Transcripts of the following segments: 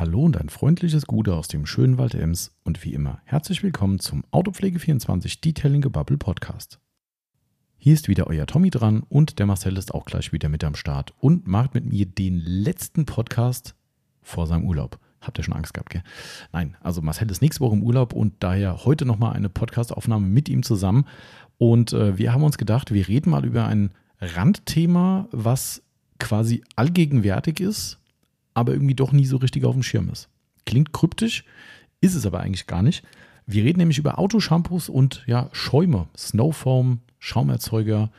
Hallo und ein freundliches Gute aus dem schönen Wald Ems und wie immer herzlich willkommen zum Autopflege24 Detailing Gebubble Podcast. Hier ist wieder euer Tommy dran und der Marcel ist auch gleich wieder mit am Start und macht mit mir den letzten Podcast vor seinem Urlaub. Habt ihr schon Angst gehabt, gell? Nein, also Marcel ist nächste Woche im Urlaub und daher heute nochmal eine Podcastaufnahme mit ihm zusammen. Und äh, wir haben uns gedacht, wir reden mal über ein Randthema, was quasi allgegenwärtig ist, aber irgendwie doch nie so richtig auf dem Schirm ist. Klingt kryptisch, ist es aber eigentlich gar nicht. Wir reden nämlich über Autoshampoos und ja, Schäume, Snowfoam, Schaumerzeuger,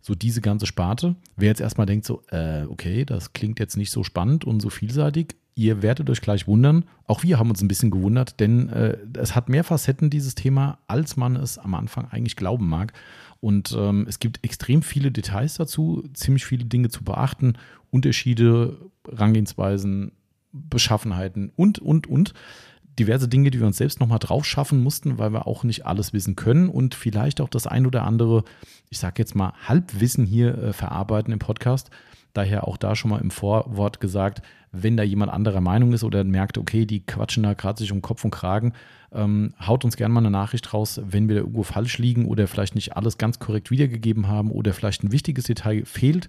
so diese ganze Sparte. Wer jetzt erstmal denkt, so, äh, okay, das klingt jetzt nicht so spannend und so vielseitig, ihr werdet euch gleich wundern. Auch wir haben uns ein bisschen gewundert, denn äh, es hat mehr Facetten, dieses Thema, als man es am Anfang eigentlich glauben mag. Und ähm, es gibt extrem viele Details dazu, ziemlich viele Dinge zu beachten, Unterschiede, Rangehensweisen, Beschaffenheiten und, und, und. Diverse Dinge, die wir uns selbst nochmal drauf schaffen mussten, weil wir auch nicht alles wissen können und vielleicht auch das ein oder andere, ich sage jetzt mal, Halbwissen hier äh, verarbeiten im Podcast. Daher auch da schon mal im Vorwort gesagt, wenn da jemand anderer Meinung ist oder merkt, okay, die quatschen da gerade sich um Kopf und Kragen, ähm, haut uns gerne mal eine Nachricht raus, wenn wir da irgendwo falsch liegen oder vielleicht nicht alles ganz korrekt wiedergegeben haben oder vielleicht ein wichtiges Detail fehlt,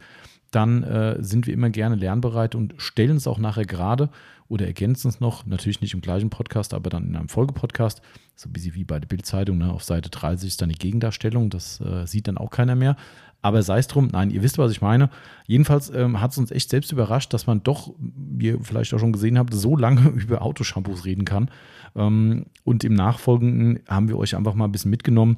dann äh, sind wir immer gerne lernbereit und stellen es auch nachher gerade oder ergänzen es noch, natürlich nicht im gleichen Podcast, aber dann in einem Folgepodcast, so ein bisschen wie bei der Bildzeitung, ne? auf Seite 30 ist dann die Gegendarstellung, das äh, sieht dann auch keiner mehr. Aber sei es drum, nein, ihr wisst, was ich meine. Jedenfalls ähm, hat es uns echt selbst überrascht, dass man doch, wie ihr vielleicht auch schon gesehen habt, so lange über Autoshampoos reden kann. Ähm, und im Nachfolgenden haben wir euch einfach mal ein bisschen mitgenommen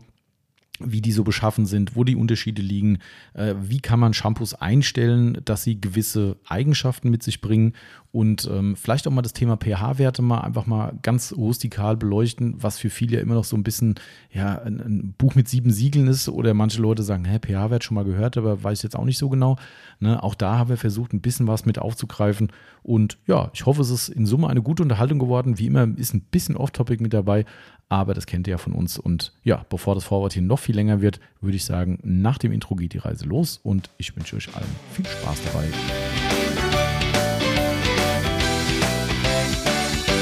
wie die so beschaffen sind, wo die Unterschiede liegen, äh, wie kann man Shampoos einstellen, dass sie gewisse Eigenschaften mit sich bringen und ähm, vielleicht auch mal das Thema pH-Werte mal einfach mal ganz rustikal beleuchten, was für viele ja immer noch so ein bisschen ja ein, ein Buch mit sieben Siegeln ist oder manche Leute sagen, hä, pH-Wert schon mal gehört, aber weiß jetzt auch nicht so genau. Ne? Auch da haben wir versucht, ein bisschen was mit aufzugreifen und ja, ich hoffe, es ist in Summe eine gute Unterhaltung geworden. Wie immer ist ein bisschen Off-Topic mit dabei, aber das kennt ihr ja von uns. Und ja, bevor das Vorwort hier noch viel länger wird, würde ich sagen, nach dem Intro geht die Reise los und ich wünsche euch allen viel Spaß dabei.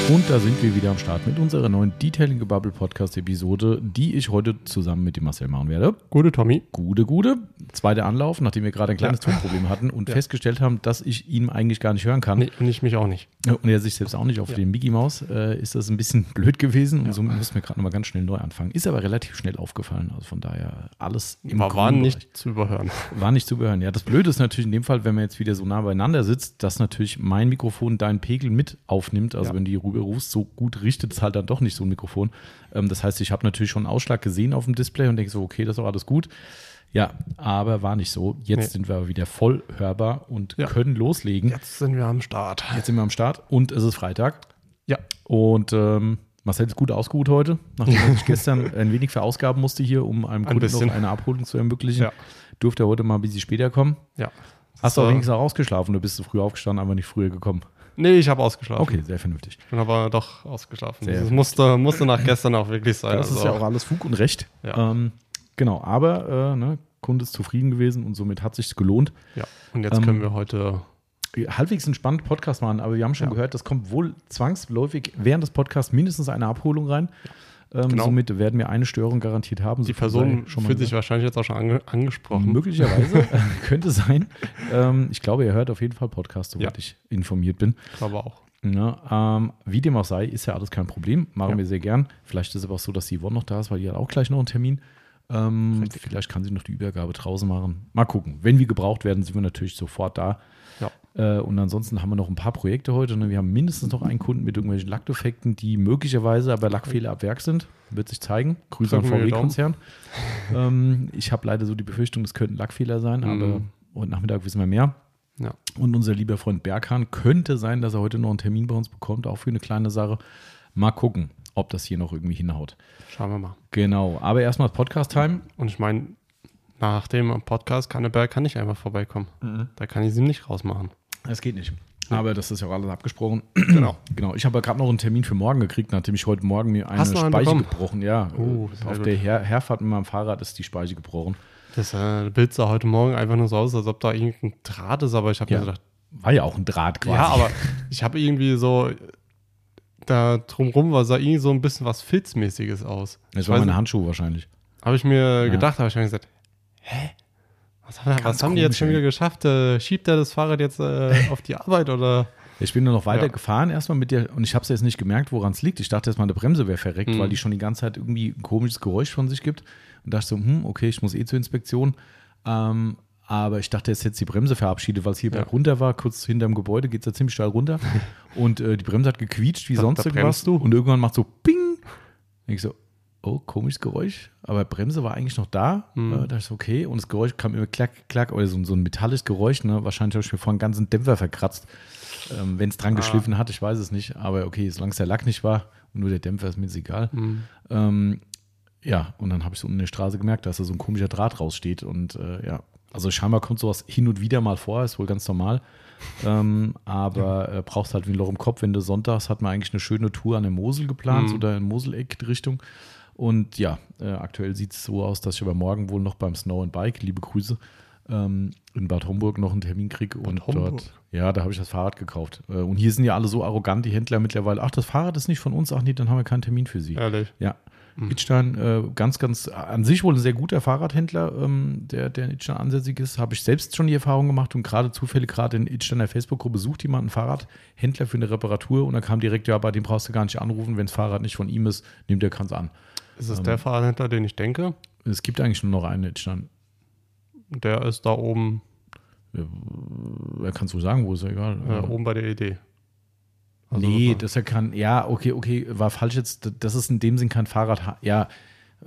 Und da sind wir wieder am Start mit unserer neuen Detailing Bubble Podcast Episode, die ich heute zusammen mit dem Marcel machen werde. Gute Tommy. Gute, gute. Zweiter Anlauf, nachdem wir gerade ein kleines ja. Tonproblem hatten und ja. festgestellt haben, dass ich ihn eigentlich gar nicht hören kann. Nee, und ich mich auch nicht. Und er sich selbst auch nicht auf ja. den Mickey Maus, äh, ist das ein bisschen blöd gewesen und somit müssen wir gerade nochmal ganz schnell neu anfangen. Ist aber relativ schnell aufgefallen. Also von daher alles im War, war nicht zu überhören. War nicht zu überhören. Ja, das Blöde ist natürlich in dem Fall, wenn man jetzt wieder so nah beieinander sitzt, dass natürlich mein Mikrofon deinen Pegel mit aufnimmt. Also wenn die Rübe rufst, so gut richtet es halt dann doch nicht so ein Mikrofon. Ähm, das heißt, ich habe natürlich schon einen Ausschlag gesehen auf dem Display und denke so, okay, das ist doch alles gut. Ja, aber war nicht so. Jetzt nee. sind wir wieder voll hörbar und ja. können loslegen. Jetzt sind wir am Start. Jetzt sind wir am Start und es ist Freitag. Ja. Und ähm, Marcel ist gut ausgeruht heute, nachdem ich gestern ein wenig verausgaben musste hier, um einem ein Kunden noch eine Abholung zu ermöglichen. Ja. Durfte er heute mal ein bisschen später kommen. Ja. Hast du auch wenigstens auch ausgeschlafen oder bist du früh aufgestanden, aber nicht früher gekommen? Nee, ich habe ausgeschlafen. Okay, sehr vernünftig. Ich bin aber doch ausgeschlafen. Sehr das musste, musste nach gestern auch wirklich sein. Das also ist ja auch alles Fug und Recht. Ja. Ähm, genau, aber äh, ne, Kunde ist zufrieden gewesen und somit hat sich gelohnt. Ja, und jetzt ähm, können wir heute halbwegs entspannt Podcast machen, aber wir haben schon ja. gehört, das kommt wohl zwangsläufig während des Podcasts mindestens eine Abholung rein. Ähm, genau. Somit werden wir eine Störung garantiert haben. Die Person fühlt sich wahrscheinlich jetzt auch schon ange angesprochen. Möglicherweise, könnte sein. Ähm, ich glaube, ihr hört auf jeden Fall Podcast, soweit ja. ich informiert bin. Ich glaube auch. Ja, ähm, wie dem auch sei, ist ja alles kein Problem. Machen ja. wir sehr gern. Vielleicht ist es aber auch so, dass die Yvonne noch da ist, weil die hat auch gleich noch einen Termin. Ähm, vielleicht kann sie noch die Übergabe draußen machen. Mal gucken. Wenn wir gebraucht werden, sind wir natürlich sofort da. Äh, und ansonsten haben wir noch ein paar Projekte heute. Ne? Wir haben mindestens noch einen Kunden mit irgendwelchen Lackdefekten, die möglicherweise aber Lackfehler ab Werk sind. Wird sich zeigen. Grüße an VW-Konzern. ähm, ich habe leider so die Befürchtung, es könnten Lackfehler sein, mhm. aber heute Nachmittag wissen wir mehr. Ja. Und unser lieber Freund Berghahn könnte sein, dass er heute noch einen Termin bei uns bekommt, auch für eine kleine Sache. Mal gucken, ob das hier noch irgendwie hinhaut. Schauen wir mal. Genau, aber erstmal Podcast-Time. Und ich meine, nach dem Podcast kann der Berg kann nicht einfach vorbeikommen. Mhm. Da kann ich sie nicht rausmachen. Das geht nicht. Aber das ist ja auch alles abgesprochen. Genau. genau. Ich habe gerade noch einen Termin für morgen gekriegt, nachdem ich heute Morgen mir eine Speiche bekommen? gebrochen. Ja, oh, auf der Her Herfahrt mit meinem Fahrrad ist die Speiche gebrochen. Das äh, Bild sah heute Morgen einfach nur so aus, als ob da irgendein Draht ist, aber ich habe ja. mir gedacht. War ja auch ein Draht quasi. Ja, aber ich habe irgendwie so da drumrum war, sah irgendwie so ein bisschen was Filzmäßiges aus. Das Ich war weiß meine Handschuhe wahrscheinlich. Habe ich mir Ja. gedacht, habe ich mir gesagt, hä? Was, Ganz was haben die jetzt schon wieder geschafft? Äh, schiebt er das Fahrrad jetzt äh, auf die Arbeit oder? Ich bin nur noch weiter Ja. gefahren erstmal mit der und ich habe es jetzt nicht gemerkt, woran es liegt. Ich dachte erst mal, eine Bremse wäre verreckt, Mhm. weil die schon die ganze Zeit irgendwie ein komisches Geräusch von sich gibt. Und dachte so, hm, okay, ich muss eh zur Inspektion. Ähm, aber ich dachte, jetzt hätte die Bremse verabschiedet, weil es hier Ja. runter war. Kurz hinterm Gebäude geht es ja ziemlich steil runter. und äh, die Bremse hat gequietscht wie Da- sonst da irgendwas. du. Und irgendwann macht so Ping. Und ich so, oh, komisches Geräusch. Aber Bremse war eigentlich noch da. Mhm. Äh, da dachte ich okay. Und das Geräusch kam immer klack, klack, oder so, so ein metallisches Geräusch. Ne? Wahrscheinlich habe ich mir vorhin einen ganzen Dämpfer verkratzt. Ähm, Wenn es dran Ah. geschliffen hat, ich weiß es nicht. Aber okay, solange es der Lack nicht war und nur der Dämpfer, ist mir jetzt egal. Hm. Ähm, ja, und dann habe ich so unten in der Straße gemerkt, dass da so ein komischer Draht raussteht. Und äh, ja, also scheinbar kommt sowas hin und wieder mal vor, ist wohl ganz normal. Ähm, aber äh, brauchst halt wie ein Loch im Kopf, wenn du sonntags hat man eigentlich eine schöne Tour an der Mosel geplant, Mhm. da in Moseleck-Richtung. Und ja, äh, aktuell sieht es so aus, dass ich aber morgen wohl noch beim Snow and Bike, liebe Grüße, ähm, in Bad Homburg noch einen Termin kriege. Und Homburg? dort, ja, da habe ich das Fahrrad gekauft. Äh, und hier sind ja alle so arrogant, die Händler mittlerweile, ach, das Fahrrad ist nicht von uns, ach nee, dann haben wir keinen Termin für Sie. Ehrlich. Ja. Mhm. Itstein, äh, ganz, ganz, an sich wohl ein sehr guter Fahrradhändler, ähm, der, der in Itstein ansässig ist. Habe ich selbst schon die Erfahrung gemacht und gerade zufällig gerade in Itsteiner Facebook-Gruppe sucht jemand einen Fahrradhändler für eine Reparatur und dann kam direkt, ja, bei dem brauchst du gar nicht anrufen, wenn das Fahrrad nicht von ihm ist, nimmt er es an. Ist es Ähm. der Fahrradhändler, den ich denke? Es gibt eigentlich nur noch einen in Itstein. Der ist da oben, Wer kannst du sagen, wo ist er egal. äh, oben bei der Idee. Also nee, das er kann, ja, okay, okay, war falsch jetzt. Das ist in dem Sinn kein Fahrrad. Ja,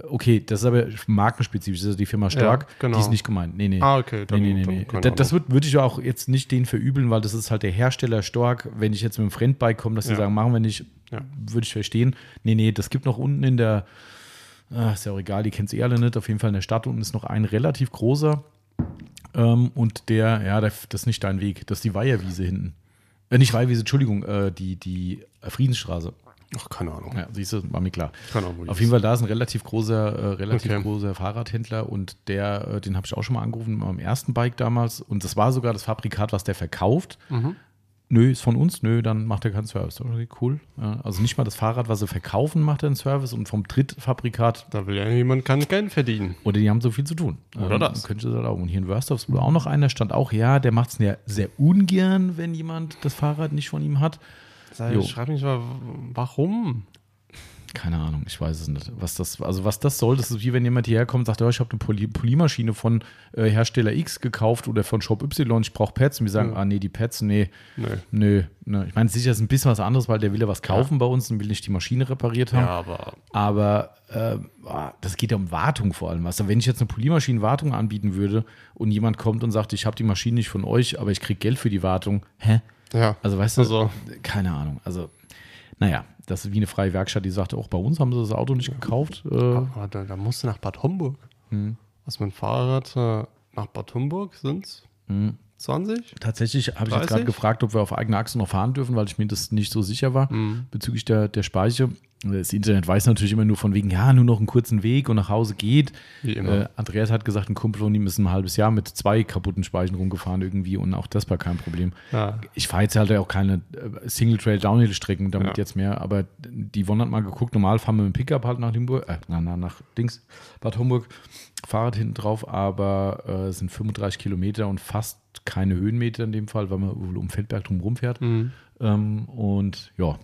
okay, das ist aber markenspezifisch. Das ist die Firma Stork. Ja, genau. Die ist nicht gemeint. Nee, nee. Ah, okay. Nee, nee, nee, nee. Da- Das würde würd ich auch jetzt nicht denen verübeln, weil das ist halt der Hersteller Stork. Wenn ich jetzt mit dem Fremdbike komme, dass sie Ja. sagen, machen wir nicht, Ja. würde ich verstehen. Nee, nee, das gibt noch unten in der, ah, ist ja auch egal, die kennt es eh alle nicht. Auf jeden Fall in der Stadt unten ist noch ein relativ großer. Ähm, und der, ja, das ist nicht dein Weg. Das ist die Weiherwiese hinten. Äh, nicht Weiherwiese, Entschuldigung, äh, die, die Friedensstraße. Ach, keine Ahnung. Ja, siehst du, war mir klar. Keine Ahnung, Auf jeden Fall, da ist ein relativ großer, äh, relativ Okay. großer Fahrradhändler und der, äh, den habe ich auch schon mal angerufen beim ersten Bike damals. Und das war sogar das Fabrikat, was der verkauft. Mhm. Nö, ist von uns, nö, dann macht er keinen Service. Okay, cool. Also nicht mal das Fahrrad, was sie verkaufen, macht er einen Service und vom Drittfabrikat Da will ja jemand kein Geld verdienen. oder die haben so viel zu tun. Oder das. Könnte das auch. Und hier in Wörsdorf ist wohl auch noch einer, stand auch, ja, der macht es ja sehr ungern, wenn jemand das Fahrrad nicht von ihm hat. Jo. Ich schreibe mich mal, warum? Keine Ahnung, ich weiß es nicht. Was das, also was das soll, das ist wie wenn jemand hierher kommt und sagt, oh, ich habe eine Poly Polymaschine von äh, Hersteller X gekauft oder von Shop Y, ich brauche Pads. Und wir sagen, Ja. ah nee, die Pads, nee, Nö. nö. Ne. Ich meine, sicher ist ein bisschen was anderes, weil der will ja was kaufen bei uns und will nicht die Maschine repariert haben. Ja, aber Aber äh, ah, das geht ja um Wartung vor allem. Also wenn ich jetzt eine Polymaschinenwartung anbieten würde und jemand kommt und sagt, ich habe die Maschine nicht von euch, aber ich kriege Geld für die Wartung, hä? ja. Also weißt du, Also- keine Ahnung. Also, naja, das ist wie eine freie Werkstatt, die sagte, auch bei uns haben sie das Auto nicht gekauft. Äh, Aber da, da musst du nach Bad Homburg. hm. Was mit dem Fahrrad äh, nach Bad Homburg sind Hm. 20? Tatsächlich habe ich jetzt 30? gerade gefragt, ob wir auf eigene Achse noch fahren dürfen, weil ich mir das nicht so sicher war Mhm. bezüglich der, der Speiche. Das Internet weiß natürlich immer nur von wegen, ja, nur noch einen kurzen Weg und nach Hause geht. Wie immer. Äh, Andreas hat gesagt, ein Kumpel von ihm ist ein halbes Jahr mit zwei kaputten Speichen rumgefahren irgendwie und auch das war kein Problem. ja. Ich fahre jetzt halt auch keine äh, Single-Trail-Downhill-Strecken damit Ja. jetzt mehr, aber die Won hat mal geguckt, normal fahren wir mit dem Pickup halt nach Limburg, äh, na, na, nach Dings, Bad Homburg, Fahrrad hinten drauf, aber äh, es sind 35 Kilometer und fast keine Höhenmeter in dem Fall, weil man wohl um Feldberg drum rumfährt. Mhm. Ähm, und ja,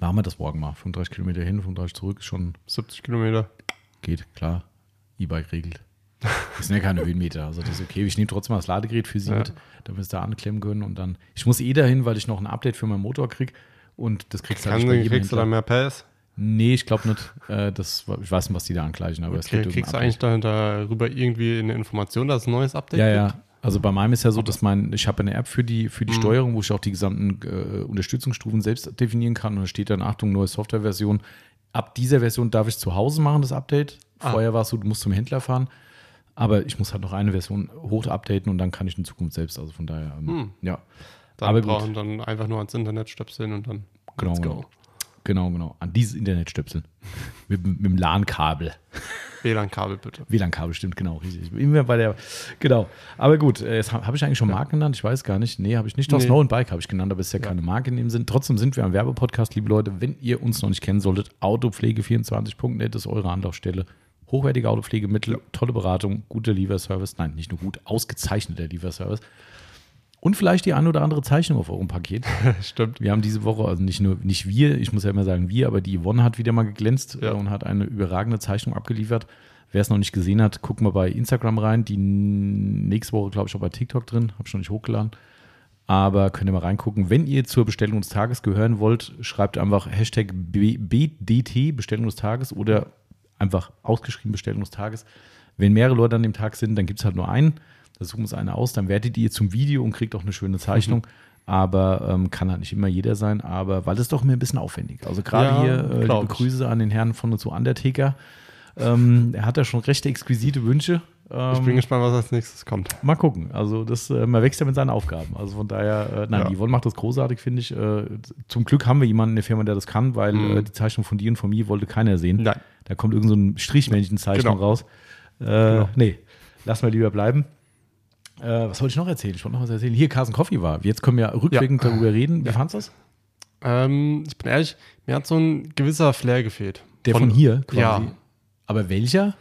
machen wir das morgen mal. 35 Kilometer hin, 35 zurück, ist schon 70 Kilometer. geht, klar. E-Bike regelt. Das sind ja keine Höhenmeter, also das ist okay. Ich nehme trotzdem mal das Ladegerät für sie Ja. mit, damit wir es da anklemmen können und dann. Ich muss eh dahin, weil ich noch ein Update für meinen Motor kriege und das kriegst du halt nicht bei jedem kriegst du dann mehr Pass? Nee, ich glaube nicht. Äh, das, ich weiß nicht, was die da angleichen, aber es Okay, gibt kriegst du eigentlich da, darüber irgendwie eine Information, dass es ein neues Update Ja, gibt? ja. Also bei meinem ist ja so, dass mein, ich habe eine App für die, für die Mhm. Steuerung, wo ich auch die gesamten äh, Unterstützungsstufen selbst definieren kann. Und da steht dann, Achtung, neue Softwareversion. Ab dieser Version darf ich zu Hause machen, das Update. Ah. Vorher war es so, du musst zum Händler fahren. Aber ich muss halt noch eine Version hoch updaten und dann kann ich in Zukunft selbst. Also von daher, ähm, Hm. ja. Dann Aber gut. brauchen dann einfach nur ans Internet stöpseln und dann Genau, let's go. genau. Genau, genau. An dieses Internet stöpseln. mit, mit dem LAN-Kabel. WLAN-Kabel bitte. WLAN-Kabel, stimmt, genau, richtig. Immer bei der, genau. Aber gut, äh, jetzt habe hab ich eigentlich schon Marken genannt, ich weiß gar nicht. Nee, habe ich nicht. Doch, Nee. Snow and Bike habe ich genannt, aber es ist ja, keine Marke in dem Sinn. Trotzdem sind wir ein Werbepodcast, liebe Leute. Wenn ihr uns noch nicht kennen solltet, autopflege24.net ist eure Anlaufstelle. Hochwertige Autopflegemittel, tolle Beratung, guter Lieferservice. Nein, nicht nur gut, ausgezeichneter Lieferservice. Und vielleicht die ein oder andere Zeichnung auf eurem Paket. Stimmt. Wir haben diese Woche, also nicht nur, nicht wir, ich muss ja immer sagen wir, aber die Yvonne hat wieder mal geglänzt Ja. äh, und hat eine überragende Zeichnung abgeliefert. Wer es noch nicht gesehen hat, guckt mal bei Instagram rein. Die nächste Woche, glaube ich, auch bei TikTok drin. Habe ich noch nicht hochgeladen. Aber könnt ihr mal reingucken. Wenn ihr zur Bestellung des Tages gehören wollt, schreibt einfach Hashtag BDT, Bestellung des Tages oder einfach ausgeschrieben Bestellung des Tages. Wenn mehrere Leute an dem Tag sind, dann gibt es halt nur einen. Da suchen wir uns eine aus, dann wertet ihr zum Video und kriegt auch eine schöne Zeichnung. Aber ähm, kann halt nicht immer jeder sein, aber weil das ist doch mir ein bisschen aufwendig. Also gerade Ja, hier äh. Grüße an den Herrn von und zu Undertaker. Ähm, er hat ja schon recht exquisite Wünsche. Ähm, Ich bin gespannt, was als nächstes kommt. Mal gucken. Also das, äh, man wächst ja mit seinen Aufgaben. Also von daher, äh, nein, Ja. die Yvonne macht das großartig, finde ich. Äh, zum Glück haben wir jemanden in der Firma, der das kann, weil Mhm. äh, die Zeichnung von dir und von mir wollte keiner sehen. Nein. Da kommt irgend so ein Strichmännchen-Zeichnung Genau. raus. Äh, Nee, lass mal lieber bleiben. Äh, was wollte ich noch erzählen? Ich wollte noch was erzählen. Hier, Carson Coffee war. Jetzt können wir rückwirkend darüber reden. Wie fandst du das? Ähm, ich bin ehrlich, mir hat so ein gewisser Flair gefehlt. Der von, hier quasi. Ja. Aber welcher?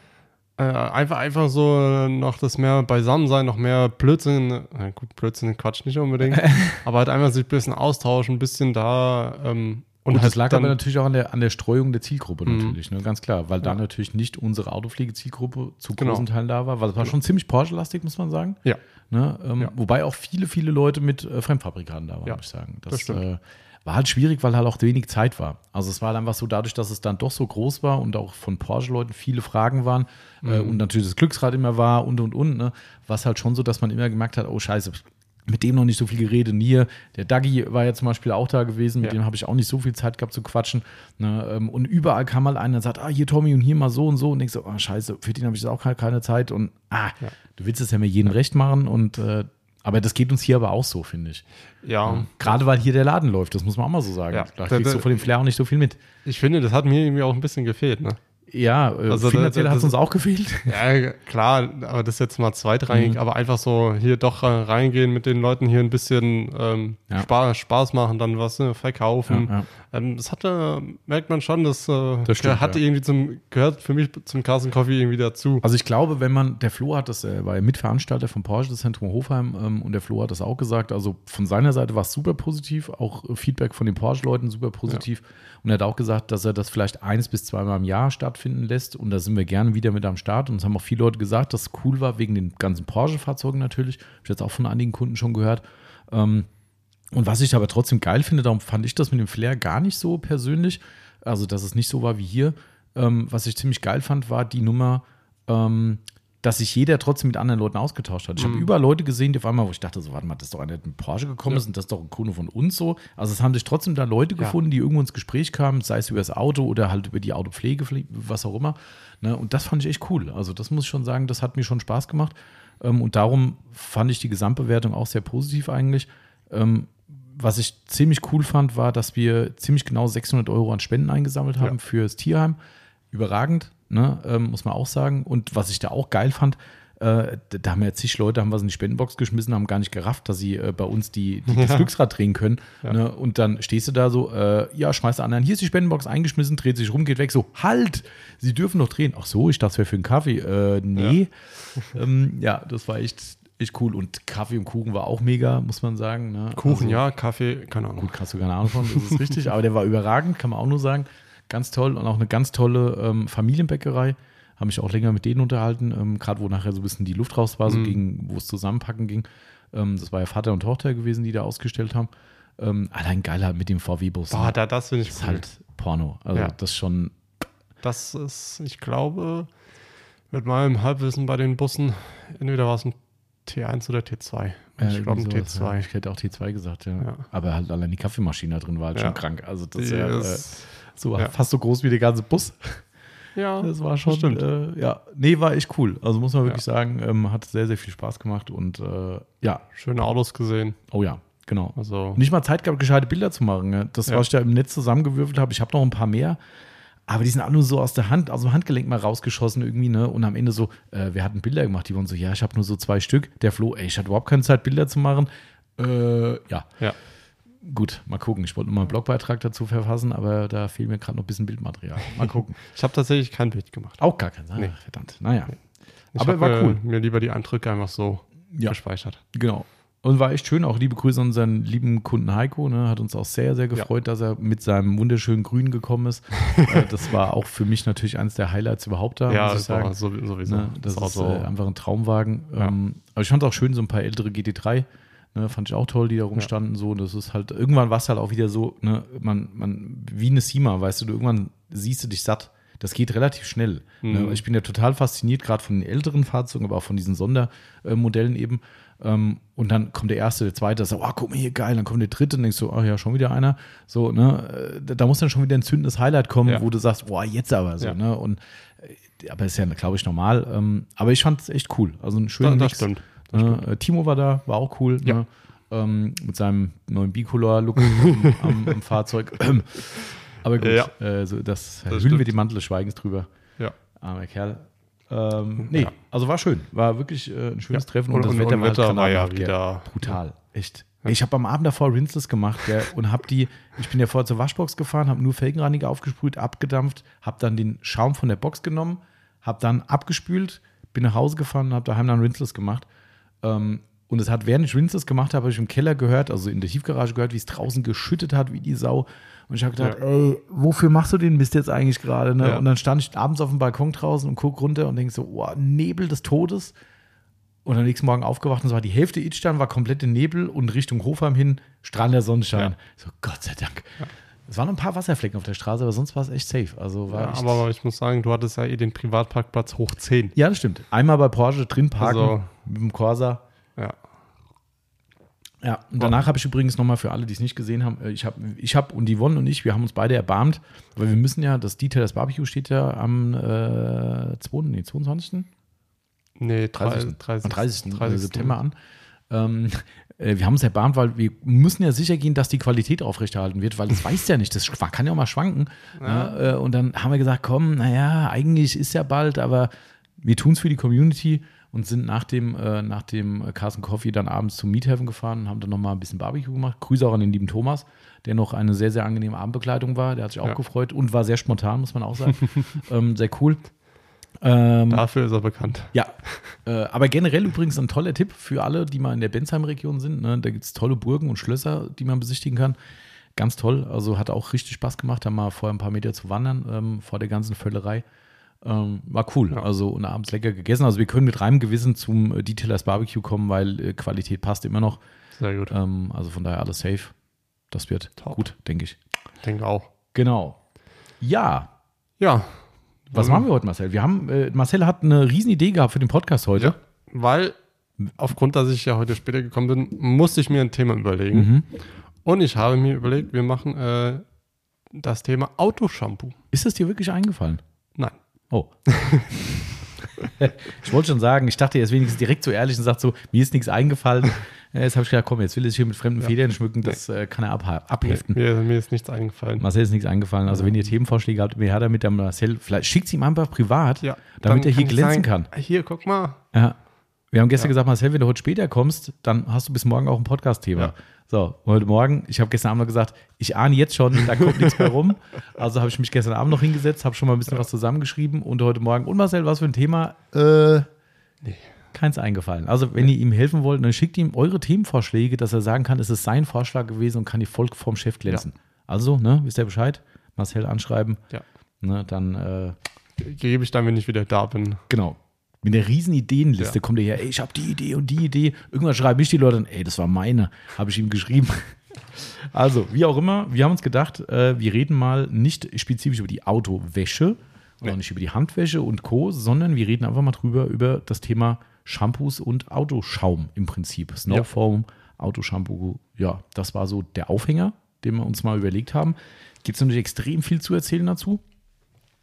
Äh, einfach, einfach so noch das mehr Beisammensein, noch mehr Blödsinn, äh, gut, Blödsinn, Quatsch nicht unbedingt, aber halt einfach sich ein bisschen austauschen, ein bisschen da ähm, und Und halt das lag dann, aber natürlich auch an der, an der Streuung der Zielgruppe Mhm. natürlich, ne? ganz klar, weil da natürlich nicht unsere Autopflege-Zielgruppe zu Genau. großen Teilen da war, weil es war schon ziemlich Porsche-lastig, muss man sagen. Ja. Ne? Ähm, Ja. Wobei auch viele, viele Leute mit äh, Fremdfabrikaten da waren, Ja, muss ich sagen. Das, das stimmt. äh, war halt schwierig, weil halt auch wenig Zeit war. Also es war halt einfach so, dadurch, dass es dann doch so groß war und auch von Porsche-Leuten viele Fragen waren äh, Mhm. und natürlich das Glücksrad immer war und und und, ne? war es halt schon so, dass man immer gemerkt hat, oh scheiße, mit dem noch nicht so viel geredet. Hier, der Dagi war ja zum Beispiel auch da gewesen, mit Ja. dem habe ich auch nicht so viel Zeit gehabt zu quatschen. Ne? ähm, Und überall kam mal einer und sagt, ah, hier Tommy und hier mal so und so. Und ich so, ah, scheiße, für den habe ich jetzt auch keine, Zeit. Und ah, Ja. du willst es ja mir jedem recht machen. Und äh, aber das geht uns hier aber auch so, finde ich. ja, Gerade weil hier der Laden läuft, das muss man auch mal so sagen. Ja. Da kriegst du von dem Flair auch nicht so viel mit. ich finde, das hat mir irgendwie auch ein bisschen gefehlt, ne? Ja, äh, Also finanziell hat es uns auch gefehlt. Ja, klar, aber das ist jetzt mal zweitrangig, Mhm. aber einfach so hier doch äh, reingehen mit den Leuten hier ein bisschen ähm, Ja. Spaß, Spaß machen, dann was ne, verkaufen. Ja, das hatte, merkt man schon, das, äh, Das stimmt, hatte ja. irgendwie zum, gehört für mich zum Carson Coffee irgendwie dazu. Also ich glaube, wenn man, der Flo hat das, er war ja Mitveranstalter vom Porsche Zentrum Hofheim ähm, und der Flo hat das auch gesagt, also von seiner Seite war es super positiv, auch äh, Feedback von den Porsche-Leuten super positiv. Und er hat auch gesagt, dass er das vielleicht eins bis zweimal im Jahr stattfinden lässt. Und da sind wir gerne wieder mit am Start. Und es haben auch viele Leute gesagt, dass es cool war, wegen den ganzen Porsche-Fahrzeugen natürlich, habe ich jetzt auch von einigen Kunden schon gehört, ähm, und was ich aber trotzdem geil finde, darum fand ich das mit dem Flair gar nicht so persönlich. Also, dass es nicht so war wie hier. Ähm, was ich ziemlich geil fand, war die Nummer, ähm, dass sich jeder trotzdem mit anderen Leuten ausgetauscht hat. Ich habe überall Leute gesehen, die auf einmal, wo ich dachte, so, warte mal, das ist doch einer, der mit Porsche gekommen ist und das ist doch ein Kunde von uns so. Also, es haben sich trotzdem da Leute Ja. gefunden, die irgendwo ins Gespräch kamen, sei es über das Auto oder halt über die Autopflege, was auch immer. Ne? Und das fand ich echt cool. Also, das muss ich schon sagen, das hat mir schon Spaß gemacht. Ähm, und darum fand ich die Gesamtbewertung auch sehr positiv eigentlich. Ähm, was ich ziemlich cool fand, war, dass wir ziemlich genau 600 Euro an Spenden eingesammelt haben Ja. fürs Tierheim. Überragend, ne? ähm, muss man auch sagen. Und was ich da auch geil fand, äh, da- haben ja zig Leute, haben was in die Spendenbox geschmissen, haben gar nicht gerafft, dass sie äh, bei uns die, die, das Glücksrad drehen können. Ne? Und dann stehst du da so, äh, ja, schmeißt der anderen, hier ist die Spendenbox eingeschmissen, dreht sich rum, geht weg, so, halt, sie dürfen noch drehen. Ach so, ich dachte, es wäre für einen Kaffee. Äh, nee. Ja. ähm, ja, das war echt, echt cool. Und Kaffee und Kuchen war auch mega, muss man sagen. Ne? Kuchen, Also- ja, Kaffee, keine Ahnung. Gut, hast du keine Ahnung von, das ist richtig, aber der war überragend, kann man auch nur sagen. Ganz toll und auch eine ganz tolle ähm, Familienbäckerei. Habe mich auch länger mit denen unterhalten, ähm, gerade wo nachher so ein bisschen die Luft raus war, so Mhm. gegen, wo es zusammenpacken ging. Ähm, das war ja Vater und Tochter gewesen, die da ausgestellt haben. Ähm, allein geil halt mit dem VW-Bus. Boah, ne? da, das finde ich das ist cool. halt Porno. Also Ja. das schon, Das ist, ich glaube, mit meinem Halbwissen bei den Bussen, entweder war es ein T1 oder T2. äh, ich glaube ein irgendwie sowas, T2. Ja. Ich hätte auch T2 gesagt, ja. Ja. Aber halt allein die Kaffeemaschine da drin war halt Ja. schon krank. Also das ist ja, äh, so, fast so groß wie der ganze Bus. ja, Das war schon, stimmt. Äh, ja, nee, war echt cool. Also muss man wirklich sagen, ähm, hat sehr, sehr viel Spaß gemacht und äh, ja, Schöne Autos gesehen. oh ja, genau. Also, Nicht mal Zeit gehabt, gescheite Bilder zu machen. Ne? Das, Ja. was ich da im Netz zusammengewürfelt habe, ich habe noch ein paar mehr, Aber die sind alle nur so aus der Hand, aus dem Handgelenk mal rausgeschossen irgendwie, ne? Und am Ende so, äh, wir hatten Bilder gemacht, die waren so, ja, ich habe nur so zwei Stück. Der Flo, ey, ich hatte überhaupt keine Zeit, Bilder zu machen. Äh, ja. Ja. Gut, mal gucken. Ich wollte nur mal einen Blogbeitrag dazu verfassen, aber da fehlt mir gerade noch ein bisschen Bildmaterial. Mal gucken. Ich habe tatsächlich kein Bild gemacht. Auch gar keins. Ah, Nee. Verdammt. Naja. Ich Aber hab, war cool. Äh, mir lieber die Eindrücke einfach so Ja. gespeichert. Genau. Und war echt schön. Auch liebe Grüße an unseren lieben Kunden Heiko. Ne? Hat uns auch sehr, sehr gefreut, dass er mit seinem wunderschönen Grün gekommen ist. äh, das war auch für mich natürlich eines der Highlights überhaupt da, ja, muss ich das war sagen. so, sowieso. Ne? Das, ist auch ist so. äh, einfach ein Traumwagen. Ja. Ähm, aber ich fand es auch schön, so ein paar ältere GT3. Ne, fand ich auch toll, die da rumstanden. So, das ist halt, irgendwann war es halt auch wieder so, ne, man, man, wie eine Sima, weißt du, du, irgendwann siehst du dich satt. Das geht relativ schnell. Ne? Mhm. Ich bin ja total fasziniert, gerade von den älteren Fahrzeugen, aber auch von diesen Sondermodellen eben. Ähm, und dann kommt der erste, der zweite, so, oh, guck mal hier, geil. Dann kommt der dritte und denkst so, ach ja, schon wieder einer. So, ne, äh, da, muss dann schon wieder ein zündendes Highlight kommen, Ja. wo du sagst, boah, jetzt aber so, Ja. ne? Und äh, aber ist ja, glaube ich, normal. Ähm, aber ich fand es echt cool. Also ein schöner das, das stimmt. Das Ne? Äh, Timo war da, war auch cool. Ja. Ne? Ähm, mit seinem neuen Bicolor-Look am, am, Fahrzeug. Aber gut, Ja. äh, so, das, Das hüllen wir stimmt. die Mantel des Schweigens drüber. Ja. Armer Kerl. Ähm, nee, Ja. also war schön. War wirklich äh, ein schönes Ja. Treffen. Und- und- und halt Wetter war ja wieder- brutal. Echt. Ich habe am Abend davor Rinseless gemacht gell, und habe die, ich bin ja vorher zur Waschbox gefahren, habe nur Felgenreiniger aufgesprüht, abgedampft, habe dann den Schaum von der Box genommen, habe dann abgespült, bin nach Hause gefahren und habe daheim dann Rinseless gemacht. Ähm, und es hat, während ich Rinseless gemacht habe, habe ich im Keller gehört, also in der Tiefgarage gehört, wie es draußen geschüttet hat, wie die Sau. Und ich habe gedacht, Ja. ey, wofür machst du den Mist jetzt eigentlich gerade? Ne? Ja. Und dann stand ich abends auf dem Balkon draußen und guck runter und denke so, oh, Nebel des Todes. Und am nächsten Morgen aufgewacht und es war die Hälfte Itstein, war komplett in Nebel und Richtung Hofheim hin strahlender Sonnenschein. Ja. So, Gott sei Dank. Es waren ein paar Wasserflecken auf der Straße, aber sonst war es echt safe. Also war Ja, echt, aber ich muss sagen, du hattest ja eh den Privatparkplatz hoch 10. ja, das stimmt. Einmal bei Porsche drin parken Also- mit dem Corsa. Ja. Ja, und danach habe ich übrigens nochmal für alle, die es nicht gesehen haben, äh, ich habe ich hab und die Yvonne und ich, wir haben uns beide erbarmt, weil wir müssen ja, das Detail das Barbecue steht ja am äh, 2, nee, 22. Nee, 30. 30. 30. am 30. 30. September an. Ähm, äh, wir haben uns erbarmt, weil wir müssen ja sicher gehen, dass die Qualität aufrechterhalten wird, weil das weiß ja nicht, das kann ja auch mal schwanken. Ne? Äh, und dann haben wir gesagt, komm, naja, eigentlich ist ja bald, aber wir tun es für die Community und sind nach dem, äh, nach dem Carson Coffee dann abends zum Meathaven gefahren und haben dann nochmal ein bisschen Barbecue gemacht. Grüße auch an den lieben Thomas, der noch eine sehr, sehr angenehme Abendbegleitung war. Der hat sich auch Ja. gefreut und war sehr spontan, muss man auch sagen. ähm, sehr cool. Ähm, Dafür ist er bekannt. ja, äh, aber generell übrigens ein toller Tipp für alle, die mal in der Bensheim-Region sind. Ne? Da gibt es tolle Burgen und Schlösser, die man besichtigen kann. Ganz toll. Also hat auch richtig Spaß gemacht, da mal vorher ein paar Meter zu wandern ähm, vor der ganzen Völlerei. Ähm, war cool. Ja. Also und abends lecker gegessen. Also wir können mit reinem Gewissen zum äh, Detailers Barbecue kommen, weil äh, Qualität passt immer noch. Sehr gut. Ähm, also von daher alles safe. Das wird Top. gut, denke ich. Ich denke auch. Genau. Ja, Ja. was Mhm. machen wir heute, Marcel? Wir haben, äh, Marcel hat eine riesen Idee gehabt für den Podcast heute. Ja, weil aufgrund, dass ich ja heute später gekommen bin, musste ich mir ein Thema überlegen. Mhm. Und ich habe mir überlegt, wir machen äh, das Thema Autoshampoo. Ist es dir wirklich eingefallen? Oh. ich wollte schon sagen, ich dachte, er ist wenigstens direkt so ehrlich und sagt so, mir ist nichts eingefallen. Jetzt habe ich gedacht, komm, jetzt will er sich hier mit fremden Federn schmücken, das äh, kann er abheften. Mir, mir ist nichts eingefallen. Marcel ist nichts eingefallen. Also, wenn ihr Themenvorschläge habt, wer hat damit der Marcel, vielleicht schickt sie ihm einfach privat, Ja, damit er hier glänzen sagen, kann. Hier, guck mal. Ja. Wir haben gestern Ja. gesagt, Marcel, wenn du heute später kommst, dann hast du bis morgen auch ein Podcast-Thema. Ja. So, heute Morgen, ich habe gestern Abend noch gesagt, ich ahne jetzt schon, da kommt nichts mehr rum. Also habe ich mich gestern Abend noch hingesetzt, habe schon mal ein bisschen was zusammengeschrieben und heute Morgen, und Marcel, was für ein Thema? Äh, keins eingefallen. Also, wenn ihr ihm helfen wollt, dann schickt ihm eure Themenvorschläge, dass er sagen kann, es ist sein Vorschlag gewesen und kann die Volk vom Chef glänzen. Also, ne, wisst ihr Bescheid? Marcel anschreiben. Ja. Ne, dann, äh, Gebe ich dann, wenn ich wieder da bin. Genau. Mit der riesen Ideenliste Ja. kommt er her, ey, ich habe die Idee und die Idee. Irgendwann schreiben mich die Leute, dann, ey, das war meine, habe ich ihm geschrieben. Also, wie auch immer, wir haben uns gedacht, äh, wir reden mal nicht spezifisch über die Autowäsche und auch nicht über die Handwäsche und Co., sondern wir reden einfach mal drüber über das Thema Shampoos und Autoschaum im Prinzip. Snowfoam, Autoshampoo, ja, das war so der Aufhänger, den wir uns mal überlegt haben. Gibt es natürlich extrem viel zu erzählen dazu.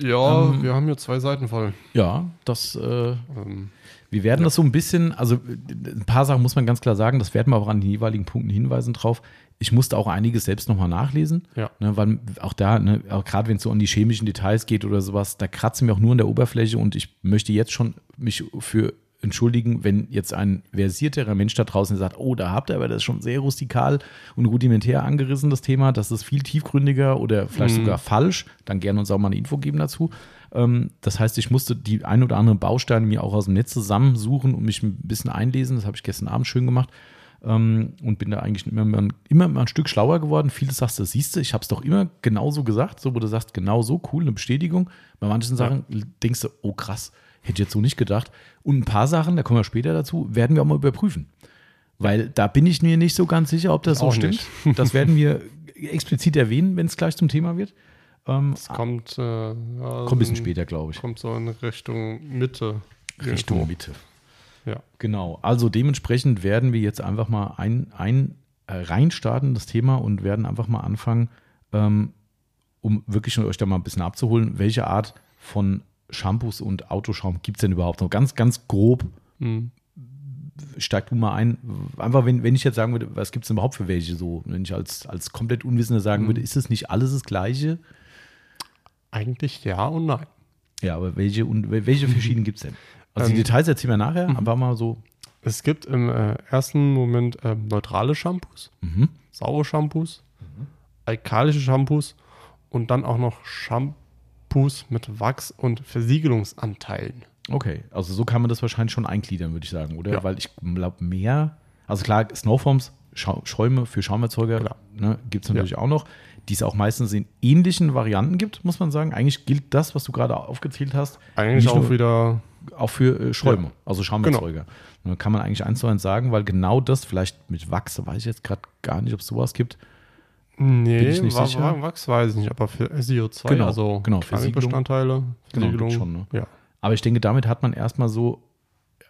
Ja, Ähm, wir haben hier zwei Seiten voll. Ja, das, äh, Ähm, wir werden das so ein bisschen, also ein paar Sachen muss man ganz klar sagen, das werden wir auch an den jeweiligen Punkten hinweisen drauf. Ich musste auch einiges selbst nochmal nachlesen, Ja. ne, weil auch da, ne, auch gerade wenn es so um die chemischen Details geht oder sowas, da kratzen wir auch nur an der Oberfläche und ich möchte jetzt schon mich für entschuldigen, wenn jetzt ein versierterer Mensch da draußen sagt, oh, da habt ihr aber das schon sehr rustikal und rudimentär angerissen, das Thema, das ist viel tiefgründiger oder vielleicht sogar falsch, dann gerne uns auch mal eine Info geben dazu. Ähm, das heißt, ich musste die ein oder anderen Bausteine mir auch aus dem Netz zusammensuchen und mich ein bisschen einlesen. Das habe ich gestern Abend schön gemacht ähm, und bin da eigentlich immer, immer, immer mal ein Stück schlauer geworden. Vieles sagst du, siehst du, ich habe es doch immer genauso gesagt, so wo du sagst, genau so, cool, eine Bestätigung. Bei manchen Sachen denkst du, oh krass, hätte ich jetzt so nicht gedacht. Und ein paar Sachen, da kommen wir später dazu, werden wir auch mal überprüfen. Weil da bin ich mir nicht so ganz sicher, ob das so Auch stimmt. nicht. Das werden wir explizit erwähnen, wenn es gleich zum Thema wird. Ähm, es kommt, äh, ja, kommt ein bisschen später, glaube ich. Kommt so in Richtung Mitte. Richtung irgendwo. Mitte. Ja. Genau. Also dementsprechend werden wir jetzt einfach mal ein, ein äh, reinstarten, das Thema, und werden einfach mal anfangen, ähm, um wirklich euch da mal ein bisschen abzuholen, welche Art von Shampoos und Autoschaum gibt es denn überhaupt noch? Ganz, ganz grob Hm. steig du mal ein. Einfach, wenn, wenn ich jetzt sagen würde, was gibt es denn überhaupt für welche so? Wenn ich als, als komplett Unwissender sagen würde, ist es nicht alles das Gleiche? Eigentlich ja und nein. Ja, aber welche, und welche verschiedenen gibt es denn? Also die Ähm, Details erzählen wir nachher, aber mal so. Es gibt im äh, ersten Moment ähm, neutrale Shampoos, Mhm. saure Shampoos, alkalische Shampoos und dann auch noch Shampoos mit Wachs- und Versiegelungsanteilen. Okay, also so kann man das wahrscheinlich schon eingliedern, würde ich sagen, oder? Ja. Weil ich glaube, mehr, also klar, Snowforms, Schäume für Schaumerzeuger Klar. ne, gibt es natürlich auch noch, die es auch meistens in ähnlichen Varianten gibt, muss man sagen. Eigentlich gilt das, was du gerade aufgezählt hast, Eigentlich Nicht auch nur- wieder auch für äh, Schäume, Ja. also Schaumerzeuger. Ne, Kann man eigentlich eins zu eins sagen, weil genau das, vielleicht mit Wachs, weiß ich jetzt gerade gar nicht, ob es sowas gibt. Nee, Bin ich nicht Wa- sicher. Wa- Wachs weiß ich nicht, aber für SIO2, Genau, also genau, Versiegelung. Bestandteile, Genau, schon, ne? ja. Aber ich denke, damit hat man erstmal so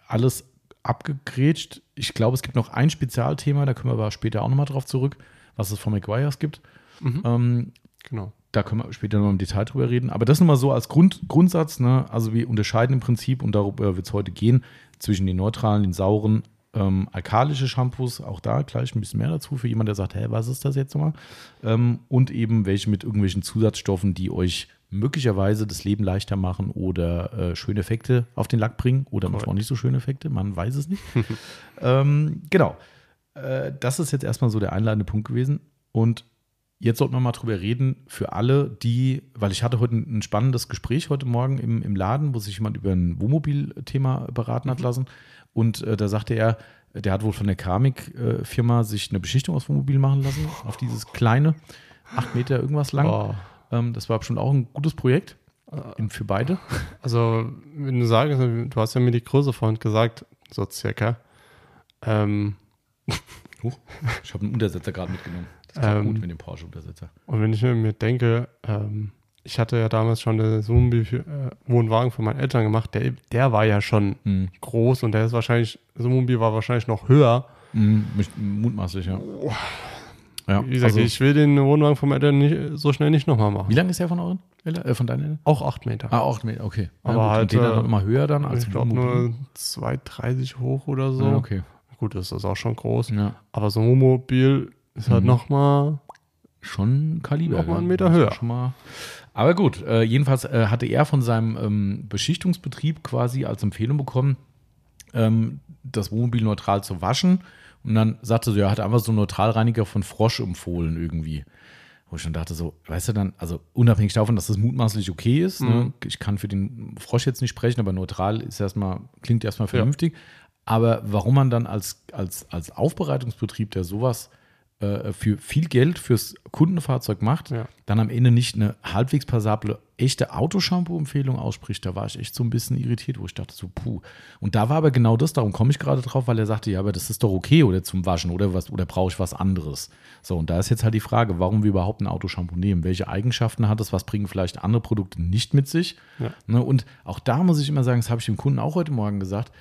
alles abgegrätscht. Ich glaube, es gibt noch ein Spezialthema, da können wir aber später auch nochmal drauf zurück, was es von McGuire's gibt. Ähm, Genau. da können wir später noch im Detail drüber reden. Aber das nochmal so als Grund, Grundsatz. Ne? Also wir unterscheiden im Prinzip, und darüber wird es heute gehen, zwischen den neutralen, den sauren, ähm, alkalische Shampoos, auch da gleich ein bisschen mehr dazu für jemanden, der sagt, hä, was ist das jetzt nochmal? Ähm, und eben welche mit irgendwelchen Zusatzstoffen, die euch möglicherweise das Leben leichter machen oder äh, schöne Effekte auf den Lack bringen oder manchmal auch nicht so schöne Effekte, man weiß es nicht. ähm, genau. Äh, das ist jetzt erstmal so der einleitende Punkt gewesen. Und Jetzt sollten wir mal drüber reden, für alle, die, weil ich hatte heute ein, spannendes Gespräch heute Morgen im, im Laden, wo sich jemand über ein Wohnmobil-Thema beraten hat lassen. Und äh, da sagte er, der hat wohl von der Keramikfirma sich eine Beschichtung aus Wohnmobil machen lassen, auf dieses kleine, acht Meter irgendwas lang. Oh. Ähm, das war bestimmt auch ein gutes Projekt im- für beide. Also, wenn du sagst, du hast ja mir die Größe vorhin gesagt, so circa. Ähm, Huch, ich habe einen Untersetzer gerade mitgenommen. Das ist Ähm, gut mit dem Porsche-Untersetzer. und wenn ich mir mir denke, ähm, ich hatte ja damals schon den Wohnmobil für, äh, Wohnwagen für meine Eltern gemacht, der, der war ja schon Hm. groß und der ist wahrscheinlich, Wohnmobil war wahrscheinlich noch höher. Hm, mich- mutmaßlich, ja. ja Wie gesagt, also, ich will den Wohnwagen von meinen Eltern nicht, so schnell nicht nochmal machen. wie lang ist der von euren? Äh, von deinen Eltern? Auch 8 Meter. Ah, 8 Meter, okay. Aber gut, halt, und den dann äh, noch immer höher dann als ich glaube nur 2,30 hoch oder so. Ah, okay. Gut, das ist auch schon groß. Ja. Aber so ein Wohnmobil ist halt Mhm. nochmal Schon Kaliber. Noch mal ja. einen Meter höher. Schon mal. Aber gut, äh, jedenfalls äh, hatte er von seinem ähm, Beschichtungsbetrieb quasi als Empfehlung bekommen, ähm, das Wohnmobil neutral zu waschen. Und dann sagte so, er hat einfach so einen Neutralreiniger von Frosch empfohlen irgendwie. Wo ich schon dachte, so, weißt du dann, also unabhängig davon, dass das mutmaßlich okay ist, ne? Mhm. ich kann für den Frosch jetzt nicht sprechen, aber neutral ist erstmal, klingt erstmal vernünftig. Aber warum man dann als, als, als Aufbereitungsbetrieb, der sowas äh, für viel Geld fürs Kundenfahrzeug macht, Ja. dann am Ende nicht eine halbwegs passable, echte Autoshampoo-Empfehlung ausspricht, da war ich echt so ein bisschen irritiert, wo ich dachte so, puh. Und da war aber genau das, darum komme ich gerade drauf, weil er sagte, ja, aber das ist doch okay oder zum Waschen oder was, oder brauche ich was anderes? So, und da ist jetzt halt die Frage, warum wir überhaupt ein Autoshampoo nehmen. Welche Eigenschaften hat es? Was bringen vielleicht andere Produkte nicht mit sich? Ja. Ne, und auch da muss ich immer sagen, das habe ich dem Kunden auch heute Morgen gesagt,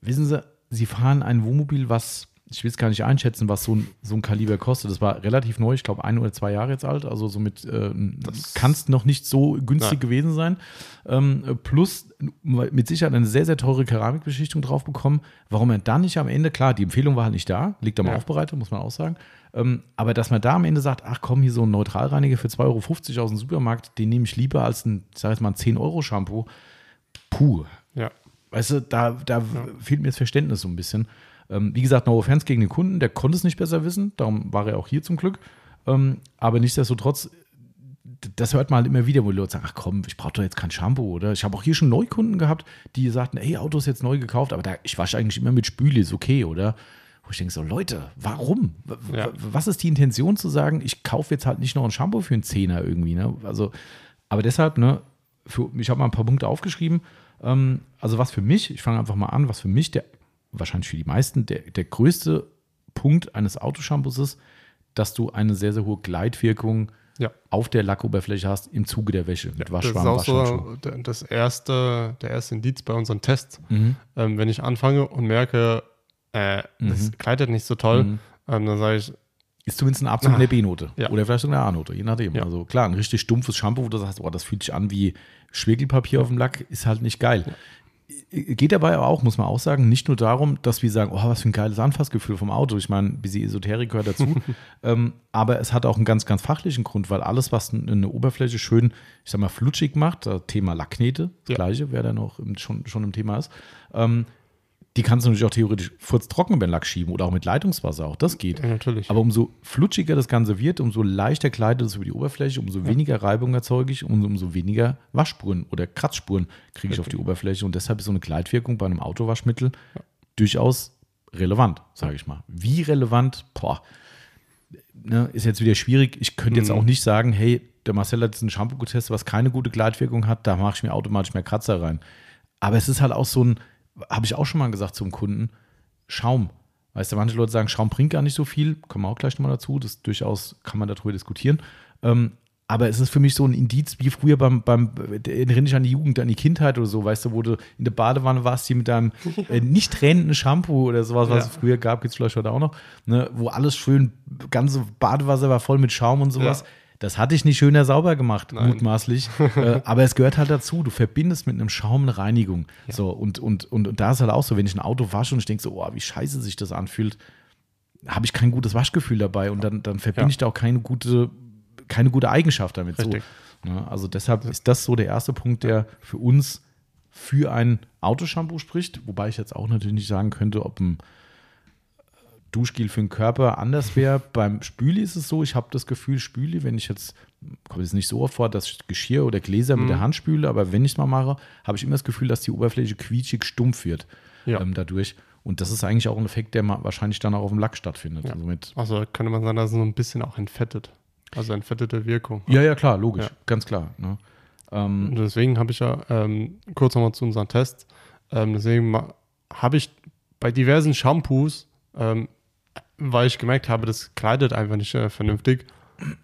wissen Sie, Sie fahren ein Wohnmobil, was ich will es gar nicht einschätzen, was so ein, so ein Kaliber kostet. Das war relativ neu, ich glaube ein oder zwei Jahre jetzt alt, also somit äh, kann es noch nicht so günstig Nein. gewesen sein. Ähm, plus mit Sicherheit eine sehr, sehr teure Keramikbeschichtung drauf bekommen. Warum er dann nicht am Ende, klar, die Empfehlung war halt nicht da, liegt am Ja. Aufbereiter, muss man auch sagen. Ähm, aber dass man da am Ende sagt, ach komm, hier so ein Neutralreiniger für 2,50 Euro aus dem Supermarkt, den nehme ich lieber als ein, ich sag jetzt mal, ein 10-Euro-Shampoo. Puh, Ja. Weißt du, da, da fehlt mir das Verständnis so ein bisschen. Ähm, wie gesagt, no offense gegen den Kunden, der konnte es nicht besser wissen, darum war er auch hier zum Glück. Ähm, aber nichtsdestotrotz, das hört man halt immer wieder, wo die Leute sagen, ach komm, ich brauche doch jetzt kein Shampoo, oder? Ich habe auch hier schon Neukunden gehabt, die sagten, ey, Auto ist jetzt neu gekauft, aber da, ich wasche eigentlich immer mit Spüle, ist okay, oder? Wo ich denke so, Leute, warum? Ja. Was ist die Intention zu sagen, ich kaufe jetzt halt nicht noch ein Shampoo für einen Zehner irgendwie, ne? Also, aber deshalb, ne, für, ich habe mal ein paar Punkte aufgeschrieben. Ähm, also was für mich, ich fange einfach mal an, was für mich der, wahrscheinlich für die meisten, der, der größte Punkt eines Autoshampoos ist, dass du eine sehr, sehr hohe Gleitwirkung Ja. auf der Lackoberfläche hast im Zuge der Wäsche mit Das ist Waschschwamm, auch so das erste, der erste Indiz bei unseren Tests. Mhm. Ähm, wenn ich anfange und merke, äh, das kleidet nicht so toll, Mhm. ähm, dann sage ich, Ist zumindest ein Abzug in der B-Note. Ja. Oder vielleicht sogar eine A-Note, je nachdem. Ja. Also klar, ein richtig stumpfes Shampoo, wo du sagst, oh, das fühlt sich an wie Schmirgelpapier auf dem Lack, ist halt nicht geil. Geht dabei aber auch, muss man auch sagen, nicht nur darum, dass wir sagen, oh, was für ein geiles Anfassgefühl vom Auto. Ich meine, ein bisschen Esoterik gehört dazu. ähm, aber es hat auch einen ganz, ganz fachlichen Grund, weil alles, was eine Oberfläche schön, ich sag mal, flutschig macht, das Thema Lackknete, das Ja. gleiche, wer da noch im, schon, schon im Thema ist, ähm, die kannst du natürlich auch theoretisch furztrocken über den Lack schieben oder auch mit Leitungswasser, auch das geht. ja, natürlich. Aber umso flutschiger das Ganze wird, umso leichter gleitet es über die Oberfläche, umso weniger Reibung erzeuge ich, umso, umso weniger Waschspuren oder Kratzspuren kriege ich auf die Oberfläche. Und deshalb ist so eine Gleitwirkung bei einem Autowaschmittel durchaus relevant, sage ich mal. Wie relevant, boah, ne, ist jetzt wieder schwierig. Ich könnte jetzt Mhm. auch nicht sagen, hey, der Marcel hat jetzt ein Shampoo getestet, was keine gute Gleitwirkung hat, da mache ich mir automatisch mehr Kratzer rein. Aber es ist halt auch so ein, habe ich auch schon mal gesagt zum Kunden, Schaum. Weißt du, manche Leute sagen, Schaum bringt gar nicht so viel, kommen wir auch gleich nochmal dazu, das durchaus kann man darüber diskutieren. Ähm, aber es ist für mich so ein Indiz, wie früher beim, beim erinnere ich an die Jugend, an die Kindheit oder so, weißt du, wo du in der Badewanne warst, hier mit deinem äh, nicht tränenden Shampoo oder sowas, was Ja. es früher gab, gibt es vielleicht heute auch noch, ne, wo alles schön, ganze Badewasser war voll mit Schaum und sowas. Ja. Das hatte ich nicht schöner sauber gemacht, Nein. mutmaßlich. äh, aber es gehört halt dazu. Du verbindest mit einem Schaum eine Reinigung. So, und, und, und, und da ist halt auch so, wenn ich ein Auto wasche und ich denke so, oh, wie scheiße sich das anfühlt, habe ich kein gutes Waschgefühl dabei und dann, dann verbinde Ja. ich da auch keine gute, keine gute Eigenschaft damit. So. Ne? Also deshalb ist das so der erste Punkt, der für uns für ein Autoshampoo spricht, wobei ich jetzt auch natürlich nicht sagen könnte, ob ein Duschgel für den Körper anders wäre. Beim Spüli ist es so, ich habe das Gefühl, Spüli, wenn ich jetzt, kommt jetzt nicht so oft vor, dass ich Geschirr oder Gläser mit der Hand spüle, aber wenn ich es mal mache, habe ich immer das Gefühl, dass die Oberfläche quietschig stumpf wird Ja. ähm, dadurch. Und das ist eigentlich auch ein Effekt, der wahrscheinlich dann auch auf dem Lack stattfindet. Ja. Also Also könnte man sagen, dass es so ein bisschen auch entfettet. Also entfettete Wirkung. ja, ja, klar, logisch, Ja. ganz klar. Ne? Ähm, deswegen habe ich ja ähm, kurz nochmal zu unseren Tests. Ähm, deswegen habe ich bei diversen Shampoos, ähm, weil ich gemerkt habe, das kleidet einfach nicht äh, vernünftig,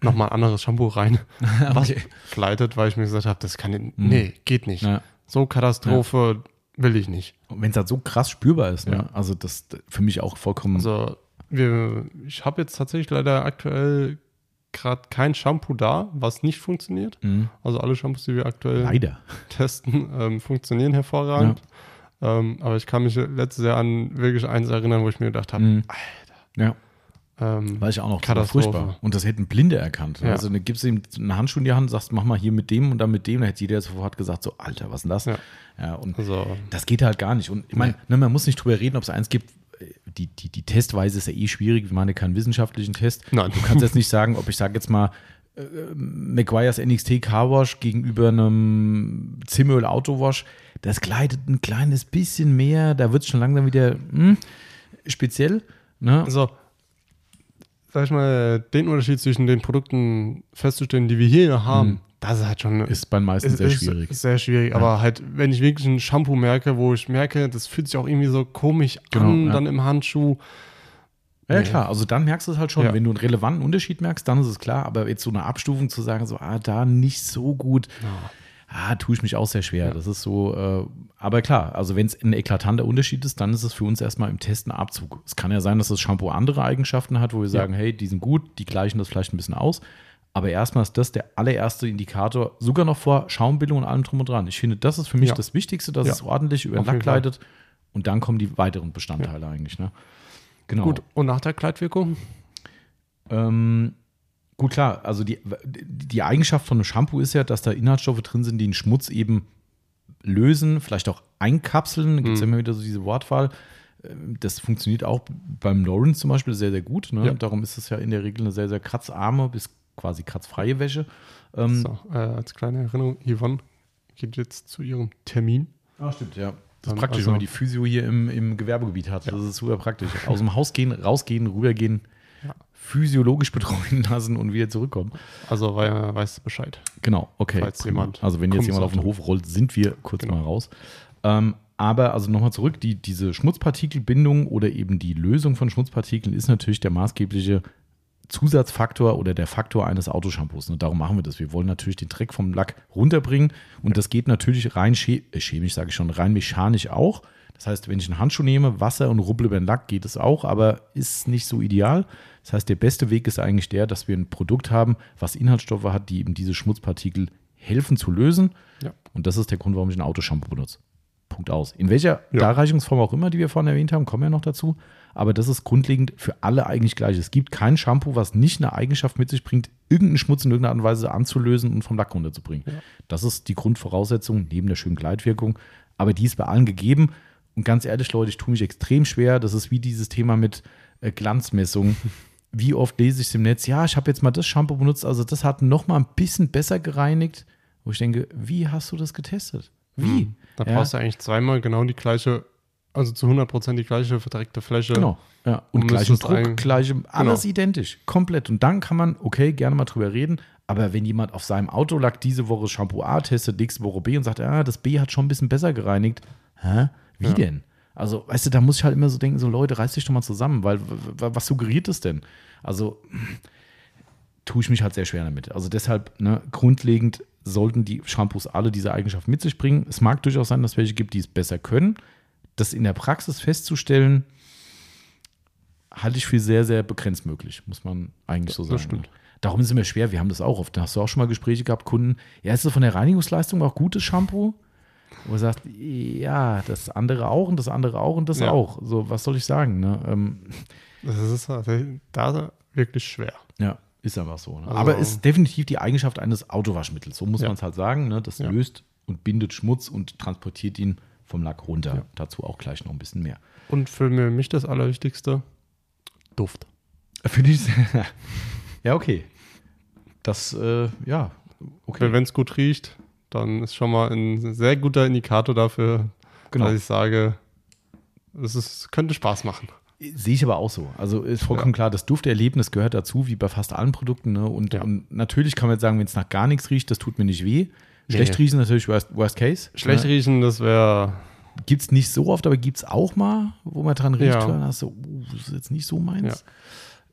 nochmal ein anderes Shampoo rein, was Okay. kleidet, weil ich mir gesagt habe, das kann, nee, geht nicht. Ja. So Katastrophe will ich nicht. Wenn es halt so krass spürbar ist, ne? Ja. also das für mich auch vollkommen. Also wir, ich habe jetzt tatsächlich leider aktuell gerade kein Shampoo da, was nicht funktioniert. Mhm. Also alle Shampoos, die wir aktuell Leider. testen, ähm, funktionieren hervorragend. Ähm, aber ich kann mich letztes Jahr an wirklich eins erinnern, wo ich mir gedacht habe, Mhm. Ja, ähm, weiß ich auch noch. War Katastrophe. Furchtbar. Und das hätten Blinde erkannt. Ja. Also dann gibst du ihm eine Handschuhe in die Hand, sagst, mach mal hier mit dem und dann mit dem. Da hätte jeder sofort gesagt, so, Alter, was ist denn das? Ja. ja und also, Das geht halt gar nicht. Und ich meine, ne, man muss nicht drüber reden, ob es eins gibt. Die, die, die Testweise ist ja eh schwierig. Wir machen ja keinen wissenschaftlichen Test. Nein. Du kannst jetzt nicht sagen, ob ich sage jetzt mal äh, McGuire's NXT Car Wash gegenüber einem Zimmeröl Auto Wash. Das gleitet ein kleines bisschen mehr. Da wird es schon langsam wieder hm, speziell. Ne? also, sag ich mal, den Unterschied zwischen den Produkten festzustellen, die wir hier haben, das ist halt schon Ist bei den meisten ist, sehr ist schwierig. Sehr schwierig, aber halt, wenn ich wirklich ein Shampoo merke, wo ich merke, das fühlt sich auch irgendwie so komisch Genau, an, ja. dann im Handschuh. Ja, Nee. klar, also dann merkst du es halt schon. Ja. Wenn du einen relevanten Unterschied merkst, dann ist es klar. Aber jetzt so eine Abstufung zu sagen, so, ah, da nicht so gut, ah, tue ich mich auch sehr schwer. Das ist so, äh, aber klar, also wenn es ein eklatanter Unterschied ist, dann ist es für uns erstmal im Test ein Abzug. Es kann ja sein, dass das Shampoo andere Eigenschaften hat, wo wir sagen, hey, die sind gut, die gleichen das vielleicht ein bisschen aus. Aber erstmal ist das der allererste Indikator, sogar noch vor Schaumbildung und allem drum und dran. Ich finde, das ist für mich Ja. das Wichtigste, dass Ja. es ordentlich über den Lack gleitet. Und dann kommen die weiteren Bestandteile eigentlich. Ne? Genau. Gut, und nach der Kleidwirkung? Ähm, gut, klar, also die, die Eigenschaft von einem Shampoo ist ja, dass da Inhaltsstoffe drin sind, die den Schmutz eben lösen, vielleicht auch einkapseln. Da gibt es Mhm. immer wieder so diese Wortwahl. Das funktioniert auch beim Lawrence zum Beispiel sehr, sehr gut. Ne? Ja. Darum ist es ja in der Regel eine sehr, sehr kratzarme bis quasi kratzfreie Wäsche. Ähm, So, äh, als kleine Erinnerung, Yvonne geht jetzt zu ihrem Termin. Ah, stimmt, ja. Das ist praktisch, also- wenn man die Physio hier im, im Gewerbegebiet hat. Das ist super praktisch. Aus dem Haus gehen, rausgehen, rübergehen, Ja. Physiologisch betreuen lassen und wieder zurückkommen. Also wei- weißt du Bescheid. Genau, okay. Falls prima. jemand also wenn jetzt jemand auf den. Hof rollt, sind wir kurz Genau. mal raus. Ähm, aber also nochmal zurück, die, diese Schmutzpartikelbindung oder eben die Lösung von Schmutzpartikeln ist natürlich der maßgebliche Zusatzfaktor oder der Faktor eines Autoshampoos. Und darum machen wir das. Wir wollen natürlich den Dreck vom Lack runterbringen und das geht natürlich rein äh, chemisch, sage ich schon, rein mechanisch auch. Das heißt, wenn ich einen Handschuh nehme, Wasser und rubbel über den Lack, geht es auch, aber ist nicht so ideal. Das heißt, der beste Weg ist eigentlich der, dass wir ein Produkt haben, was Inhaltsstoffe hat, die eben diese Schmutzpartikel helfen zu lösen. Ja. Und das ist der Grund, warum ich ein Autoshampoo benutze. Punkt aus. In welcher Ja. Darreichungsform auch immer, die wir vorhin erwähnt haben, kommen wir noch dazu. Aber das ist grundlegend für alle eigentlich gleich. Es gibt kein Shampoo, was nicht eine Eigenschaft mit sich bringt, irgendeinen Schmutz in irgendeiner Art und Weise anzulösen und vom Lack runterzubringen. Das ist die Grundvoraussetzung neben der schönen Gleitwirkung. Aber die ist bei allen gegeben. Und ganz ehrlich, Leute, ich tue mich extrem schwer. Das ist wie dieses Thema mit äh, Glanzmessung. Wie oft lese ich es im Netz? Ja, ich habe jetzt mal das Shampoo benutzt, also das hat noch mal ein bisschen besser gereinigt. Wo ich denke, wie hast du das getestet? Wie? Hm. Da Ja. brauchst du eigentlich zweimal genau die gleiche, also zu 100% die gleiche verdreckte Fläche. Genau. Ja. Und Und gleichen Druck, ein- gleichem, alles identisch, komplett. Und dann kann man, okay, gerne mal drüber reden, aber wenn jemand auf seinem Autolack diese Woche Shampoo A testet, nächste Woche B und sagt, ah, das B hat schon ein bisschen besser gereinigt, hä? Wie Ja. denn? Also, weißt du, da muss ich halt immer so denken, so Leute, reiß dich doch mal zusammen, weil was suggeriert es denn? Also, tue ich mich halt sehr schwer damit. Also deshalb, ne, grundlegend sollten die Shampoos alle diese Eigenschaften mit sich bringen. Es mag durchaus sein, dass es welche gibt, die es besser können. Das in der Praxis festzustellen, halte ich für sehr, sehr begrenzt möglich, muss man eigentlich so sagen. Das stimmt. Darum ist es immer schwer, wir haben das auch oft. Da hast du auch schon mal Gespräche gehabt, Kunden, ja, ist das von der Reinigungsleistung auch gutes Shampoo? Wo er sagt, ja, das andere auch und das andere auch und das Ja. auch. So, was soll ich sagen? Ne? Ähm, Das ist halt da wirklich schwer. Ja, ist einfach so. Ne? Also- Aber ist definitiv die Eigenschaft eines Autowaschmittels. So muss Ja. man es halt sagen. Ne? Das Ja. löst und bindet Schmutz und transportiert ihn vom Lack runter. Dazu auch gleich noch ein bisschen mehr. Und für mich das Allerwichtigste, Duft. Finde ich ja, okay. Das, äh, ja, okay. Wenn es gut riecht, dann ist schon mal ein sehr guter Indikator dafür, Genau. dass ich sage, es ist, könnte Spaß machen. Sehe ich aber auch so. Also ist vollkommen klar, das Dufterlebnis gehört dazu, wie bei fast allen Produkten. Ne? Und, Ja. und natürlich kann man jetzt sagen, wenn es nach gar nichts riecht, das tut mir nicht weh. Nee. Schlecht riechen ist natürlich worst, worst case. Schlecht ne? riechen, das wäre, Gibt es nicht so oft, aber gibt es auch mal, wo man dran riecht, Ja. und dann hast du, uh, das ist jetzt nicht so meins.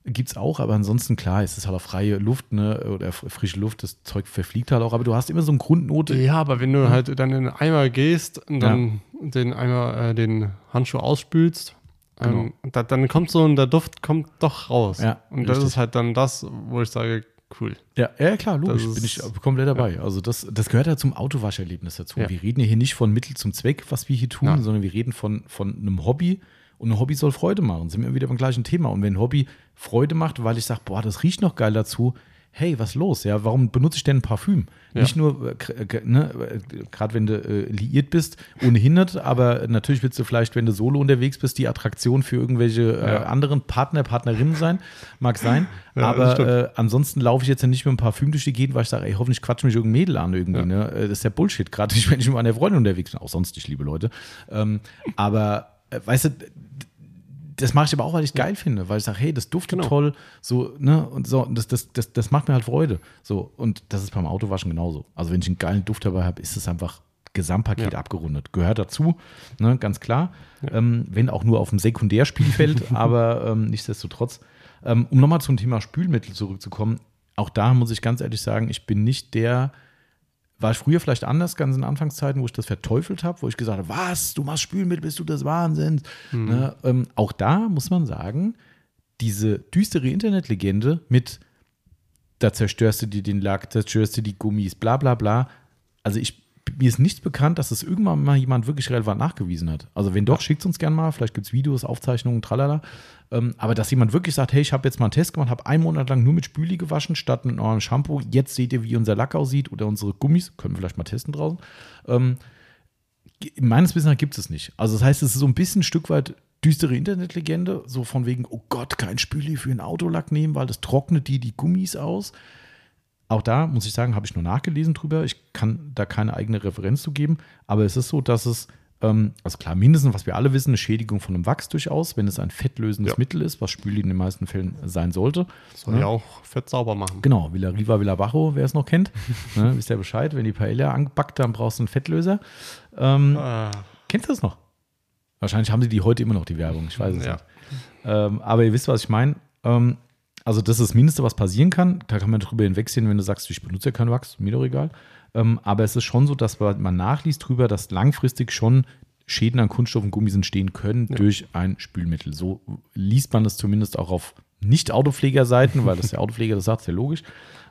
Gibt es auch, aber ansonsten, klar, es ist halt auch freie Luft, ne, oder fr- frische Luft, das Zeug verfliegt halt auch, aber du hast immer so eine Grundnote. ja, aber wenn du halt dann in den Eimer gehst und dann den Eimer, äh, den Handschuh ausspülst, ähm, da, dann kommt so und der Duft kommt doch raus. Ja, und das richtig. ist halt dann das, wo ich sage, cool. Ja, ja klar, logisch, Das bin ist- ich komplett dabei. Also das, das gehört ja zum Autowascherlebnis dazu. Ja. Wir reden ja hier nicht von Mittel zum Zweck, was wir hier tun, Nein. sondern wir reden von, von einem Hobby. Und ein Hobby soll Freude machen. Sind wir wieder beim gleichen Thema. Und wenn ein Hobby Freude macht, weil ich sage, boah, das riecht noch geil dazu, hey, was los? Ja, warum benutze ich denn ein Parfüm? Ja. Nicht nur, äh, äh, ne, äh, gerade wenn du äh, liiert bist, ohnehin nicht, aber natürlich willst du vielleicht, wenn du solo unterwegs bist, die Attraktion für irgendwelche äh, Ja. anderen Partner, Partnerinnen sein. Mag sein. Ja, aber äh, ansonsten laufe ich jetzt ja nicht mit einem Parfüm durch die Gegend, weil ich sage, ey, hoffentlich quatscht mich irgendein Mädel an irgendwie. Ja. Ne? Äh, Das ist ja Bullshit, gerade nicht, wenn ich mit meiner Freundin unterwegs bin. Auch sonst nicht, liebe Leute. Ähm, aber, äh, weißt du, das mache ich aber auch, weil ich geil finde, weil ich sage, hey, das duftet Genau. toll, so, ne, und so, das, das, das, das macht mir halt Freude. So, und das ist beim Autowaschen genauso. Also, wenn ich einen geilen Duft dabei habe, ist es einfach Gesamtpaket Ja. abgerundet. Gehört dazu, ne, ganz klar. Ähm, wenn auch nur auf dem Sekundärspielfeld, aber ähm, nichtsdestotrotz. Ähm, um nochmal zum Thema Spülmittel zurückzukommen, auch da muss ich ganz ehrlich sagen, ich bin nicht der war ich früher vielleicht anders, ganz in Anfangszeiten, wo ich das verteufelt habe, wo ich gesagt habe, was, du machst Spülmittel, bist du des Wahnsinns. Mhm. Ne? Ähm, auch da muss man sagen, diese düstere Internetlegende mit, da zerstörst du dir den Lack, zerstörst du die Gummis, bla bla bla. Also ich, mir ist nichts bekannt, dass es irgendwann mal jemand wirklich relevant nachgewiesen hat. Also wenn doch, schickt uns gerne mal, vielleicht gibt es Videos, Aufzeichnungen, tralala. Ähm, aber dass jemand wirklich sagt, hey, ich habe jetzt mal einen Test gemacht, habe einen Monat lang nur mit Spüli gewaschen, statt mit eurem Shampoo. Jetzt seht ihr, wie unser Lack aussieht oder unsere Gummis. Können wir vielleicht mal testen draußen. Ähm, meines Wissens gibt es nicht. Also das heißt, es ist so ein bisschen ein Stück weit düstere Internetlegende, so von wegen, oh Gott, kein Spüli für einen Autolack nehmen, weil das trocknet die die Gummis aus. Auch da muss ich sagen, habe ich nur nachgelesen drüber. Ich kann da keine eigene Referenz zu geben, aber es ist so, dass es, ähm, also klar, mindestens, was wir alle wissen, eine Schädigung von einem Wachs durchaus, wenn es ein fettlösendes Ja. Mittel ist, was Spüli in den meisten Fällen sein sollte. Soll ja auch fett sauber machen. Genau, Villa Riva, Villa Bajo, wer es noch kennt. ne, wisst ihr Bescheid, wenn die Paella anbackt, dann brauchst du einen Fettlöser. Ähm, Ah, Kennst du das noch? Wahrscheinlich haben sie die heute immer noch, die Werbung. Ich weiß es Ja. nicht. Ähm, aber ihr wisst, was ich meine. Ähm, also, das ist das Mindeste, was passieren kann. Da kann man drüber hinwegsehen, wenn du sagst, ich benutze ja kein Wachs, mir doch egal. Ähm, aber es ist schon so, dass man nachliest drüber, dass langfristig schon Schäden an Kunststoff und Gummis entstehen können durch ein Spülmittel. So liest man es zumindest auch auf Nicht-Autopflegerseiten, weil das der Autopfleger das sagt, ist ja logisch.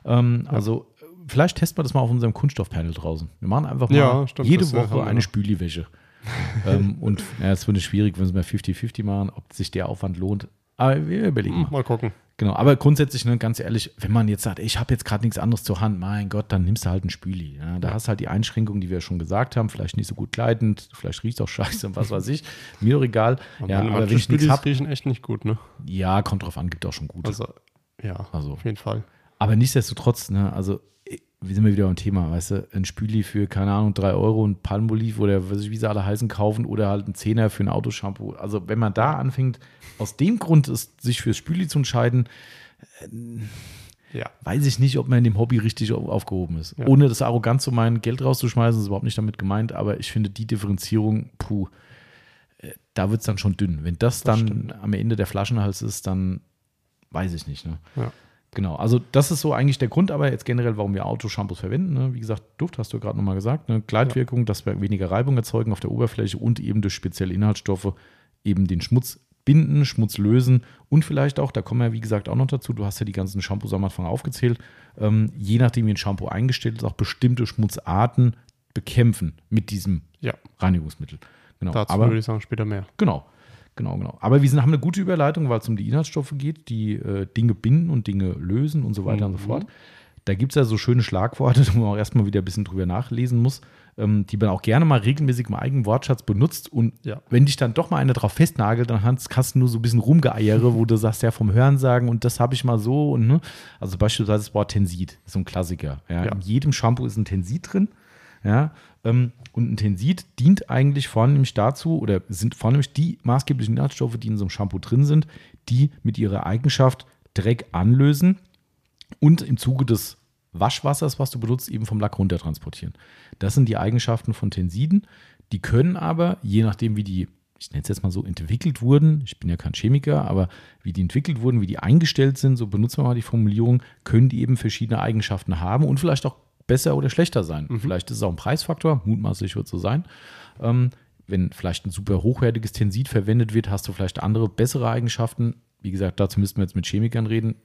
Ähm, Also, äh, vielleicht testen wir das mal auf unserem Kunststoffpanel draußen. Wir machen einfach mal Ja, stimmt, jede das, äh, Woche eine. Spüliwäsche. ähm, und ja, es wird schwierig, wenn sie mal 50-50 machen, ob sich der Aufwand lohnt. Aber wir überlegen mal. mal gucken. Genau, aber grundsätzlich, ne, ganz ehrlich, wenn man jetzt sagt, ich habe jetzt gerade nichts anderes zur Hand, mein Gott, dann nimmst du halt einen Spüli. Ja, da hast du halt die Einschränkungen, die wir schon gesagt haben, vielleicht nicht so gut kleidend, vielleicht riecht auch scheiße und was weiß ich. Mir doch egal. Ja, Manche aber wenn ich nichts habe, riechen echt nicht gut, ne? ja, kommt drauf an, gibt auch schon gute. Also, ja, Also. auf jeden Fall. Aber nichtsdestotrotz, ne, also wir sind wir wieder beim Thema, weißt du, ein Spüli für, keine Ahnung, 3 Euro und Palmolive oder weiß ich, wie sie alle heißen, kaufen oder halt ein Zehner für ein Autoshampoo. Also wenn man da anfängt, aus dem Grund ist, sich fürs Spüli zu entscheiden, Ja. weiß ich nicht, ob man in dem Hobby richtig au- aufgehoben ist. Ja. Ohne das arrogant zu meinen, Geld rauszuschmeißen, ist überhaupt nicht damit gemeint, aber ich finde die Differenzierung, puh, äh, da wird es dann schon dünn. Wenn das, dann stimmt. am Ende der Flaschenhals ist, dann weiß ich nicht. Ne? Ja. Genau, also das ist so eigentlich der Grund, aber jetzt generell, warum wir Autoshampoos verwenden. Ne? Wie gesagt, Duft hast du gerade nochmal gesagt, ne? Gleitwirkung, dass wir weniger Reibung erzeugen auf der Oberfläche und eben durch spezielle Inhaltsstoffe eben den Schmutz binden, Schmutz lösen und vielleicht auch, da kommen wir wie gesagt auch noch dazu, du hast ja die ganzen Shampoos am Anfang aufgezählt, ähm, je nachdem wie ein Shampoo eingestellt ist, auch bestimmte Schmutzarten bekämpfen mit diesem Ja, Reinigungsmittel. Genau, dazu aber würde ich sagen, später mehr. Genau, genau, genau. Aber wir sind, haben eine gute Überleitung, weil es um die Inhaltsstoffe geht, die äh, Dinge binden und Dinge lösen und so weiter und so Mhm. fort. Da gibt es ja so schöne Schlagworte, wo man auch erstmal wieder ein bisschen drüber nachlesen muss, ähm, die man auch gerne mal regelmäßig im eigenen Wortschatz benutzt. Und Ja. wenn dich dann doch mal einer drauf festnagelt, dann hast, du nur so ein bisschen Rumgeeiere, wo du sagst, ja, vom Hören sagen und das habe ich mal so. Und, ne? Also beispielsweise das Wort Tensid, so ein Klassiker. Ja? Ja. In jedem Shampoo ist ein Tensid drin. Ja, und ein Tensid dient eigentlich vornehmlich dazu, oder sind vornehmlich die maßgeblichen Inhaltsstoffe, die in so einem Shampoo drin sind, die mit ihrer Eigenschaft Dreck anlösen und im Zuge des Waschwassers, was du benutzt, eben vom Lack runter transportieren. Das sind die Eigenschaften von Tensiden. Die können aber, je nachdem, wie die, ich nenne es jetzt mal so, entwickelt wurden, ich bin ja kein Chemiker, aber wie die entwickelt wurden, wie die eingestellt sind, so benutzen wir mal die Formulierung, können die eben verschiedene Eigenschaften haben und vielleicht auch besser oder schlechter sein. Vielleicht ist es auch ein Preisfaktor, mutmaßlich wird es so sein. Ähm, wenn vielleicht ein super hochwertiges Tensid verwendet wird, hast du vielleicht andere, bessere Eigenschaften. Wie gesagt, dazu müssten wir jetzt mit Chemikern reden.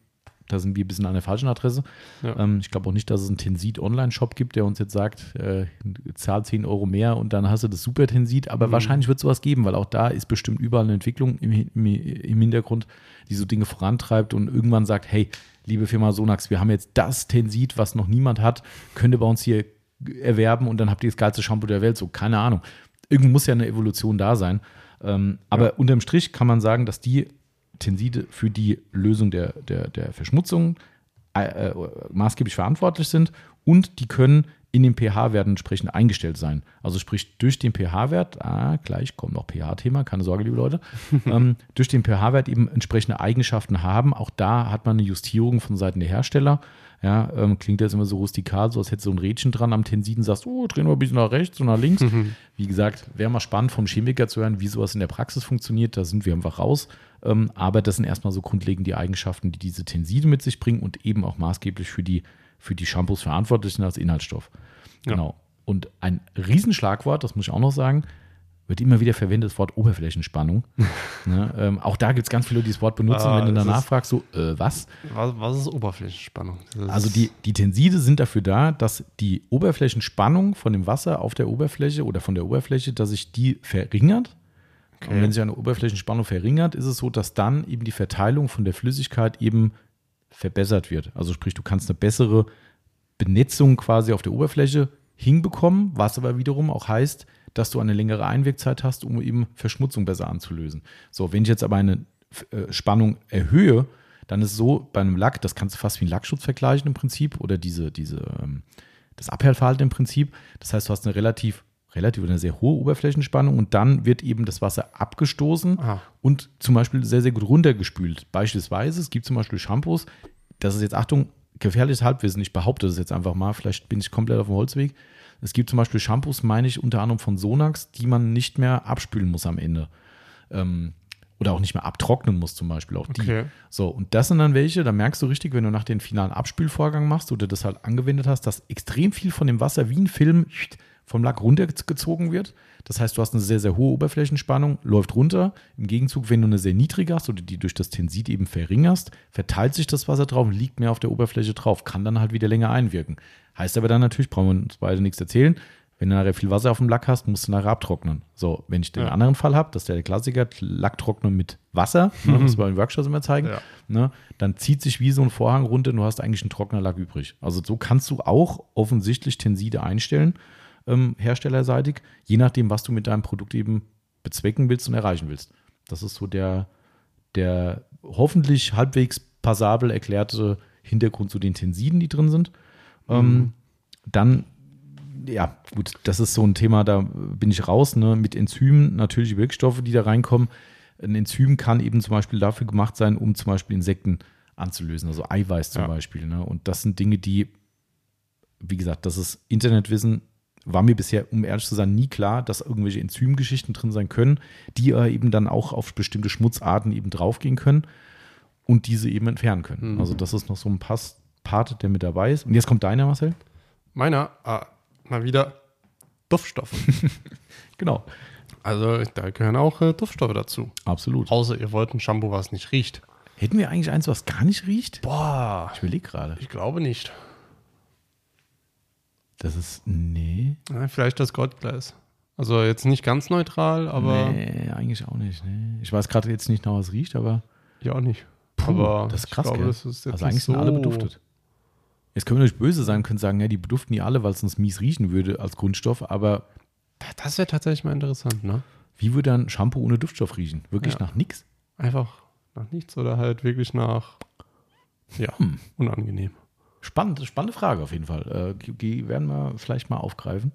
Da sind wir ein bisschen an der falschen Adresse. Ja. Ähm, ich glaube auch nicht, dass es einen Tensid-Online-Shop gibt, der uns jetzt sagt, äh, zahl 10 Euro mehr und dann hast du das super Tensid. Aber Mhm. wahrscheinlich wird es sowas geben, weil auch da ist bestimmt überall eine Entwicklung im, im, im Hintergrund, die so Dinge vorantreibt und irgendwann sagt, hey, liebe Firma Sonax, wir haben jetzt das Tensid, was noch niemand hat, könnt ihr bei uns hier erwerben und dann habt ihr das geilste Shampoo der Welt. So, keine Ahnung. Irgendwo muss ja eine Evolution da sein. Ähm, aber unterm Strich kann man sagen, dass die Tenside für die Lösung der, der, der Verschmutzung äh, äh, maßgeblich verantwortlich sind und die können in den pH-Werten entsprechend eingestellt sein. Also sprich durch den pH-Wert, ah, gleich kommt noch pH-Thema, keine Sorge, liebe Leute, ähm, durch den pH-Wert eben entsprechende Eigenschaften haben. Auch da hat man eine Justierung von Seiten der Hersteller. Ja, ähm, klingt jetzt immer so rustikal, so als hätte so ein Rädchen dran am Tensiden, sagst, oh, drehen wir ein bisschen nach rechts und nach links. Wie gesagt, wäre mal spannend vom Chemiker zu hören, wie sowas in der Praxis funktioniert. Da sind wir einfach raus. Ähm, aber das sind erstmal so grundlegend die Eigenschaften, die diese Tenside mit sich bringen und eben auch maßgeblich für die, für die Shampoos verantwortlich sind als Inhaltsstoff. Ja. Genau. Und ein Riesenschlagwort, das muss ich auch noch sagen, wird immer wieder verwendet, das Wort Oberflächenspannung. ne? ähm, auch da gibt es ganz viele, die das Wort benutzen, Ah, wenn du danach ist- fragst, so, äh, was? Was, was ist Oberflächenspannung? Das Also die, die Tenside sind dafür da, dass die Oberflächenspannung von dem Wasser auf der Oberfläche oder von der Oberfläche, dass sich die verringert. Und wenn sich eine Oberflächenspannung verringert, ist es so, dass dann eben die Verteilung von der Flüssigkeit eben verbessert wird. Also sprich, du kannst eine bessere Benetzung quasi auf der Oberfläche hinbekommen, was aber wiederum auch heißt, dass du eine längere Einwirkzeit hast, um eben Verschmutzung besser anzulösen. So, wenn ich jetzt aber eine äh, Spannung erhöhe, dann ist es so, bei einem Lack, das kannst du fast wie einen Lackschutz vergleichen im Prinzip oder diese, diese, ähm, das Abhärtverhalten im Prinzip. Das heißt, du hast eine relativ, relativ oder eine sehr hohe Oberflächenspannung und dann wird eben das Wasser abgestoßen Ah. und zum Beispiel sehr, sehr gut runtergespült. Beispielsweise, es gibt zum Beispiel Shampoos, das ist jetzt, Achtung, gefährliches Halbwissen, ich behaupte das jetzt einfach mal, vielleicht bin ich komplett auf dem Holzweg. Es gibt zum Beispiel Shampoos, meine ich, unter anderem von Sonax, die man nicht mehr abspülen muss am Ende. Ähm, oder auch nicht mehr abtrocknen muss, zum Beispiel auch die. Okay. So, und das sind dann welche, da merkst du richtig, wenn du nach dem finalen Abspülvorgang machst oder das halt angewendet hast, dass extrem viel von dem Wasser wie ein Film vom Lack runtergezogen wird. Das heißt, du hast eine sehr, sehr hohe Oberflächenspannung, läuft runter. Im Gegenzug, wenn du eine sehr niedrige hast oder die durch das Tensid eben verringerst, verteilt sich das Wasser drauf und liegt mehr auf der Oberfläche drauf, kann dann halt wieder länger einwirken. Heißt aber dann natürlich, brauchen wir uns beide nichts erzählen, wenn du nachher viel Wasser auf dem Lack hast, musst du nachher abtrocknen. So, wenn ich den Ja. anderen Fall habe, das ist der Klassiker, Lacktrocknen mit Wasser, ne, das wir in Workshops immer zeigen, Ja. ne, dann zieht sich wie so ein Vorhang runter und du hast eigentlich einen trockenen Lack übrig. Also so kannst du auch offensichtlich Tenside einstellen, ähm, herstellerseitig, je nachdem, was du mit deinem Produkt eben bezwecken willst und erreichen willst. Das ist so der, der hoffentlich halbwegs passabel erklärte Hintergrund zu den Tensiden, die drin sind. Ähm, dann, ja, gut, das ist so ein Thema, da bin ich raus, ne? mit Enzymen, natürliche Wirkstoffe, die da reinkommen. Ein Enzym kann eben zum Beispiel dafür gemacht sein, um zum Beispiel Insekten anzulösen, also Eiweiß zum Ja. Beispiel. Ne? Und das sind Dinge, die, wie gesagt, das ist Internetwissen, war mir bisher, um ehrlich zu sein, nie klar, dass irgendwelche Enzymgeschichten drin sein können, die aber eben dann auch auf bestimmte Schmutzarten eben draufgehen können und diese eben entfernen können. Mhm. Also das ist noch so ein Pass Part, der mit dabei ist. Und jetzt kommt deiner, Marcel. Meiner, ah, mal wieder Duftstoffe. Genau. also da gehören auch äh, Duftstoffe dazu. Absolut. Außer ihr wollt ein Shampoo, was nicht riecht. Hätten wir eigentlich eins, was gar nicht riecht? Boah, Ich überlege gerade. ich glaube nicht. Das ist, nee. Ja, vielleicht das Goldglas. Also jetzt nicht ganz neutral, aber nee, eigentlich auch nicht. Nee. Ich weiß gerade jetzt nicht, nach was riecht, aber ja auch nicht. puh, aber das ist krass, ich glaube, das ist jetzt Also nicht eigentlich sind so alle beduftet. Jetzt können wir natürlich böse sein, können sagen, ja, die beduften die alle, weil es uns mies riechen würde als Grundstoff, aber Das wäre tatsächlich mal interessant, ne? wie würde ein Shampoo ohne Duftstoff riechen? Wirklich Ja. nach nix? Einfach nach nichts oder halt wirklich nach, ja, Hm. unangenehm. Spannend, spannende Frage auf jeden Fall. Äh, die- werden wir vielleicht mal aufgreifen.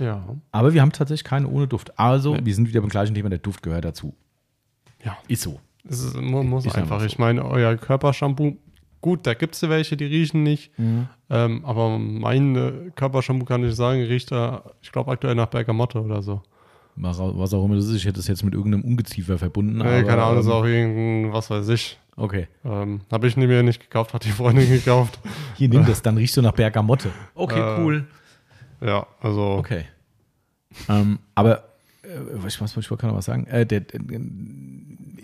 Ja, Aber wir haben tatsächlich keine ohne Duft. Also, Nee. wir sind wieder beim gleichen Thema, der Duft gehört dazu. ja. Ist so. Es ist, mu- muss Ist einfach. so. Ich meine, euer Körpershampoo, gut, da gibt es welche, die riechen nicht. Ähm, aber mein Körpershampoo kann ich sagen, riecht da, ich glaube, aktuell nach Bergamotte oder so. Was auch immer das ist. Ich hätte es jetzt mit irgendeinem Ungeziefer verbunden. Nee, aber, keine Ahnung, das ist ähm, auch irgendein, was weiß ich. Okay. Ähm, Habe ich mir nicht gekauft, hat die Freundin gekauft. Hier, nimm das, dann riechst du nach Bergamotte. Okay, Äh, cool. Ja, also. Okay. ähm, aber, äh, was, was wollte ich wollte gerade noch was sagen? Äh, der, der,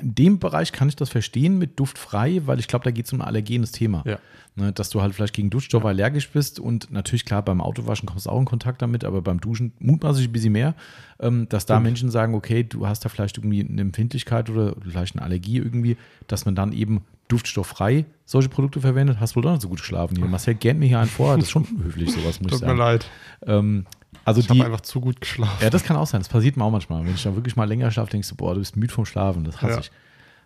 in dem Bereich kann ich das verstehen mit duftfrei, weil ich glaube, da geht es um ein allergenes Thema. Ja. Ne, dass du halt vielleicht gegen Duftstoffe allergisch bist und natürlich, klar, beim Autowaschen kommst du auch in Kontakt damit, aber beim Duschen mutmaßlich ein bisschen mehr, ähm, dass da Stimmt. Menschen sagen, okay, du hast da vielleicht irgendwie eine Empfindlichkeit oder vielleicht eine Allergie irgendwie, dass man dann eben duftstofffrei solche Produkte verwendet. Hast wohl doch nicht so gut geschlafen hier. Marcel gähnt mir hier einen vor, das ist schon unhöflich, sowas muss ich Tut mir sagen. leid. Ähm, also Ich habe einfach zu gut geschlafen. ja, das kann auch sein. Das passiert mir auch manchmal. Wenn ich dann wirklich mal länger schlafe, denkst du, boah, du bist müde vom Schlafen. Das hasse Ja. ich.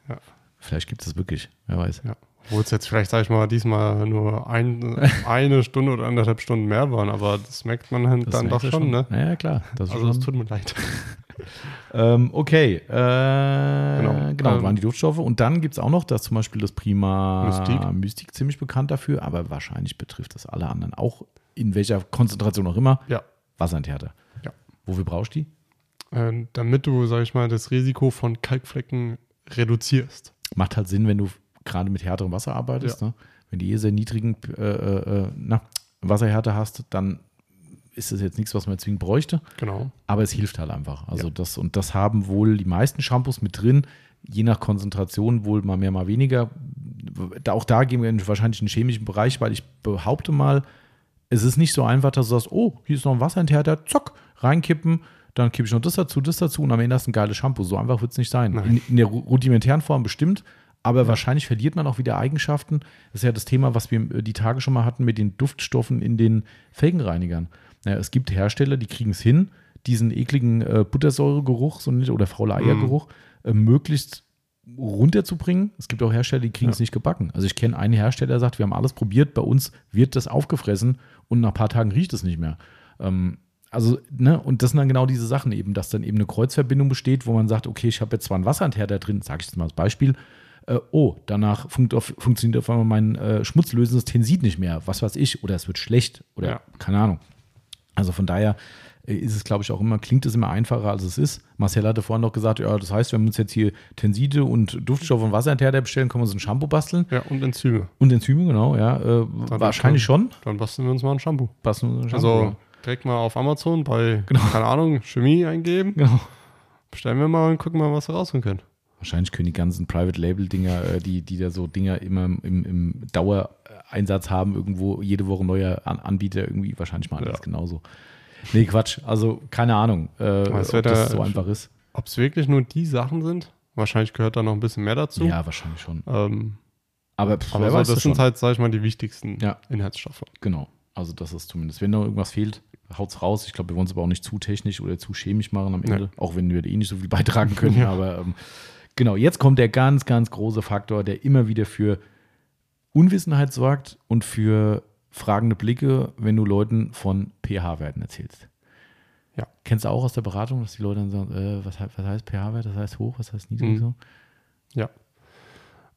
Ja. Vielleicht gibt es das wirklich. Wer weiß. Ja. Obwohl es jetzt vielleicht, sag ich mal, diesmal nur ein, eine Stunde oder anderthalb Stunden mehr waren, aber das merkt man halt Das dann doch merkt ihr schon, ne? Ja, klar. Das Also schon, tut mir leid. ähm, okay. Äh, genau, Genau. das waren die Duftstoffe. Und dann gibt es auch noch, dass zum Beispiel das Prima Mystique. Mystique ziemlich bekannt dafür, aber wahrscheinlich betrifft das alle anderen auch, in welcher Konzentration auch immer, Ja. Wasserentherter. Ja. Wofür brauchst du die? Äh, damit du, sag ich mal, das Risiko von Kalkflecken reduzierst. Macht halt Sinn, wenn du gerade mit härterem Wasser arbeitest. Ne? Wenn du hier sehr niedrigen äh, äh, na, Wasserhärte hast, dann ist das jetzt nichts, was man zwingend bräuchte. Genau. Aber es hilft halt einfach. Also Ja. das, und das haben wohl die meisten Shampoos mit drin, je nach Konzentration wohl mal mehr, mal weniger. Da, auch da gehen wir in wahrscheinlich in den chemischen Bereich, weil ich behaupte mal, es ist nicht so einfach, dass du sagst, oh, hier ist noch ein Wasserenthärter, zock, reinkippen, dann kippe ich noch das dazu, das dazu und am Ende hast du ein geiles Shampoo. So einfach wird es nicht sein. In, in der ru- rudimentären Form bestimmt, aber wahrscheinlich verliert man auch wieder Eigenschaften. Das ist ja das Thema, was wir äh, die Tage schon mal hatten mit den Duftstoffen in den Felgenreinigern. Ja, es gibt Hersteller, die kriegen es hin, diesen ekligen äh, Buttersäuregeruch so nicht, oder faule Eiergeruch äh, möglichst runterzubringen. Es gibt auch Hersteller, die kriegen es Ja. nicht gebacken. Also ich kenne einen Hersteller, der sagt, wir haben alles probiert, bei uns wird das aufgefressen und nach ein paar Tagen riecht es nicht mehr. Ähm, also, ne, und das sind dann genau diese Sachen eben, dass dann eben eine Kreuzverbindung besteht, wo man sagt, okay, ich habe jetzt zwar einen Wasserenthärter drin, sage ich jetzt mal als Beispiel, äh, oh, danach funkt auf, funktioniert auf einmal mein äh, schmutzlösendes Tensid nicht mehr, was weiß ich, oder es wird schlecht oder Ja. keine Ahnung. Also von daher ist es, glaube ich, auch immer, klingt es immer einfacher, als es ist. Marcel hatte vorhin noch gesagt, ja, das heißt, wenn wir uns jetzt hier Tenside und Duftstoff und Wasserenthärter bestellen, können wir uns ein Shampoo basteln. Ja, und Enzyme. Und Enzyme, genau, ja. Äh, wahrscheinlich schon. Dann basteln wir uns mal ein Shampoo. Basteln wir uns ein Also Shampoo, direkt mal auf Amazon bei, Genau. keine Ahnung, Chemie eingeben. ja. genau. Bestellen wir mal und gucken mal, was wir rausholen können. Wahrscheinlich können die ganzen Private-Label-Dinger, äh, die, die da so Dinger immer im, im Dauereinsatz haben, irgendwo jede Woche neuer An Anbieter irgendwie wahrscheinlich mal Ja. alles genauso. Nee, Quatsch. Also keine Ahnung, äh, ob wird das so einfach ist. Ob es wirklich nur die Sachen sind? Wahrscheinlich gehört da noch ein bisschen mehr dazu. Ja, wahrscheinlich schon. Ähm, Aber, pff, aber so, das das sind halt, sag ich mal, die wichtigsten Ja. Inhaltsstoffe. Genau. Also das ist zumindest, wenn noch irgendwas fehlt, haut's raus. Ich glaube, wir wollen es aber auch nicht zu technisch oder zu chemisch machen am Ende, Nee. auch wenn wir eh nicht so viel beitragen können. Ja. Aber ähm, genau, jetzt kommt der ganz, ganz große Faktor, der immer wieder für Unwissenheit sorgt und für fragende Blicke, wenn du Leuten von pH-Werten erzählst. Ja. Kennst du auch aus der Beratung, dass die Leute dann sagen, äh, was, was heißt pH-Wert? Das heißt hoch, was heißt niedrig? Mhm. So?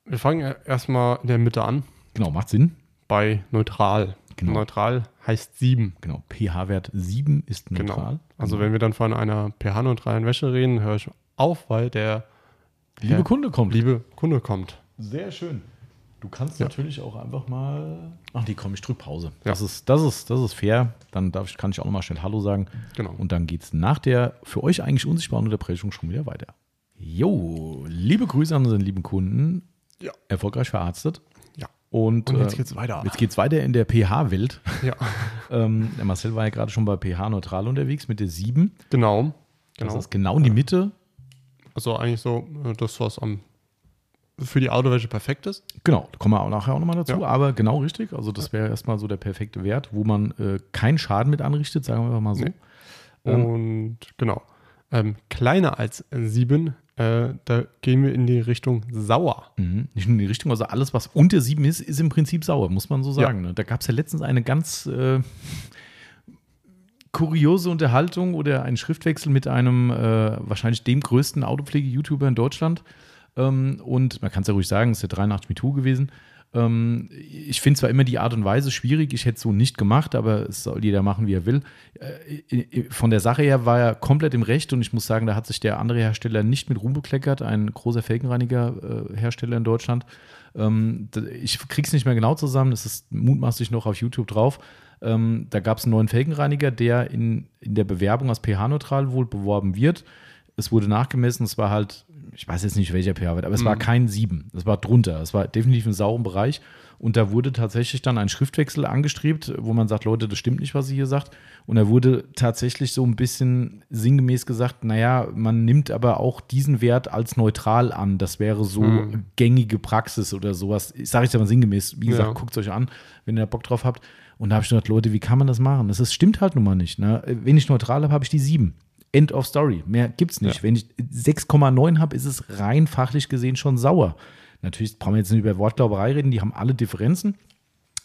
Wir fangen ja erstmal in der Mitte an, Genau, macht Sinn. bei neutral. Genau. Neutral heißt 7. Genau, pH-Wert 7 ist neutral. Genau. Also wenn wir dann von einer pH-neutralen Wäsche reden, höre ich auf, weil der Liebe Ja. Kunde kommt. liebe Kunde kommt. Sehr schön. Du kannst Ja. natürlich auch einfach mal. Ach nee, komm, ich drück Pause. Ja. Das, ist, das, ist, das ist fair. Dann darf ich, kann ich auch nochmal schnell Hallo sagen. Genau. Und dann geht es nach der für euch eigentlich unsichtbaren Unterbrechung schon wieder weiter. Jo, liebe Grüße an unseren lieben Kunden. Ja. Erfolgreich verarztet. Ja. Und, Und jetzt äh, geht's weiter. Jetzt geht's weiter in der pH-Welt. Ja, ähm, der Marcel war ja gerade schon bei pH-neutral unterwegs mit der 7. genau. Das genau. ist genau in die Mitte. Also eigentlich so äh, das, was am für die Autowäsche perfekt ist. Genau, da kommen wir auch nachher auch nochmal dazu, Ja. aber genau richtig. Also das wäre erstmal so der perfekte Wert, wo man äh, keinen Schaden mit anrichtet, sagen wir einfach mal so. Nee. Ähm. Und genau. Ähm, kleiner als 7, äh, da gehen wir in die Richtung sauer. Mhm. Nicht nur in die Richtung, also alles, was unter sieben ist, ist im Prinzip sauer, muss man so sagen. Ne? Da gab es ja letztens eine ganz äh, kuriose Unterhaltung oder einen Schriftwechsel mit einem äh, wahrscheinlich dem größten Autopflege-YouTuber in Deutschland. Ähm, und man kann es ja ruhig sagen, es ist der 83 MeToo gewesen. Ähm, ich finde zwar immer die Art und Weise schwierig, ich hätte es so nicht gemacht, aber es soll jeder machen, wie er will. Äh, äh, von der Sache her war er komplett im Recht und ich muss sagen, da hat sich der andere Hersteller nicht mit Ruhm bekleckert, ein großer Felgenreiniger-Hersteller in Deutschland. Ähm, ich krieg's nicht mehr genau zusammen, es ist mutmaßlich noch auf YouTube drauf. Ähm, da gab es einen neuen Felgenreiniger, der in, in der Bewerbung als pH-neutral wohl beworben wird. Es wurde nachgemessen, es war halt, ich weiß jetzt nicht welcher pH-Wert, aber es war kein 7, es war drunter, es war definitiv im sauren Bereich. Und da wurde tatsächlich dann ein Schriftwechsel angestrebt, wo man sagt, Leute, das stimmt nicht, was ihr hier sagt. Und da wurde tatsächlich so ein bisschen sinngemäß gesagt, naja, man nimmt aber auch diesen Wert als neutral an. Das wäre so Hm. gängige Praxis oder sowas. Ich sage jetzt aber sinngemäß, wie gesagt, Ja. guckt es euch an, wenn ihr da Bock drauf habt. Und da habe ich gedacht, Leute, wie kann man das machen? Das ist, stimmt halt nun mal nicht. Ne? Wenn ich neutral habe, habe ich die 7. End of story. Mehr gibt's nicht. Ja. Wenn ich 6,9 habe, ist es rein fachlich gesehen schon sauer. Natürlich brauchen wir jetzt nicht über Wortglauberei reden, die haben alle Differenzen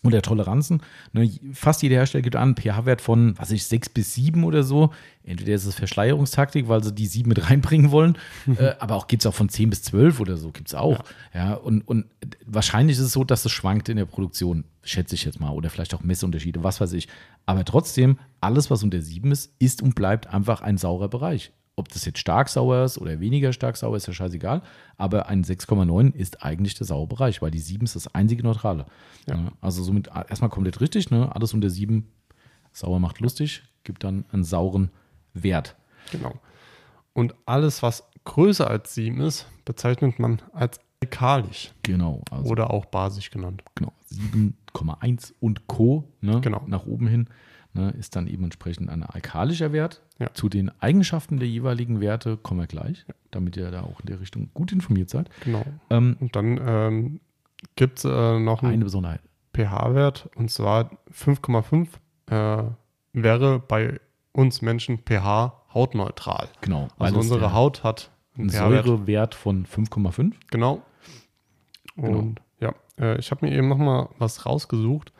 oder Toleranzen. Ne, fast jeder Hersteller gibt an, pH-Wert von, was ich, 6 bis 7 oder so. Entweder ist es Verschleierungstaktik, weil sie die 7 mit reinbringen wollen, äh, aber auch gibt es auch von 10 bis 12 oder so, gibt es auch. Ja. und, und wahrscheinlich ist es so, dass es schwankt in der Produktion, schätze ich jetzt mal, oder vielleicht auch Messunterschiede, was weiß ich. Aber trotzdem, alles, was unter 7 ist, ist und bleibt einfach ein saurer Bereich. Ob das jetzt stark sauer ist oder weniger stark sauer, ist ja scheißegal. Aber ein 6,9 ist eigentlich der saure Bereich, weil die 7 ist das einzige Neutrale. Ja. also somit erstmal komplett richtig, ne? Alles unter 7 sauer macht lustig. gibt dann einen sauren Wert. Genau. Und alles, was größer als 7 ist, bezeichnet man als alkalisch Genau. Also oder auch basisch genannt. genau, 7,1 und Co. Ne, Genau. nach oben hin ne, ist dann eben entsprechend ein alkalischer Wert. Ja. Zu den Eigenschaften der jeweiligen Werte kommen wir gleich, damit ihr da auch in der Richtung gut informiert seid. Genau. Ähm, Und dann ähm, gibt es äh, noch einen eine Besonderheit. pH-Wert und zwar 5,5 äh, wäre bei uns Menschen pH hautneutral. Genau. Also unsere Haut hat ein einen. Säurewert von 5,5. Genau. Und ja, äh, ich habe mir eben noch mal was rausgesucht.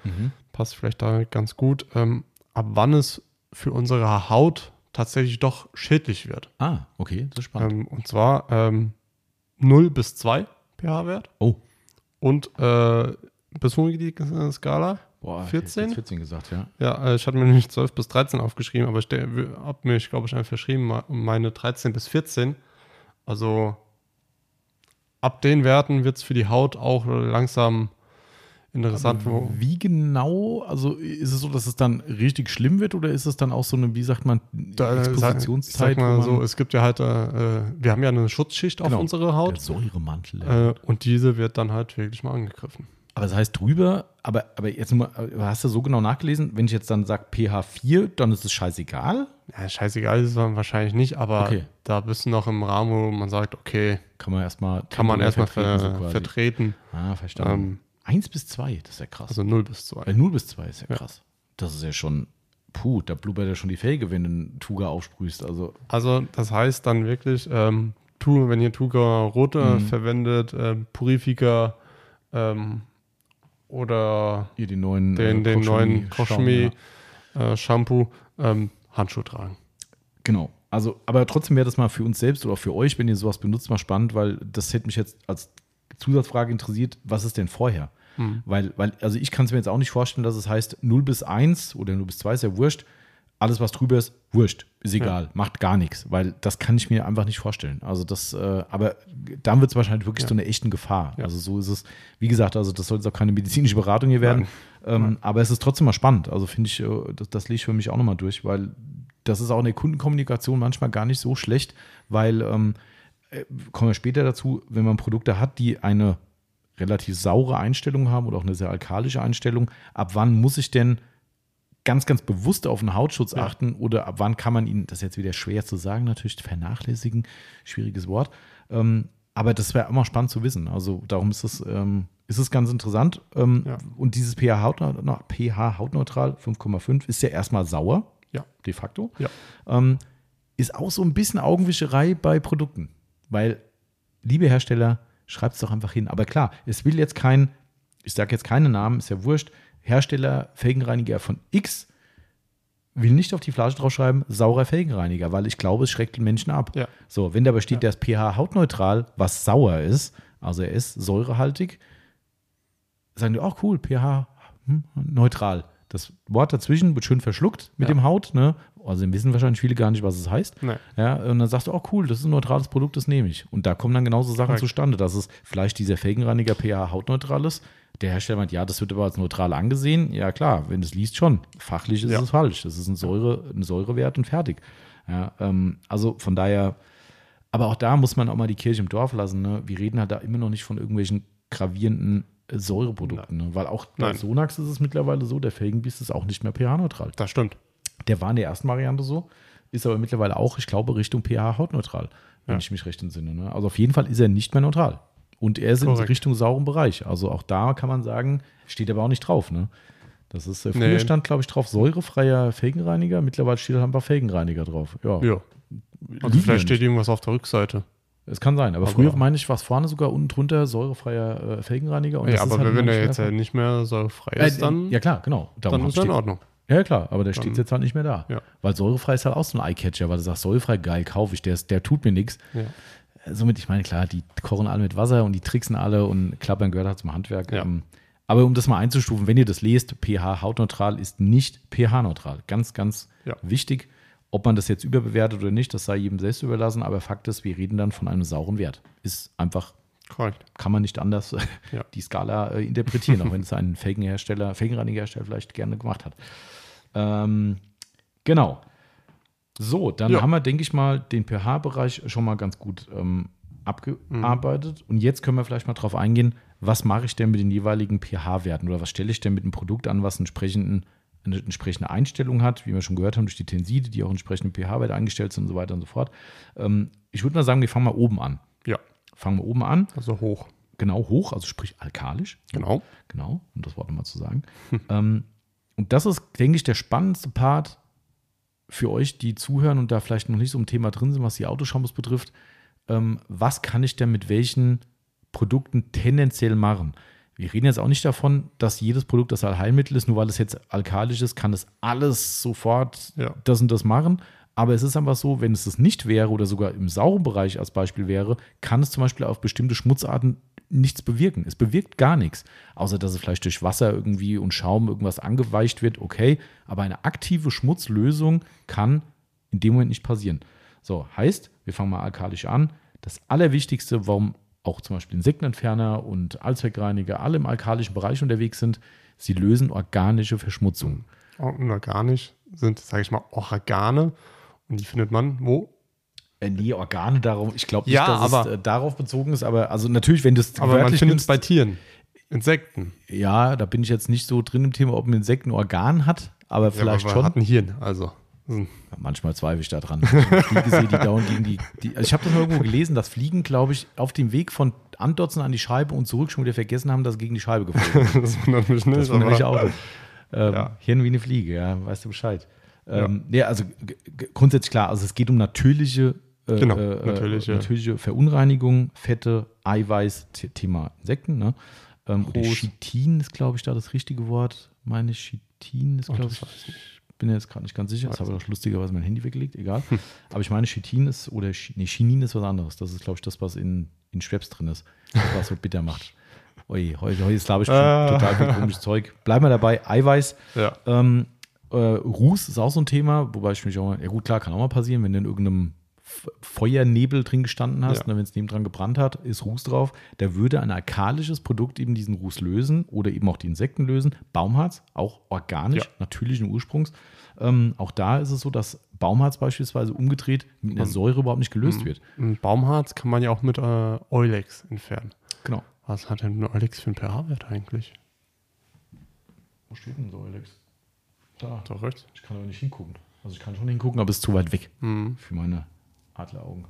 Passt vielleicht da ganz gut. Ähm, ab wann es für unsere Haut tatsächlich doch schädlich wird. Ah, okay, das ist spannend. Ähm, und zwar ähm, 0 bis 2 pH-Wert oh, und äh, bis die Skala? boah, ich 14? hätte jetzt 14 gesagt, ja. Ja, äh, ich hatte mir nämlich 12 bis 13 aufgeschrieben, aber ich habe mir, ich glaube ich, einfach verschrieben, me- meine 13 bis 14. Also ab den Werten wird es für die Haut auch langsam interessant. wo- Wie genau, also ist es so, dass es dann richtig schlimm wird oder ist es dann auch so eine, wie sagt man, Da, Expositionszeit? Sag mal so, es gibt ja halt, äh, wir haben ja eine Schutzschicht auf Genau, unsere der Haut Säuremantel. ja. äh, und diese wird dann halt wirklich mal angegriffen. Aber das heißt drüber, aber, aber jetzt mal, hast du so genau nachgelesen, wenn ich jetzt dann sage pH 4, dann ist es scheißegal? Ja, scheißegal ist es wahrscheinlich nicht, aber Okay. da bist du noch im Rahmen, wo man sagt, okay, Kann man erstmal kann man erstmal vertreten, ver so vertreten. Ah, verstanden. Ähm, 1 bis 2, das ist ja krass. Also 0 bis 2. Weil 0 bis 2 ist ja Ja. krass. Das ist ja schon, puh, da blubbert ja schon die Felge, wenn du einen Tuga aufsprühst. Also, Also das heißt dann wirklich, ähm, tu, wenn ihr Tuga Rote Mhm. verwendet, ähm, Purifica ähm, oder hier den neuen den, den neuen Koshmi Koshmi äh, Shampoo, ähm, Handschuh tragen. Genau. Also, aber trotzdem wäre das mal für uns selbst oder für euch, wenn ihr sowas benutzt, mal spannend, weil das hätte mich jetzt als Zusatzfrage interessiert, was ist denn vorher? Hm. Weil, weil, also ich kann es mir jetzt auch nicht vorstellen, dass es heißt 0 bis 1 oder 0 bis 2 ist ja wurscht. Alles, was drüber ist, wurscht, ist egal, macht gar nichts, weil das kann ich mir einfach nicht vorstellen. Also das, äh, aber dann wird es wahrscheinlich wirklich Ja. zu einer echten Gefahr. Ja. Also so ist es, wie gesagt, also das soll jetzt auch keine medizinische Beratung hier werden, ähm, aber es ist trotzdem mal spannend. Also finde ich, äh, das, das lege ich für mich auch nochmal durch, weil das ist auch in der Kundenkommunikation manchmal gar nicht so schlecht, weil, ähm, äh, kommen wir später dazu, wenn man Produkte hat, die eine relativ saure Einstellung haben oder auch eine sehr alkalische Einstellung, ab wann muss ich denn ganz, ganz bewusst auf den Hautschutz Ja. achten oder ab wann kann man ihn, das ist jetzt wieder schwer zu sagen, natürlich vernachlässigen, schwieriges Wort, ähm, aber das wäre immer spannend zu wissen. Also darum ist es, ähm, ist es ganz interessant. Ähm, Ja. Und dieses pH, hautneutral, pH hautneutral 5,5 ist ja erstmal sauer, Ja. de facto. Ja. Ähm, ist auch so ein bisschen Augenwischerei bei Produkten. Weil, liebe Hersteller, schreibt es doch einfach hin. Aber klar, es will jetzt kein, ich sage jetzt keine Namen, ist ja wurscht, Hersteller, Felgenreiniger von X will nicht auf die Flasche draufschreiben, saurer Felgenreiniger, weil ich glaube, es schreckt den Menschen ab. Ja. So, wenn da aber steht, der ist pH hautneutral, was sauer ist, also er ist säurehaltig, sagen die, auch cool, pH hm, neutral. Das Wort dazwischen wird schön verschluckt mit Ja. dem Haut, ne? Also wissen wahrscheinlich viele gar nicht, was es heißt. Nee. Ja, und dann sagst du, oh cool, das ist ein neutrales Produkt, das nehme ich. Und da kommen dann genauso Sachen Korrekt. zustande, dass es vielleicht dieser Felgenreiniger pH hautneutral ist. Der Hersteller meint, ja, das wird aber als neutral angesehen. Ja, klar, wenn du es liest, schon. Fachlich ist Ja. es falsch. Das ist ein, Säure, ein Säurewert und fertig. Ja, ähm, also von daher, aber auch da muss man auch mal die Kirche im Dorf lassen. Ne? Wir reden halt da immer noch nicht von irgendwelchen gravierenden Säureprodukten. Ne? Weil auch bei. Sonax ist es mittlerweile so, der Felgenbiss ist auch nicht mehr pH-neutral. Das stimmt. Der war in der ersten Variante so, ist aber mittlerweile auch, ich glaube, Richtung pH-hautneutral, wenn Ja. ich mich recht entsinne. Ne? Also auf jeden Fall ist er nicht mehr neutral. Und er ist in Korrekt. Richtung sauren Bereich. Also auch da kann man sagen, steht aber auch nicht drauf. Ne? Das ist, äh, früher Nee. stand, glaube ich, drauf, säurefreier Felgenreiniger. Mittlerweile steht halt einfach Felgenreiniger drauf. Ja, Ja. Also vielleicht steht irgendwas auf der Rückseite. Es kann sein, aber, Aber- früher meine ich, war es vorne sogar unten drunter säurefreier äh, Felgenreiniger. Und Ja, aber halt wenn immer er jetzt ja nicht mehr so frei Äh, ist, dann, ja klar, genau. Darum dann ist er in Ordnung. Ja, klar, aber der steht Dann- jetzt halt nicht mehr da. Ja. Weil säurefrei ist halt auch so ein Eyecatcher, weil du sagst, säurefrei, geil, kaufe ich, der, ist, der tut mir nichts. Ja. Somit, ich meine, klar, die kochen alle mit Wasser und die tricksen alle und klappern gehört halt zum Handwerk. Ja. Ähm, Aber um das mal einzustufen, wenn ihr das lest, pH hautneutral ist nicht pH-neutral. Ganz, ganz Ja. wichtig. Ob man das jetzt überbewertet oder nicht, das sei jedem selbst überlassen, aber Fakt ist, wir reden dann von einem sauren Wert. Ist einfach Korrekt. kann man nicht anders Ja. die Skala äh, interpretieren, auch wenn es ein Felgenhersteller, Felgenreinigerhersteller vielleicht gerne gemacht hat. Ähm, Genau. So, dann Ja. haben wir, denke ich mal, den pH-Bereich schon mal ganz gut ähm, abgearbeitet. Und jetzt können wir vielleicht mal drauf eingehen, was mache ich denn mit den jeweiligen pH-Werten oder was stelle ich denn mit einem Produkt an, was entsprechenden, eine entsprechende Einstellung hat, wie wir schon gehört haben, durch die Tenside, die auch entsprechende pH-Werte eingestellt sind und so weiter und so fort. Ähm, ich würde mal sagen, wir fangen mal oben an. Ja, Fangen wir oben an, also hoch. genau hoch, also sprich alkalisch. Genau. Genau, um das Wort nochmal zu sagen. ähm, und das ist, denke ich, der spannendste Part für euch, die zuhören und da vielleicht noch nicht so im Thema drin sind, was die Autoshampoos betrifft. Ähm, was kann ich denn mit welchen Produkten tendenziell machen? Wir reden jetzt auch nicht davon, dass jedes Produkt das Allheilmittel ist, nur weil es jetzt alkalisch ist, kann es alles sofort Ja. das und das machen. Aber es ist einfach so, wenn es das nicht wäre oder sogar im sauren Bereich als Beispiel wäre, kann es zum Beispiel auf bestimmte Schmutzarten nichts bewirken. Es bewirkt gar nichts. Außer, dass es vielleicht durch Wasser irgendwie und Schaum irgendwas angeweicht wird, okay. Aber eine aktive Schmutzlösung kann in dem Moment nicht passieren. So, heißt, wir fangen mal alkalisch an. Das Allerwichtigste, warum auch zum Beispiel Insektenentferner und Allzweckreiniger alle im alkalischen Bereich unterwegs sind, sie lösen organische Verschmutzung. Und organisch sind, sage ich mal, Organe. Und die findet man wo? Äh, nee, Organe darauf, ich glaube nicht, Ja, dass aber- es äh, darauf bezogen ist, aber also natürlich, wenn du es Aber man findet es bei Tieren. Insekten. ja, da bin ich jetzt nicht so drin im Thema, ob ein Insekt ein Organ hat, aber vielleicht ja, aber schon. Hat ein Hirn, also. Manchmal zweifle ich da dran. Ich habe Fliege sehe, die gegen die, die also ich habe das mal irgendwo gelesen, dass Fliegen, glaube ich, auf dem Weg von Andotzen an die Scheibe und zurück schon wieder vergessen haben, dass sie gegen die Scheibe geflogen sind. Das wundert mich nicht. Das wundert mich auch. Ähm, Ja. Hirn wie eine Fliege, ja, weißt du Bescheid. Ähm, ja. also g- g- grundsätzlich klar, also es geht um natürliche, Genau, äh, natürliche. natürliche Verunreinigung, Fette, Eiweiß, The- Thema Insekten. Ne? Ähm. Chitin ist, glaube ich, da das richtige Wort. Meine Chitin ist, Oh, glaube ich, ich bin jetzt gerade nicht ganz sicher. Das Weiß habe ich auch lustigerweise mein Handy weggelegt, egal. Aber ich meine, Chitin ist, oder nee, Chinin ist was anderes. Das ist, glaube ich, das, was in, in Schweppes drin ist, was so bitter macht. Ui, heute, heute ist, glaube ich, Ah. total viel komisches Zeug. Bleiben wir dabei. Eiweiß. Ja. Ähm, äh, Ruß ist auch so ein Thema, wobei ich mich auch mal, ja gut, klar, kann auch mal passieren, wenn du in irgendeinem Feuernebel drin gestanden hast, Ja. ne, wenn es nebendran gebrannt hat, ist Ruß drauf. Da würde ein alkalisches Produkt eben diesen Ruß lösen oder eben auch die Insekten lösen. Baumharz, auch organisch, Ja. natürlichen Ursprungs. Ähm, auch da ist es so, dass Baumharz beispielsweise umgedreht mit einer Man- Säure überhaupt nicht gelöst wird. Ein Baumharz kann man ja auch mit äh, Eulex entfernen. Genau. Was hat denn ein Eulex für einen pH-Wert eigentlich? Wo steht denn so, Alex? Da. Doch rechts. Ich kann aber nicht hingucken. Also ich kann schon hingucken, aber es ist zu weit weg Mhm. für meine Adleraugen.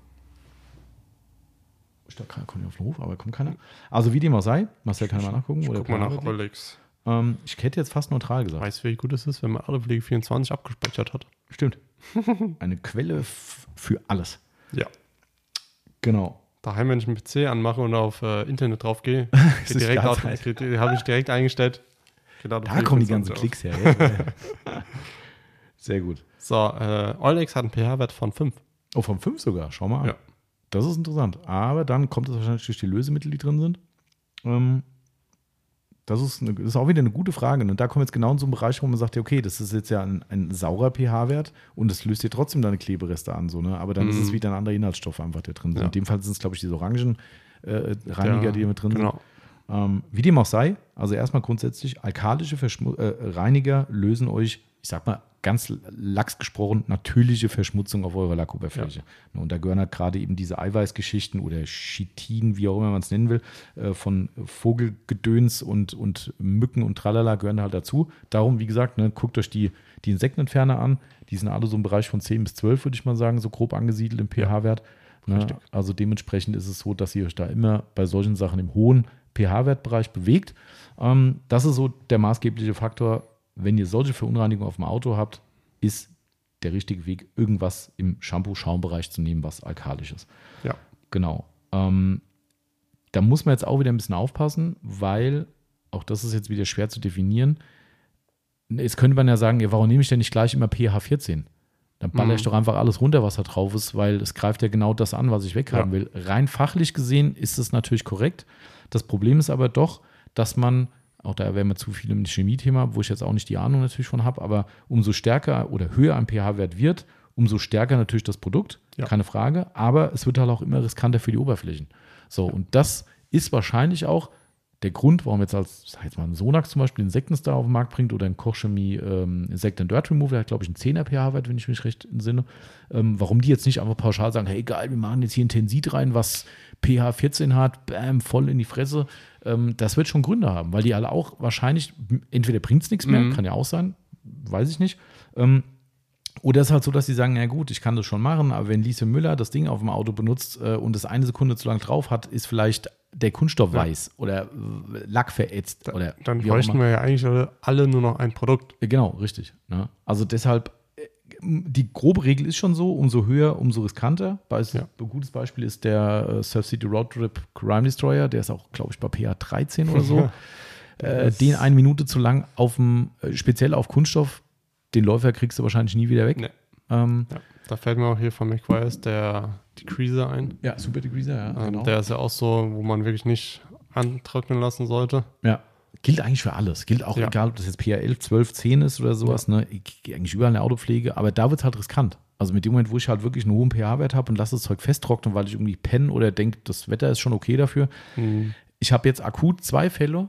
Ich da kann, kommt auf den Hof, aber kommt keiner. Also wie dem auch sei, Marcel kann mal nachgucken. Ich oder guck mal nach. Eulex. ähm, Ich hätte jetzt fast neutral gesagt. Weißt du, wie gut es ist, wenn man Autopflege 24 abgespeichert hat? Stimmt. Eine Quelle für alles. Ja. Genau. Daheim, wenn ich einen PC anmache und auf äh, Internet drauf gehe, Ist geht es direkt Startzeit. Auto- geht- habe ich direkt eingestellt. Geht Da kommen die 24 ganzen auf. Klicks her. Ja. Sehr gut. So, äh, Eulex hat einen pH-Wert von 5. Oh, von 5 sogar. Schau mal. Ja. Das ist interessant. Aber dann kommt es wahrscheinlich durch die Lösemittel, die drin sind. Ähm, das, ist eine, das ist auch wieder eine gute Frage. Und da kommen wir jetzt genau in so einen Bereich, wo man sagt, ja, okay, das ist jetzt ja ein, ein saurer pH-Wert und es löst dir trotzdem deine Klebereste an. So, ne? Aber dann ist es Mhm. wieder ein anderer Inhaltsstoff einfach, der drin ist. Ja. In dem Fall sind es, glaube ich, diese orangen äh, Reiniger, Ja, die hier mit drin sind. Genau. Ähm, wie dem auch sei, also erstmal grundsätzlich, alkalische Verschmu äh, Reiniger lösen euch, ich sag mal ganz lax gesprochen, natürliche Verschmutzung auf eurer Lackoberfläche. Und da gehören halt gerade eben diese Eiweißgeschichten oder Chitin, wie auch immer man es nennen will, äh, von Vogelgedöns und, und Mücken und Tralala gehören halt dazu. Darum, wie gesagt, ne, guckt euch die, die Insektenentferner an. Die sind alle so im Bereich von 10 bis 12, würde ich mal sagen, so grob angesiedelt im pH-Wert. Ne? Also dementsprechend ist es so, dass ihr euch da immer bei solchen Sachen im hohen pH-Wertbereich bewegt. Ähm, das ist so der maßgebliche Faktor. Wenn ihr solche Verunreinigungen auf dem Auto habt, ist der richtige Weg, irgendwas im Shampoo-Schaumbereich zu nehmen, was alkalisch ist. Ja. Genau. Ähm, da muss man jetzt auch wieder ein bisschen aufpassen, weil auch das ist jetzt wieder schwer zu definieren. Jetzt könnte man ja sagen, ja, warum nehme ich denn nicht gleich immer pH 14? Dann baller ich Mhm. doch einfach alles runter, was da drauf ist, weil es greift ja genau das an, was ich weghaben Ja. will. Rein fachlich gesehen ist es natürlich korrekt. Das Problem ist aber doch, dass man, auch da wären wir zu viel im Chemie-Thema, wo ich jetzt auch nicht die Ahnung natürlich von habe, aber umso stärker oder höher ein pH-Wert wird, umso stärker natürlich das Produkt, Ja. keine Frage, aber es wird halt auch immer riskanter für die Oberflächen. So, und das ist wahrscheinlich auch der Grund, warum jetzt als, sag jetzt mal, ein Sonax zum Beispiel Insektenstar auf den Markt bringt oder ein Kochchemie ähm, Insect and Dirt Remover, der hat, glaube ich, einen 10er pH-Wert, wenn ich mich recht entsinne, ähm, warum die jetzt nicht einfach pauschal sagen, hey, geil, wir machen jetzt hier ein Tensit rein, was pH 14 hat, bam, voll in die Fresse. Ähm, das wird schon Gründe haben, weil die alle auch wahrscheinlich, entweder bringt es nichts mehr, Mhm. kann ja auch sein, weiß ich nicht. Ähm, oder es ist halt so, dass sie sagen, ja gut, ich kann das schon machen, aber wenn Lise Müller das Ding auf dem Auto benutzt äh, und es eine Sekunde zu lang drauf hat, ist vielleicht der Kunststoff Ja. weiß oder äh, Lack verätzt oder Dann bräuchten wir ja eigentlich alle, alle nur noch ein Produkt. Ja, Genau, richtig. Ne? Also deshalb, äh, die grobe Regel ist schon so, umso höher, umso riskanter. Beis- Ja. Ein gutes Beispiel ist der äh, Surf City Road Trip Crime Destroyer, der ist auch, glaube ich, bei PA 13 oder so. äh, den eine Minute zu lang auf dem, äh, speziell auf Kunststoff, den Läufer kriegst du wahrscheinlich nie wieder weg. Nee. Ähm, Ja. Da fällt mir auch hier von McQuires der Decreaser ein. ja, Super Degreaser, ja, Ähm, genau. Der ist ja auch so, wo man wirklich nicht antrocknen lassen sollte. Ja. Gilt eigentlich für alles. Gilt auch Ja. egal, ob das jetzt PA11, 12, 10 ist oder sowas. Ne? Ich gehe eigentlich überall in der Autopflege, aber da wird es halt riskant. Also mit dem Moment, wo ich halt wirklich einen hohen pH-Wert habe und lasse das Zeug festtrocknen, weil ich irgendwie penne oder denke, das Wetter ist schon okay dafür. Mhm. Ich habe jetzt akut zwei Fälle,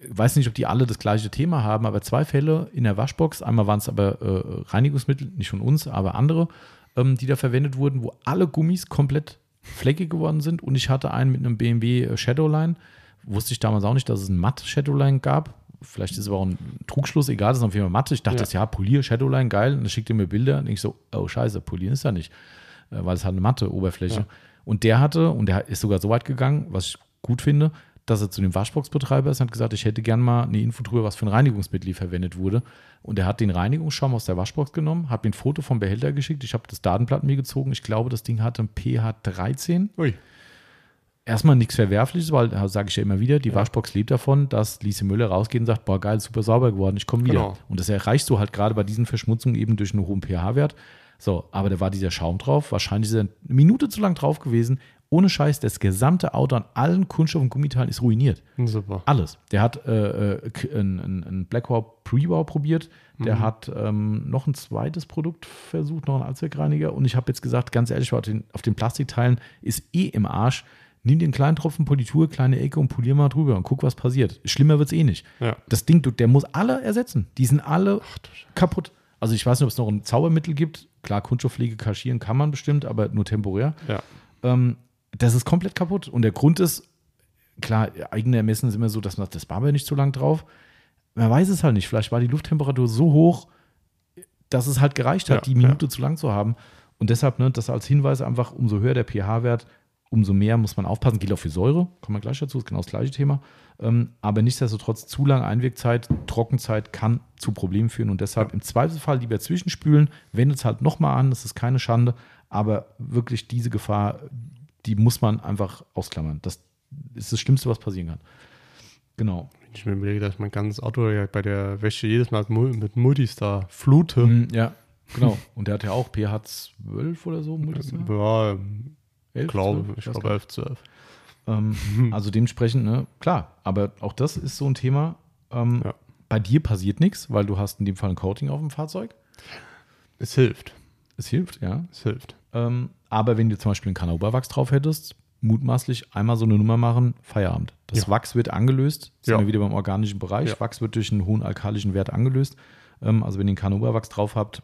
ich weiß nicht, ob die alle das gleiche Thema haben, aber zwei Fälle in der Waschbox. Einmal waren es aber äh, Reinigungsmittel, nicht von uns, aber andere, ähm, die da verwendet wurden, wo alle Gummis komplett fleckig geworden sind. Und ich hatte einen mit einem BMW äh, Shadowline. Wusste ich damals auch nicht, dass es ein matt Shadowline gab. Vielleicht ist es aber auch ein Trugschluss, egal, das ist auf jeden Fall matt. Ich dachte, Ja. das ja, polier, Shadowline, geil. Und dann schickt er mir Bilder und ich so, oh scheiße, polieren ist ja nicht. Äh, weil es halt eine matte Oberfläche. Ja. Und der hatte, und der ist sogar so weit gegangen, was ich gut finde, dass er zu dem Waschboxbetreiber ist und hat gesagt, ich hätte gern mal eine Info drüber, was für ein Reinigungsmittel verwendet wurde. Und er hat den Reinigungsschaum aus der Waschbox genommen, hat mir ein Foto vom Behälter geschickt. Ich habe das Datenblatt mir gezogen. Ich glaube, das Ding hatte ein pH 13. Ui. Erstmal nichts Verwerfliches, weil, da sage ich ja immer wieder, die Waschbox lebt davon, dass Lise Müller rausgeht und sagt, boah, geil, super sauber geworden, ich komme wieder. Genau. Und das erreichst du halt gerade bei diesen Verschmutzungen eben durch einen hohen pH-Wert. So, aber da war dieser Schaum drauf, wahrscheinlich ist er eine Minute zu lang drauf gewesen. Ohne Scheiß, das gesamte Auto an allen Kunststoff- und Gummiteilen ist ruiniert. Super. Alles. Der hat äh, äh, k- ein, ein, ein Blackwall Pre-Wow probiert. Der hat ähm, noch ein zweites Produkt versucht, noch einen Allzweckreiniger. Und ich habe jetzt gesagt, ganz ehrlich, auf den, auf den Plastikteilen ist eh im Arsch. Nimm den kleinen Tropfen Politur, kleine Ecke und polier mal drüber und guck, was passiert. Schlimmer wird es eh nicht. Ja. Das Ding, du, der muss alle ersetzen. Die sind alle kaputt. Also ich weiß nicht, ob es noch ein Zaubermittel gibt. Klar, Kunststoffpflege kaschieren kann man bestimmt, aber nur temporär. Ja. Ähm, das ist komplett kaputt. Und der Grund ist, klar, eigene Ermessen ist immer so, dass man sagt, das war aber nicht so lang drauf. Man weiß es halt nicht. Vielleicht war die Lufttemperatur so hoch, dass es halt gereicht hat, Ja, die Minute zu lang zu haben. Und deshalb, ne, das als Hinweis einfach, umso höher der pH-Wert, umso mehr muss man aufpassen. Gilt auch für Säure, kommen wir gleich dazu, ist genau das gleiche Thema. Ähm, aber nichtsdestotrotz, zu lange Einwirkzeit, Trockenzeit kann zu Problemen führen. Und deshalb im Zweifelsfall lieber zwischenspülen, wendet es halt nochmal an, das ist keine Schande. Aber wirklich diese Gefahr, die muss man einfach ausklammern. Das ist das Schlimmste, was passieren kann. Genau. Wenn ich mir überlege, dass ich mein ganzes Auto ja bei der Wäsche jedes Mal mit Mul- mit Multistar flute. Mhm, ja, genau. Und der hat ja auch pH 12 oder so. Multistar? Ja, 11, glaube, 12? ich glaube 11, 12. Ähm, also dementsprechend, ne, klar, aber auch das ist so ein Thema. Ähm, Ja. Bei dir passiert nichts, weil du hast in dem Fall ein Coating auf dem Fahrzeug. Es hilft. Es hilft, ja. Es hilft. Ähm, aber wenn du zum Beispiel einen Kanaoberwachs drauf hättest, mutmaßlich einmal so eine Nummer machen, Feierabend. Das Ja. Wachs wird angelöst, sind Ja. wir wieder beim organischen Bereich. Ja. Wachs wird durch einen hohen alkalischen Wert angelöst. Ähm, also wenn ihr einen Kanaoberwachs drauf habt,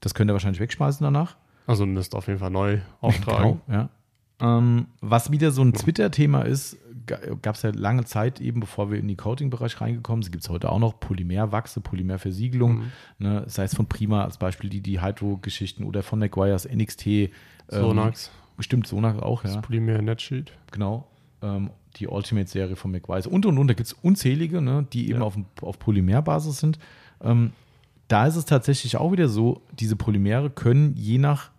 das könnt ihr wahrscheinlich wegschmeißen danach. Also müsst auf jeden Fall neu auftragen. Genau, ja. Ähm, was wieder so ein Twitter-Thema ist, gab es ja lange Zeit eben, bevor wir in den Coating-Bereich reingekommen sind, gibt es heute auch noch Polymerwachse, Polymerversiegelung, Mhm. ne, sei es von Prima als Beispiel die, die Hydro-Geschichten oder von McGuire's NXT. ähm, Sonax, Bestimmt Sonax auch, ja. das Polymer Netsheet. Genau. Ähm, die Ultimate-Serie von McWise und und und. Da gibt es unzählige, ne, die eben Ja. auf, auf Polymerbasis sind. Ähm, da ist es tatsächlich auch wieder so, diese Polymere können je nach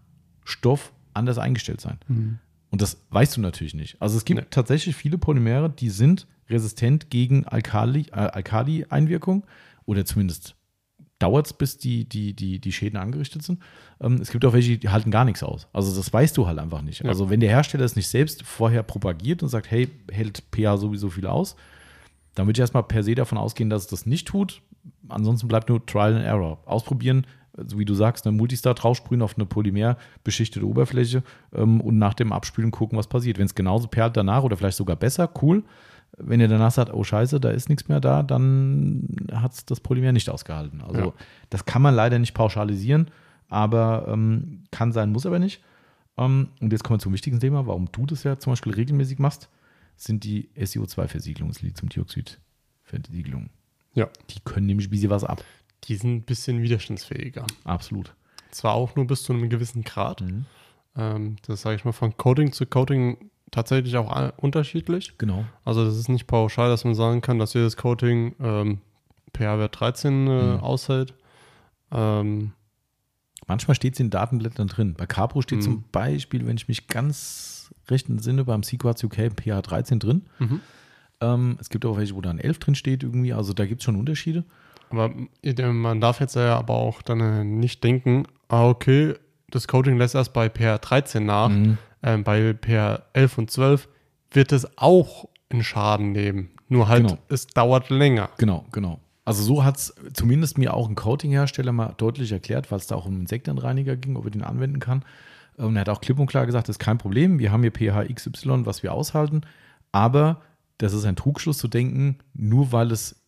Stoff anders eingestellt sein. Und das weißt du natürlich nicht. Also es gibt Nee. tatsächlich viele Polymere, die sind resistent gegen Alkali, äh, Alkali-Einwirkung oder zumindest dauert es, bis die, die, die, die Schäden angerichtet sind. Ähm, es gibt auch welche, die halten gar nichts aus. Also das weißt du halt einfach nicht. Ja. Also wenn der Hersteller es nicht selbst vorher propagiert und sagt, hey, hält pH sowieso viel aus, dann würde ich erstmal per se davon ausgehen, dass es das nicht tut. Ansonsten bleibt nur Trial and Error. Ausprobieren, so wie du sagst, eine Multistar draufsprühen auf eine polymerbeschichtete Oberfläche ähm, und nach dem Abspülen gucken, was passiert. Wenn es genauso perlt danach oder vielleicht sogar besser, cool. Wenn ihr danach sagt, oh scheiße, da ist nichts mehr da, dann hat es das Polymer nicht ausgehalten. Also Ja. das kann man leider nicht pauschalisieren, aber ähm, kann sein, muss aber nicht. Ähm, und jetzt kommen wir zum wichtigsten Thema, warum du das ja zum Beispiel regelmäßig machst, sind die SiO2-Versiegelungen, das Lithiumdioxid-Versiegelungen. Ja. Die können nämlich ein bisschen was ab. Die sind ein bisschen widerstandsfähiger. Absolut. Zwar auch nur bis zu einem gewissen Grad. Mhm. Ähm, das sage ich mal von Coating zu Coating tatsächlich auch a- unterschiedlich. Genau. Also das ist nicht pauschal, dass man sagen kann, dass jedes Coating ähm, pH-Wert 13 äh, Mhm. aushält. Ähm, Manchmal steht es in Datenblättern drin. Bei Capro steht Mhm. zum Beispiel, wenn ich mich ganz recht entsinne, beim Sequats UK pH 13 drin. Mhm. Ähm, es gibt auch welche, wo dann 11 drin steht irgendwie. Also da gibt es schon Unterschiede. Aber man darf jetzt ja aber auch dann äh, nicht denken, ah okay, das Coating lässt erst bei pH 13 nach. Mhm. Ähm, bei pH 11 und 12 wird es auch einen Schaden nehmen. Nur halt, Genau. es dauert länger. Genau, genau. Also so hat es zumindest mir auch ein Coating-Hersteller mal deutlich erklärt, weil es da auch um Insektenreiniger ging, ob er den anwenden kann. Und er hat auch klipp und klar gesagt, das ist kein Problem. Wir haben hier pH XY, was wir aushalten. Aber das ist ein Trugschluss zu denken, nur weil es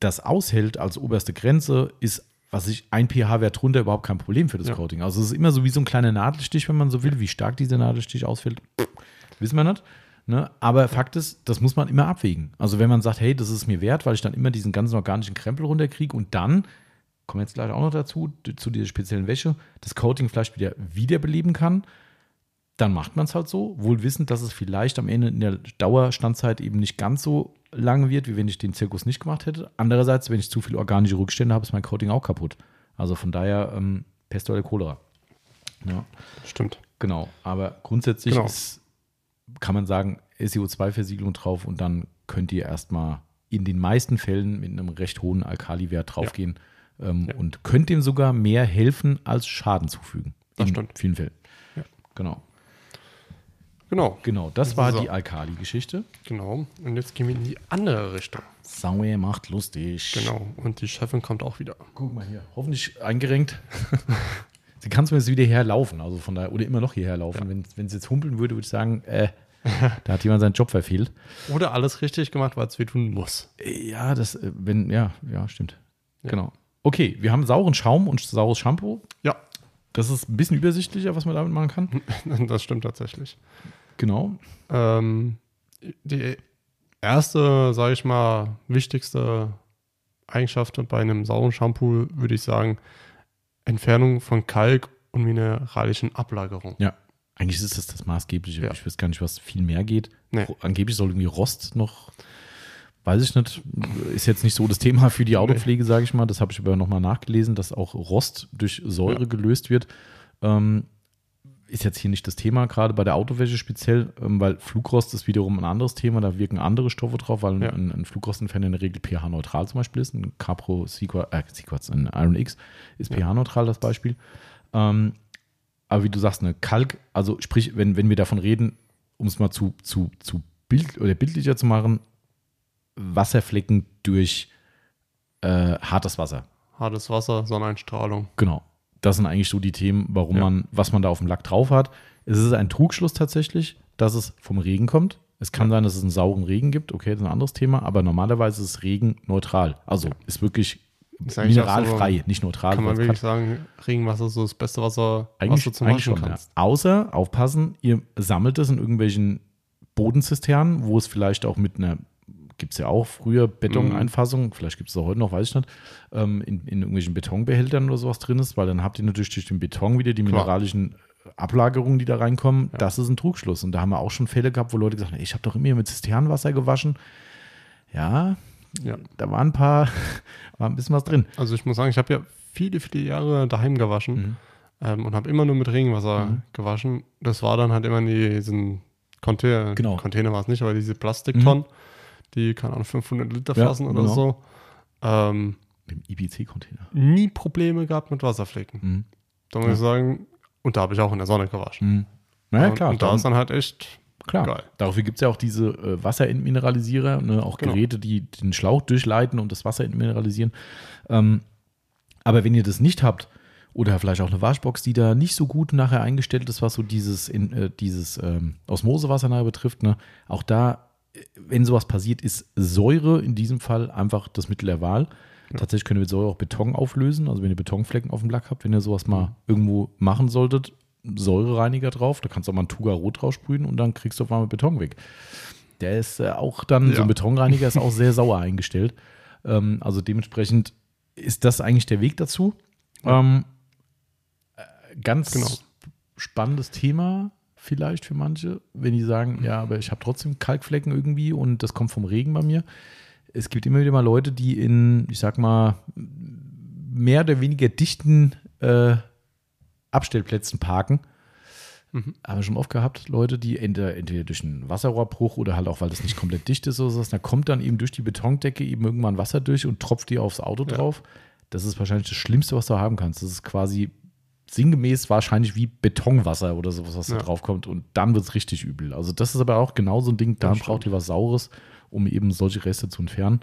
das aushält als oberste Grenze, ist, was ich, ein pH-Wert drunter überhaupt kein Problem für das Ja. Coating. Also es ist immer so wie so ein kleiner Nadelstich, wenn man so will. Wie stark dieser Nadelstich ausfällt, wissen wir nicht. Ne? Aber Fakt ist, das muss man immer abwägen. Also wenn man sagt, hey, das ist mir wert, weil ich dann immer diesen ganzen organischen Krempel runterkriege und dann, kommen wir jetzt gleich auch noch dazu, zu dieser speziellen Wäsche, das Coating vielleicht wieder wiederbeleben kann, dann macht man es halt so, wohl wissend, dass es vielleicht am Ende in der Dauerstandzeit eben nicht ganz so lang wird, wie wenn ich den Zirkus nicht gemacht hätte. Andererseits, wenn ich zu viele organische Rückstände habe, ist mein Coating auch kaputt. Also von daher ähm, Pest oder Cholera. Ja. Stimmt. Genau, aber grundsätzlich Genau. ist, kann man sagen, SiO2-Versiegelung drauf und dann könnt ihr erstmal in den meisten Fällen mit einem recht hohen Alkaliwert draufgehen ähm, Ja. und könnt dem sogar mehr helfen als Schaden zufügen. Das in stimmt. vielen Fällen. Ja. Genau. Genau. Genau, das Das war ist die so. Alkali-Geschichte. Genau. Und jetzt gehen wir in die andere Richtung. Sauer macht lustig. Genau. Und die Chefin kommt auch wieder. Guck mal hier. Hoffentlich eingerenkt. sie kann zumindest wieder herlaufen, also von daher, oder immer noch hierher laufen. Wenn, wenn sie jetzt humpeln würde, würde ich sagen, äh, da hat jemand seinen Job verfehlt. Oder alles richtig gemacht, weil es weh tun muss. Ja, das, äh, wenn, ja, ja, stimmt. Ja. Genau. Okay, wir haben sauren Schaum und saures Shampoo. Ja, Das ist ein bisschen übersichtlicher, was man damit machen kann. das stimmt tatsächlich. Genau. Ähm, die erste, sage ich mal, wichtigste Eigenschaft bei einem sauren Shampoo würde ich sagen, Entfernung von Kalk und mineralischen Ablagerungen. Ja. Eigentlich ist das das Maßgebliche. Ja. Ich weiß gar nicht, was viel mehr geht. Nee. Angeblich soll irgendwie Rost noch, weiß ich nicht, ist jetzt nicht so das Thema für die Autopflege, sage ich mal. Das habe ich aber nochmal nachgelesen, dass auch Rost durch Säure Ja. gelöst wird. Ähm, ist jetzt hier nicht das Thema, gerade bei der Autowäsche speziell, ähm, weil Flugrost ist wiederum ein anderes Thema. Da wirken andere Stoffe drauf, weil Ja. ein, ein Flugrostentferner in der Regel pH-neutral zum Beispiel ist. Ein Capro Sequats, äh, Sequats, ein Iron X ist Ja. pH-neutral, das Beispiel. Ähm, aber wie du sagst, eine Kalk, also sprich, wenn, wenn wir davon reden, um es mal zu, zu, zu bild oder bildlicher zu machen, Wasserflecken durch äh, hartes Wasser. Hartes Wasser, Sonneneinstrahlung. Genau. Das sind eigentlich so die Themen, warum Ja. man, was man da auf dem Lack drauf hat. Es ist ein Trugschluss tatsächlich, dass es vom Regen kommt. Es kann sein, dass es einen sauren Regen gibt, okay, das ist ein anderes Thema, aber normalerweise ist Regen neutral. Also ist wirklich Ist mineralfrei, nicht neutral. Kann man wirklich sagen, Regenwasser ist so das beste Wasser, was Eigentlich, du zum eigentlich schon, ja. kannst. Außer, aufpassen, ihr sammelt es in irgendwelchen Bodenzisternen, wo es vielleicht auch mit einer, gibt es ja auch früher Betoneinfassung, vielleicht gibt es auch heute noch, weiß ich nicht, ähm, in, in irgendwelchen Betonbehältern oder sowas drin ist, weil dann habt ihr natürlich durch den Beton wieder die Klar. mineralischen Ablagerungen, die da reinkommen. Das ist ein Trugschluss. Und da haben wir auch schon Fälle gehabt, wo Leute gesagt haben, ich habe doch immer mit Zisternenwasser gewaschen. Ja, Ja. da waren ein paar, war ein bisschen was drin. Also ich muss sagen, ich habe ja viele, viele Jahre daheim gewaschen Mhm. ähm, und habe immer nur mit Regenwasser Mhm. gewaschen. Das war dann halt immer in diesen Container, Genau. Mhm. Container war es nicht, aber diese Plastiktonnen, die, keine Ahnung, 500 Liter Ja, fassen oder genau. so. Ähm, Im IBC-Container. nie Probleme gehabt mit Wasserflecken. Mhm. Da muss ich sagen, und da habe ich auch in der Sonne gewaschen. Mhm. Naja, klar. und da ist dann halt echt Klar. Geil. Dafür gibt es ja auch diese äh, Wasserentmineralisierer, ne? auch Genau. Geräte, die den Schlauch durchleiten und das Wasser entmineralisieren. Ähm, aber wenn ihr das nicht habt, oder vielleicht auch eine Waschbox, die da nicht so gut nachher eingestellt ist, was so dieses, in, äh, dieses ähm, Osmosewasser nachher betrifft, ne? auch da wenn sowas passiert, ist Säure in diesem Fall einfach das Mittel der Wahl. Ja. Tatsächlich könnt ihr mit Säure auch Beton auflösen. Also wenn ihr Betonflecken auf dem Lack habt, wenn ihr sowas mal irgendwo machen solltet, Säurereiniger drauf. Da kannst du auch mal ein Tuga Rot drauf sprühen und dann kriegst du auf einmal Beton weg. Der ist äh, auch dann, so Ja. ein Betonreiniger ist auch sehr sauer eingestellt. Ähm, also dementsprechend ist das eigentlich der Weg dazu. Ja. Ähm, äh, ganz Genau. spannendes Thema vielleicht für manche, wenn die sagen, ja, aber ich habe trotzdem Kalkflecken irgendwie und das kommt vom Regen bei mir. Es gibt immer wieder mal Leute, die in, ich sag mal, mehr oder weniger dichten äh, Abstellplätzen parken. Mhm. Aber schon oft gehabt, Leute, die entweder, entweder durch einen Wasserrohrbruch oder halt auch, weil das nicht komplett dicht ist oder so, da kommt dann eben durch die Betondecke eben irgendwann Wasser durch und tropft dir aufs Auto Ja. drauf. Das ist wahrscheinlich das Schlimmste, was du haben kannst. Das ist quasi sinngemäß wahrscheinlich wie Betonwasser oder sowas, was da Ja. drauf kommt. Und dann wird es richtig übel. Also das ist aber auch genau so ein Ding, da braucht ihr was Saures, um eben solche Reste zu entfernen.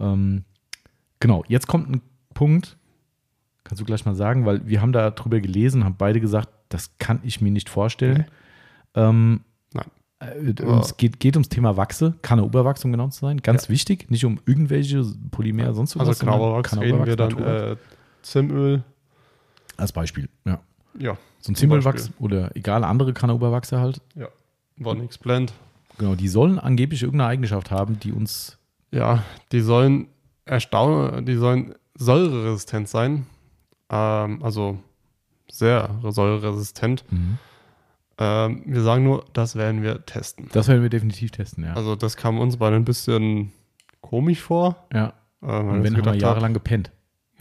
Ähm, genau, jetzt kommt ein Punkt, kannst du gleich mal sagen, weil wir haben da drüber gelesen, haben beide gesagt, das kann ich mir nicht vorstellen. Ähm, Nein. äh, es geht, geht ums Thema Wachse, Kanne-Oberwachs, um genau zu sein. Ganz wichtig, nicht um irgendwelche Polymer, sonst Also was. sondern Knauberwachs reden wir dann äh, Zimöl. Als Beispiel, ja. Ja, So ein Zimmelwachs oder egal, andere Kanne-Oberwachse halt. ja. Vonix Blend. Genau, die sollen angeblich irgendeine Eigenschaft haben, die uns Ja, die sollen erstaunen, die sollen säureresistent sein. Ähm, also sehr säureresistent. Ähm, wir sagen nur, das werden wir testen. Das werden wir definitiv testen, ja. Also das kam uns beide ein bisschen komisch vor. ja. Äh, weil Und wir wenn haben wir jahrelang gepennt.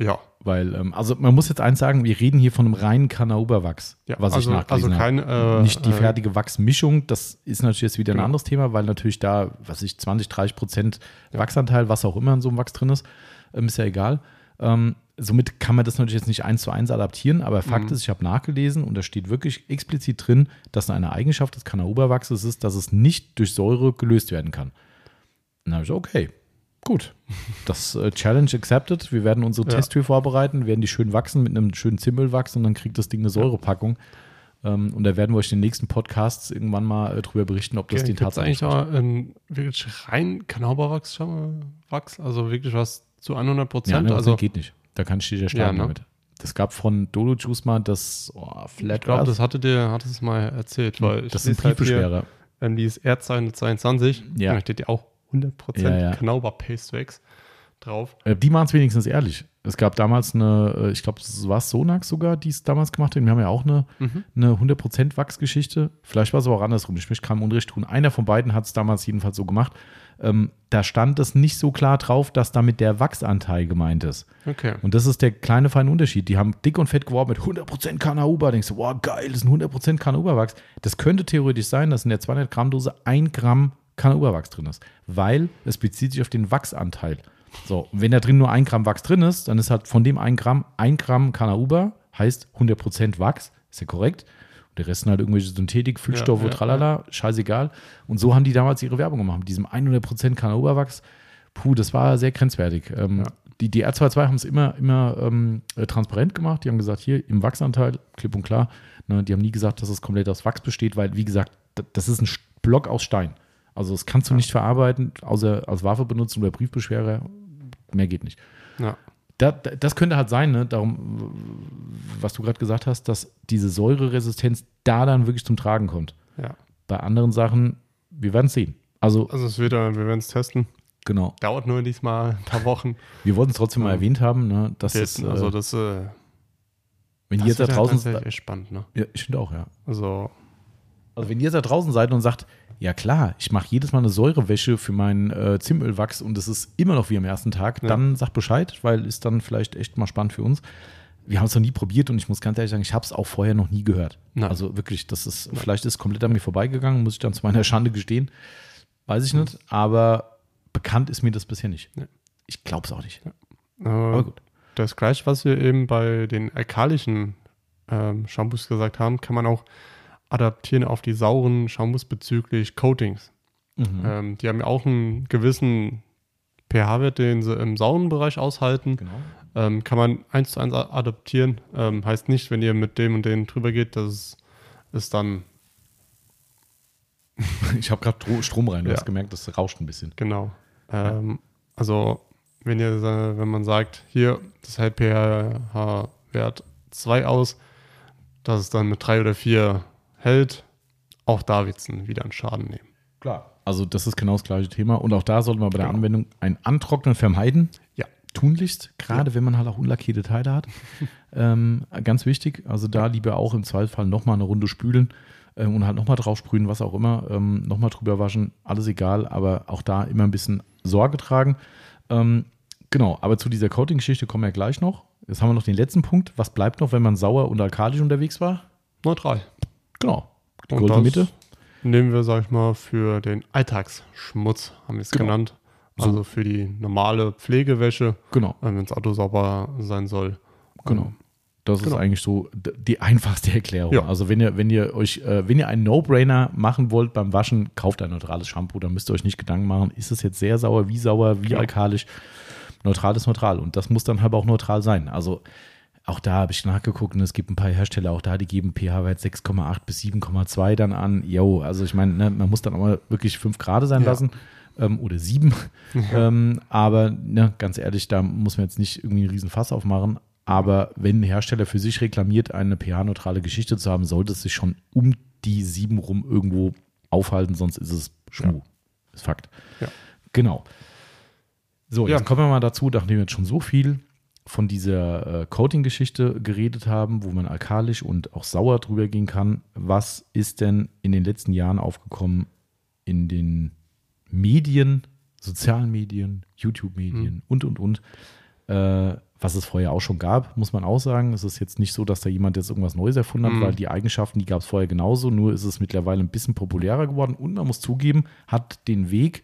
Ja, Weil, ähm, also man muss jetzt eins sagen, wir reden hier von einem reinen Kanauberwachs, ja. was also, ich nachgelesen also kein, habe. äh, Nicht die äh, fertige Wachsmischung, das ist natürlich jetzt wieder ein Genau. anderes Thema, weil natürlich da, was ich, 20, 30 Prozent Ja. Wachsanteil, was auch immer in so einem Wachs drin ist, ähm, ist ja egal. Ähm, somit kann man das natürlich jetzt nicht eins zu eins adaptieren, aber Fakt Mhm. ist, ich habe nachgelesen und da steht wirklich explizit drin, dass eine Eigenschaft des Kanauberwachses ist, dass es nicht durch Säure gelöst werden kann. Dann habe ich, okay, gut. Das äh, Challenge accepted. Wir werden unsere Ja. Testtür vorbereiten, werden die schön wachsen mit einem schönen Zimmel wachsen und dann kriegt das Ding eine Säurepackung. Ähm, und da werden wir euch in den nächsten Podcasts irgendwann mal äh, drüber berichten, ob das Okay, den Tatsachen eigentlich entspricht. auch ein wirklich rein Knauberwachs, schau mal, Wachs, also wirklich was zu 100 Ja, Prozent. ne, also geht nicht. Da kann ich dir ja starten Ja, ne? damit. Das gab von Dolo Juice mal das oh, Flat ich glaube, das hatte dir, hattest es mal erzählt, weil ich das sind lese halt hier, Briefbeschwerer. ähm, die ist R222, Ja. da steht ja auch 100% Ja, ja. Knauber Pastewax drauf. Äh, Die machen es wenigstens ehrlich. Es gab damals eine, äh, ich glaube, es war Sonax sogar, die es damals gemacht haben. Wir haben ja auch eine, Mhm. eine 100% Wachsgeschichte. Vielleicht war es aber auch andersrum. Ich möchte keinem Unrecht tun. Einer von beiden hat es damals jedenfalls so gemacht. Ähm, da stand es nicht so klar drauf, dass damit der Wachsanteil gemeint ist. Okay. Und das ist der kleine feine Unterschied. Die haben dick und fett geworben mit 100% Kanauba. Denkst du, wow, geil, das ist ein 100% Kanauba-Wachs. Das könnte theoretisch sein, dass in der 200 Gramm Dose ein Gramm Kanauba-Wachs drin ist, weil es bezieht sich auf den Wachsanteil. So, wenn da drin nur ein Gramm Wachs drin ist, dann ist halt von dem ein Gramm ein Gramm Kanauba, heißt 100% Wachs, ist ja korrekt. Und der Rest sind halt irgendwelche Synthetik, Füllstoffe, Ja, ja, tralala, scheißegal. Und so haben die damals ihre Werbung gemacht mit diesem 100% Kanauba-Wachs. Puh, das war sehr grenzwertig. Ähm, Ja. Die, die R22 haben es immer, immer ähm, äh, transparent gemacht. Die haben gesagt, hier im Wachsanteil, klipp und klar. Ne, die haben nie gesagt, dass es komplett aus Wachs besteht, weil, wie gesagt, das ist ein Block aus Stein. Also das kannst du nicht verarbeiten, außer als Waffe benutzen oder Briefbeschwerer. Mehr geht nicht. Ja. Da, da, das könnte halt sein, ne? Darum, was du gerade gesagt hast, dass diese Säureresistenz da dann wirklich zum Tragen kommt. ja. Bei anderen Sachen, wir werden es sehen. Also, Also es wird, wir werden es testen. genau. Dauert nur diesmal ein paar Wochen. Wir wollten es trotzdem mal Ja. erwähnt haben, ne? dass es, Testen. äh, also das, äh, wenn das jetzt da wird draußen echt spannend, ne? Ja, ich finde auch, ja. Also Also wenn ihr da draußen seid und sagt, ja klar, ich mache jedes Mal eine Säurewäsche für meinen äh, Zimölwachs und es ist immer noch wie am ersten Tag, Ja. dann sagt Bescheid, weil ist dann vielleicht echt mal spannend für uns. Wir haben es noch nie probiert und ich muss ganz ehrlich sagen, ich habe es auch vorher noch nie gehört. Nein. Also wirklich, das ist, vielleicht ist es komplett an mir vorbeigegangen, muss ich dann zu meiner Schande gestehen. Weiß ich nicht, aber bekannt ist mir das bisher nicht. Ja. Ich glaube es auch nicht. äh, Aber gut. das gleiche, was wir eben bei den alkalischen ähm, Shampoos gesagt haben, kann man auch adaptieren auf die sauren Shampoos bezüglich Coatings. Mhm. Ähm, die haben ja auch einen gewissen pH-Wert, den sie im sauren Bereich aushalten. Genau. Ähm, kann man eins zu eins adaptieren. Ähm, heißt nicht, wenn ihr mit dem und dem drüber geht, dass es ist dann Ich habe gerade Strom rein, du Ja. hast gemerkt, das rauscht ein bisschen. Genau. Ähm, also, wenn ihr, wenn man sagt, hier, das hält pH-Wert 2 aus, dass es dann mit 3 oder 4 hält, auch da wird es wieder einen Schaden nehmen. Klar. Also das ist genau das gleiche Thema. Und auch da sollte man bei der Genau. Anwendung ein Antrocknen vermeiden. Ja. Tunlichst, gerade wenn man halt auch unlackierte Teile hat. ähm, ganz wichtig. Also da lieber auch im Zweifelsfall nochmal eine Runde spülen ähm, und halt nochmal drauf sprühen, was auch immer. Ähm, nochmal drüber waschen, alles egal. Aber auch da immer ein bisschen Sorge tragen. Ähm, genau, aber zu dieser Coating-Geschichte kommen wir gleich noch. Jetzt haben wir noch den letzten Punkt. Was bleibt noch, wenn man sauer und alkalisch unterwegs war? Neutral. Genau. Die Und goldene Mitte. Nehmen wir, sag ich mal, für den Alltagsschmutz, haben wir es Genau. genannt. Also für die normale Pflegewäsche, Genau. wenn das Auto sauber sein soll. Genau. Das Genau. ist eigentlich so die einfachste Erklärung. Ja. Also wenn ihr, wenn ihr euch, äh, wenn ihr einen No-Brainer machen wollt beim Waschen, kauft ein neutrales Shampoo, dann müsst ihr euch nicht Gedanken machen, ist es jetzt sehr sauer, wie sauer, wie Genau. alkalisch. Neutral ist neutral und das muss dann halt auch neutral sein. Also auch da habe ich nachgeguckt und es gibt ein paar Hersteller, auch da, die geben pH-Wert 6,8 bis 7,2 dann an. Jo, also ich meine, ne, man muss dann auch mal wirklich 5 Grad sein Ja. lassen ähm, oder 7. ähm, aber ne, ganz ehrlich, da muss man jetzt nicht irgendwie einen riesen Fass aufmachen. Aber wenn ein Hersteller für sich reklamiert, eine pH-neutrale Geschichte zu haben, sollte es sich schon um die 7 rum irgendwo aufhalten, sonst ist es Schmuh. Ist Fakt. Ja. Genau. So, Ja. jetzt kommen wir mal dazu, nachdem wir jetzt schon so viel von dieser äh, Coating-Geschichte geredet haben, wo man alkalisch und auch sauer drüber gehen kann. Was ist denn in den letzten Jahren aufgekommen in den Medien, sozialen Medien, YouTube-Medien und, und, und, äh, was es vorher auch schon gab, muss man auch sagen. Es ist jetzt nicht so, dass da jemand jetzt irgendwas Neues erfunden hat, Mhm. weil die Eigenschaften, die gab es vorher genauso, nur ist es mittlerweile ein bisschen populärer geworden und man muss zugeben, hat den Weg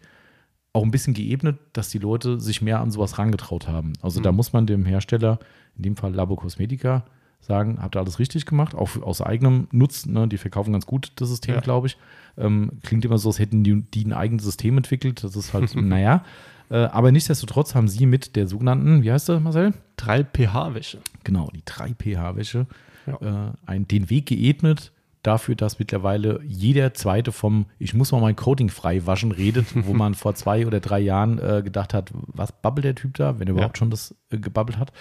auch ein bisschen geebnet, dass die Leute sich mehr an sowas rangetraut haben. Also da muss man dem Hersteller, in dem Fall Labo Cosmetica, sagen, habt ihr alles richtig gemacht, auch aus eigenem Nutzen. Ne? Die verkaufen ganz gut das System, Ja. glaube ich. Ähm, klingt immer so, als hätten die, die ein eigenes System entwickelt. Das ist halt, naja. Äh, aber nichtsdestotrotz haben sie mit der sogenannten, wie heißt der, Marcel? 3 pH-Wäsche. Genau, die 3pH-Wäsche, Ja. äh, den Weg geebnet dafür, dass mittlerweile jeder Zweite vom Ich muss mal mein Coating frei waschen redet, wo man vor zwei oder drei Jahren äh, gedacht hat, was babbelt der Typ da, wenn er überhaupt schon das äh, gebabbelt hat.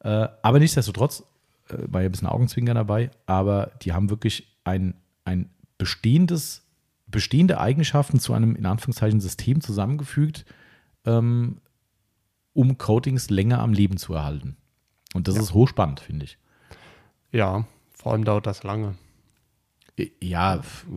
Äh, aber nichtsdestotrotz äh, war ja ein bisschen Augenzwinkern dabei, aber die haben wirklich ein, ein bestehendes, bestehende Eigenschaften zu einem in Anführungszeichen System zusammengefügt, ähm, um Coatings länger am Leben zu erhalten. Und das Ja. ist hochspannend, finde ich. Ja, vor allem dauert das lange. Ja,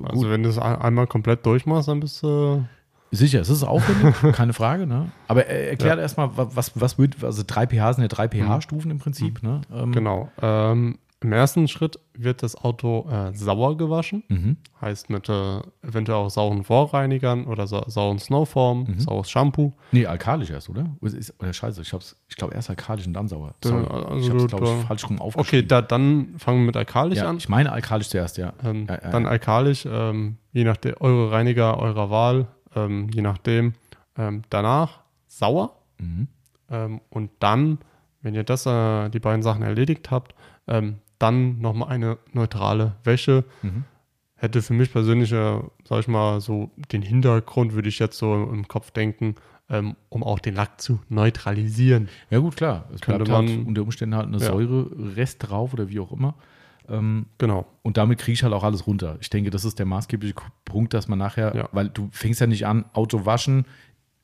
Also gut. wenn du es ein- einmal komplett durchmachst, dann bist du. sicher, es ist aufwendig, keine Frage. Ne? Aber äh, erklärt Ja. erstmal, wa- was, was wird, also 3 pH sind ja 3 pH-Stufen im Prinzip. Ne? Ähm, Genau. Ähm, Im ersten Schritt wird das Auto äh, sauer gewaschen. Mhm. Heißt mit äh, eventuell auch sauren Vorreinigern oder sa sauren Snowform, Mhm. saures Shampoo. Nee, alkalisch erst, oder? Oder, ist, oder scheiße, ich, ich glaube erst alkalisch und dann sauer. Sorry, also ich habe es, glaube ich, du- falsch rum Okay, aufgeschrieben. da, dann fangen wir mit alkalisch ja, an. ich meine alkalisch zuerst, ja. Ähm, Ja, ja, dann alkalisch, ähm, je nach der, eure Reiniger eurer Wahl, ähm, je nachdem. Ähm, danach sauer. Mhm. Ähm, und dann, wenn ihr das, äh, die beiden Sachen erledigt habt, ähm, dann nochmal eine neutrale Wäsche. Mhm. Hätte für mich persönlich, äh, sag ich mal, so den Hintergrund, würde ich jetzt so im Kopf denken, ähm, um auch den Lack zu neutralisieren. Ja, gut, klar. Es Könnte bleibt halt man- unter Umständen halt eine Ja. Säure-Rest drauf oder wie auch immer. Ähm, Genau. Und damit kriege ich halt auch alles runter. Ich denke, das ist der maßgebliche Punkt, dass man nachher, Ja. weil du fängst ja nicht an, Auto waschen,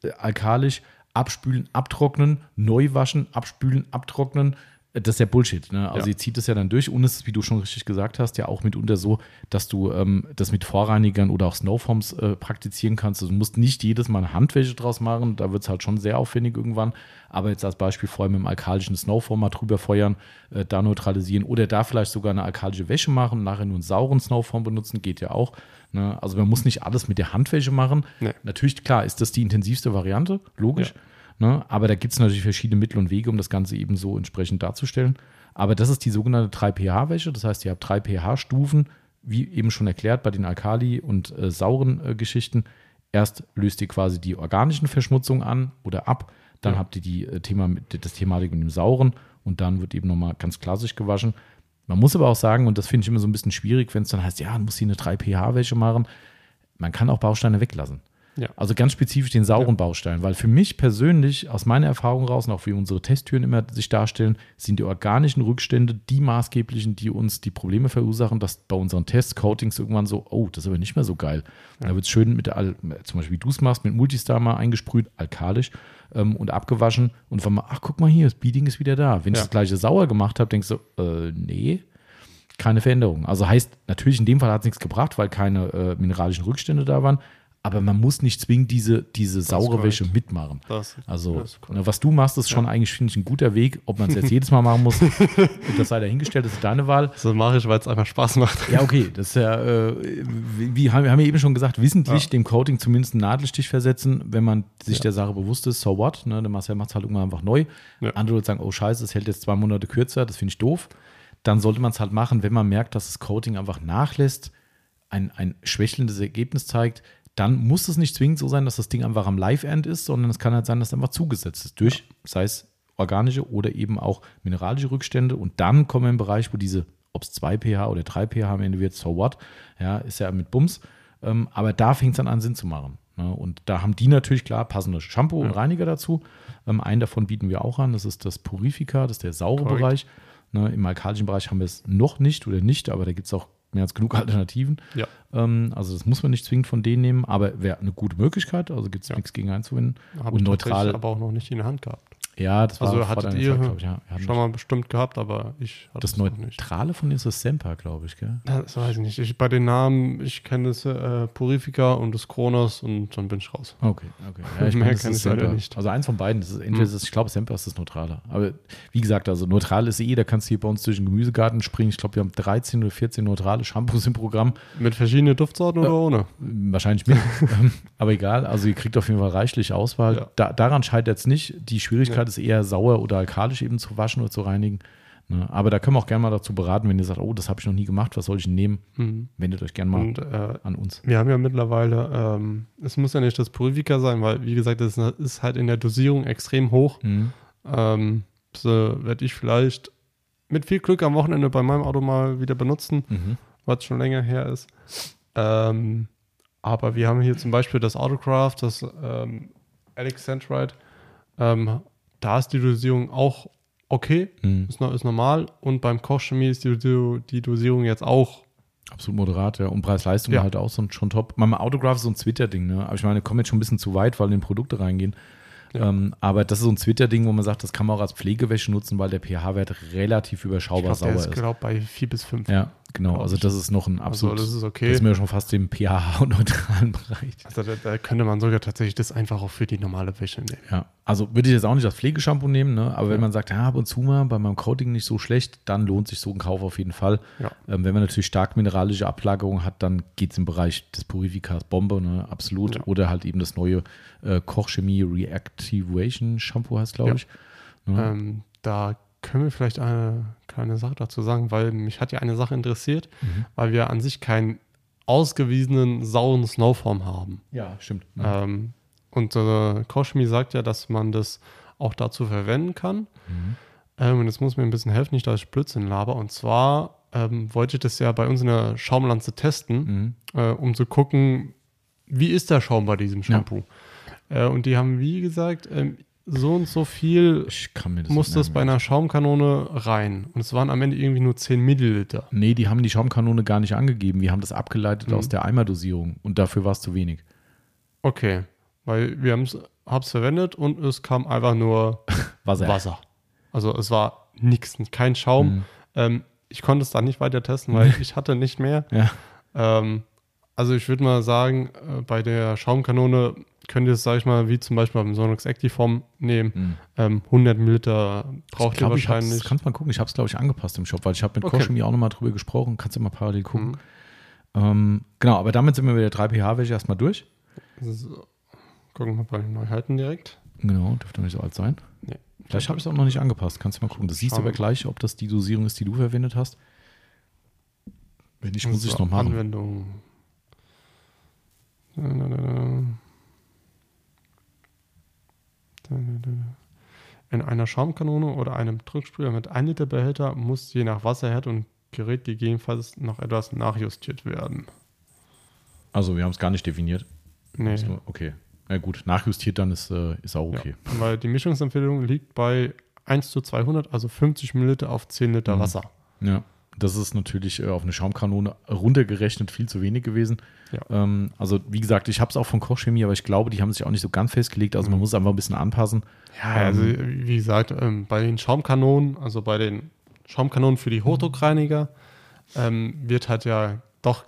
äh, alkalisch, abspülen, abtrocknen, neu waschen, abspülen, abtrocknen. Äh, Das ist ja Bullshit. Ne? Also Ja. ihr zieht es ja dann durch und es ist, wie du schon richtig gesagt hast, ja auch mitunter so, dass du ähm, das mit Vorreinigern oder auch Snowforms äh, praktizieren kannst. Also du musst nicht jedes Mal eine Handwäsche draus machen, da wird es halt schon sehr aufwendig irgendwann. Aber jetzt als Beispiel vorher mit dem alkalischen Snowform mal drüber feuern, äh, da neutralisieren oder da vielleicht sogar eine alkalische Wäsche machen, nachher nur einen sauren Snowform benutzen, geht ja auch. Ne? Also man muss nicht alles mit der Handwäsche machen. Nee. Natürlich, klar, ist das die intensivste Variante, logisch. Ne? Aber da gibt es natürlich verschiedene Mittel und Wege, um das Ganze eben so entsprechend darzustellen. Aber das ist die sogenannte 3pH-Wäsche. Das heißt, ihr habt 3 pH-Stufen, wie eben schon erklärt bei den Alkali- und äh, sauren äh, Geschichten. Erst löst ihr quasi die organischen Verschmutzungen an oder ab. Dann Ja. habt ihr die, äh, Thema mit, das Thematik mit dem Sauren und dann wird eben nochmal ganz klassisch gewaschen. Man muss aber auch sagen, und das finde ich immer so ein bisschen schwierig, wenn es dann heißt, ja, man muss hier eine 3pH-Wäsche machen. man kann auch Bausteine weglassen. Ja. Also ganz spezifisch den sauren Ja. Baustein, weil für mich persönlich, aus meiner Erfahrung raus und auch wie unsere Testtüren immer sich darstellen, sind die organischen Rückstände die maßgeblichen, die uns die Probleme verursachen, dass bei unseren Tests, Coatings irgendwann so, oh, das ist aber nicht mehr so geil. Da wird es schön mit der, Al- zum Beispiel wie du es machst, mit Multistar mal eingesprüht, alkalisch ähm, und abgewaschen und von mal, ach guck mal hier, das Beading ist wieder da. Wenn ich Ja. das gleiche sauer gemacht habe, denkst du, äh, nee, keine Veränderung. Also heißt, natürlich in dem Fall hat es nichts gebracht, weil keine äh, mineralischen Rückstände da waren, aber man muss nicht zwingend diese, diese saure. Wäsche mitmachen. Das, Also, das ne, was du machst, ist schon eigentlich, finde ich, ein guter Weg. Ob man es jetzt jedes Mal machen muss, das sei dahingestellt, das ist deine Wahl. das mache ich, weil es einfach Spaß macht. Ja, okay, das ist ja, äh, wie, haben wir haben ja eben schon gesagt, wissentlich Ja. dem Coating zumindest einen Nadelstich versetzen, wenn man sich Ja. der Sache bewusst ist, so what, ne, der Marcel macht es halt irgendwann einfach neu. Ja. Andere würden sagen, oh scheiße, es hält jetzt zwei Monate kürzer, das finde ich doof. Dann sollte man es halt machen, wenn man merkt, dass das Coating einfach nachlässt, ein, ein schwächelndes Ergebnis zeigt, dann muss es nicht zwingend so sein, dass das Ding einfach am Live-End ist, sondern es kann halt sein, dass es einfach zugesetzt ist durch, sei es organische oder eben auch mineralische Rückstände. Und dann kommen wir im Bereich, wo diese, ob es 2 pH oder 3 pH am Ende wird, so what, ja, ist ja mit Bums. Ähm, aber da fängt es dann an, Sinn zu machen. Ne? Und da haben die natürlich klar passende Shampoo und Reiniger dazu. Ähm, einen davon bieten wir auch an, das ist das Purifica, das ist der saure Korrekt. Bereich. Ne? Im alkalischen Bereich haben wir es noch nicht oder nicht, aber da gibt es auch mehr als genug Alternativen. Ja. Ähm, also das muss man nicht zwingend von denen nehmen, aber wäre eine gute Möglichkeit, also gibt es Ja. nichts gegen einzuwenden. Habe Und ich neutral, aber auch noch nicht in der Hand gehabt. Ja, das war Also hattet ihr Zeit, ich, ja. Schon mal bestimmt gehabt, aber ich hatte das. Neutrale von denen ist das Semper, glaube ich, gell? Das weiß ich nicht. Ich, bei den Namen, ich kenne das äh, Purifica und das Kronos und dann bin ich raus. Okay, okay. Ja, ich Mehr meine, das kenn ist ich leider Semper. nicht. Also eins von beiden. Das ist entweder Hm. ich glaube, Semper ist das Neutrale. Aber wie gesagt, also neutral ist eh, da kannst du hier bei uns durch den Gemüsegarten springen. Ich glaube, wir haben 13 oder 14 neutrale Shampoos im Programm. Mit verschiedenen Duftsorten oder ohne? Wahrscheinlich mit. Aber egal, also ihr kriegt auf jeden Fall reichlich Auswahl. Ja. Da, daran scheitert es nicht. Die Schwierigkeit ist eher sauer oder alkalisch eben zu waschen oder zu reinigen. Ne? Aber da können wir auch gerne mal dazu beraten, wenn ihr sagt, oh, das habe ich noch nie gemacht, was soll ich nehmen? Mhm. Wendet euch gerne mal Und äh, an uns. wir haben ja mittlerweile, ähm, es muss ja nicht das Purifica sein, weil, wie gesagt, das ist halt in der Dosierung extrem hoch. Mhm. Ähm, so werde ich vielleicht mit viel Glück am Wochenende bei meinem Auto mal wieder benutzen, Mhm. was schon länger her ist. Ähm, aber wir haben hier zum Beispiel das Autocraft, das ähm, Alex Centrite. Ähm, da ist die Dosierung auch okay, Mhm. ist, ist normal. Und beim Kochchemie ist die, die, Dosierung jetzt auch. Absolut moderat, ja. Und Preis-Leistung Ja. halt auch so, schon top. Mein Autograph ist so ein Twitter-Ding, ne? Aber ich meine, kommen jetzt schon ein bisschen zu weit, weil in Produkte reingehen. Ja. Ähm, aber das ist so ein Twitter-Ding, wo man sagt, das kann man auch als Pflegewäsche nutzen, weil der pH-Wert relativ Ich überschaubar glaube, der sauer ist, ist. glaube bei 4 bis 5. Ja, genau. Also das ist noch ein Also absolut. das ist Das okay. ist mir schon fast im pH-neutralen Bereich. Also da, da könnte man sogar tatsächlich das einfach auch für die normale Wäsche nehmen. Ja, also würde ich jetzt auch nicht als Pflegeshampoo nehmen, ne? aber wenn Ja. man sagt, ja, ab und zu mal bei meinem Coating nicht so schlecht, dann lohnt sich so ein Kauf auf jeden Fall. Ja. Ähm, wenn man natürlich stark mineralische Ablagerung hat, dann geht es im Bereich des Purificas Bombe, ne? absolut. Ja. Oder halt eben das neue äh, Kochchemie Reactivation Shampoo heißt, glaube ich. Ne? Ähm, da können wir vielleicht eine kleine Sache dazu sagen, weil mich hat ja eine Sache interessiert, Mhm. weil wir an sich keinen ausgewiesenen sauren Snowform haben. Ja, stimmt. Ähm, und äh, Koshmi sagt ja, dass man das auch dazu verwenden kann. Mhm. Ähm, und jetzt muss mir ein bisschen helfen, nicht, dass ich Blödsinn laber. Und zwar ähm, wollte ich das ja bei uns in der Schaumlanze testen, Mhm. äh, um zu gucken, wie ist der Schaum bei diesem Shampoo. Äh, und die haben, wie gesagt, ähm, so und so viel das muss das bei einer Schaumkanone rein. Und es waren am Ende irgendwie nur 10 Milliliter. Nee, die haben die Schaumkanone gar nicht angegeben. Wir haben das abgeleitet Mhm. aus der Eimerdosierung und dafür war es zu wenig. Okay, weil wir haben es verwendet und es kam einfach nur Wasser. Wasser. Also es war nichts, kein Schaum. Mhm. Ähm, ich konnte es dann nicht weiter testen, weil ich hatte nicht mehr. Ja. Ähm, also ich würde mal sagen, äh, bei der Schaumkanone könnt ihr es, sag ich mal, wie zum Beispiel beim Sonox Actiform nehmen. Mhm. Ähm, 100 Milliliter Ich braucht ihr ich hab's, wahrscheinlich. kannst mal gucken. Ich habe es, glaube ich, angepasst im Shop, weil ich habe mit Okay. Koschemi auch nochmal drüber gesprochen. Kannst du mal parallel gucken. Mhm. Ähm, genau, aber damit sind wir mit der 3pH-Wäsche erstmal durch. So. Gucken wir bei den Neuheiten direkt. Genau, dürfte nicht so alt sein. Nee. Vielleicht habe ich es auch noch nicht angepasst. Kannst du mal gucken. Das siehst du aber gleich, ob das die Dosierung ist, die du verwendet hast. Wenn nicht, muss ich es noch machen. Anwendung. Da, da. In einer Schaumkanone oder einem Drücksprüher mit 1 Liter Behälter muss je nach Wasserherd und Gerät gegebenenfalls noch etwas nachjustiert werden. Also wir haben es gar nicht definiert. Nee. Nur- Okay. Na gut, nachjustiert dann ist, äh, ist auch okay. Ja, weil die Mischungsempfehlung liegt bei 1 zu 200, also 50 Milliliter auf 10 Liter Mhm. Wasser. Ja. Das ist natürlich äh, auf eine Schaumkanone runtergerechnet viel zu wenig gewesen. Ja. Ähm, also wie gesagt, ich habe es auch von Kochchemie, aber ich glaube, die haben sich auch nicht so ganz festgelegt. Also man muss es einfach ein bisschen anpassen. Ja, also wie gesagt, ähm, bei den Schaumkanonen, also bei den Schaumkanonen für die Hochdruckreiniger, ähm, wird halt ja doch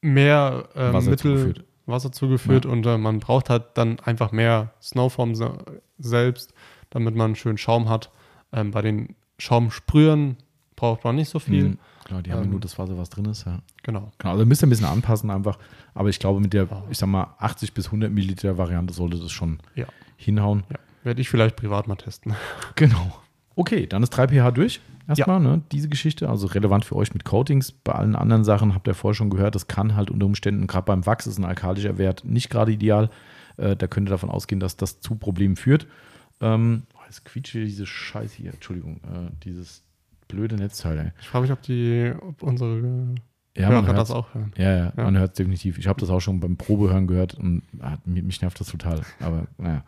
mehr ähm, Wasser Mittel, zugeführt. Wasser zugeführt und äh, man braucht halt dann einfach mehr Snowform se selbst, damit man schön Schaum hat. Ähm, bei den Schaumsprühern braucht man nicht so viel. Mhm. Klar, die haben ja Ähm, nur das Wasser, was drin ist. Ja. Genau. Genau, also müsst ihr ein bisschen anpassen einfach. Aber ich glaube, mit der, ich sag mal, 80 bis 100 Milliliter Variante sollte das schon Ja. hinhauen. Ja. Werde ich vielleicht privat mal testen. Genau. Okay, dann ist 3 pH durch. Erstmal, ne, diese Geschichte, also relevant für euch mit Coatings. Bei allen anderen Sachen habt ihr vorher schon gehört, das kann halt unter Umständen, gerade beim Wachs ist ein alkalischer Wert nicht gerade ideal. Äh, da könnt ihr davon ausgehen, dass das zu Problemen führt. Ähm, oh, jetzt quietscht hier diese Scheiße hier, Entschuldigung, äh, dieses blöde Netzteil. Ich frage mich, ob die, ob unsere Ja, Hörer man hört das auch hören. Ja, ja, Ja. man hört es definitiv. Ich habe das auch schon beim Probehören gehört und ah, mich, nervt das total. Aber naja,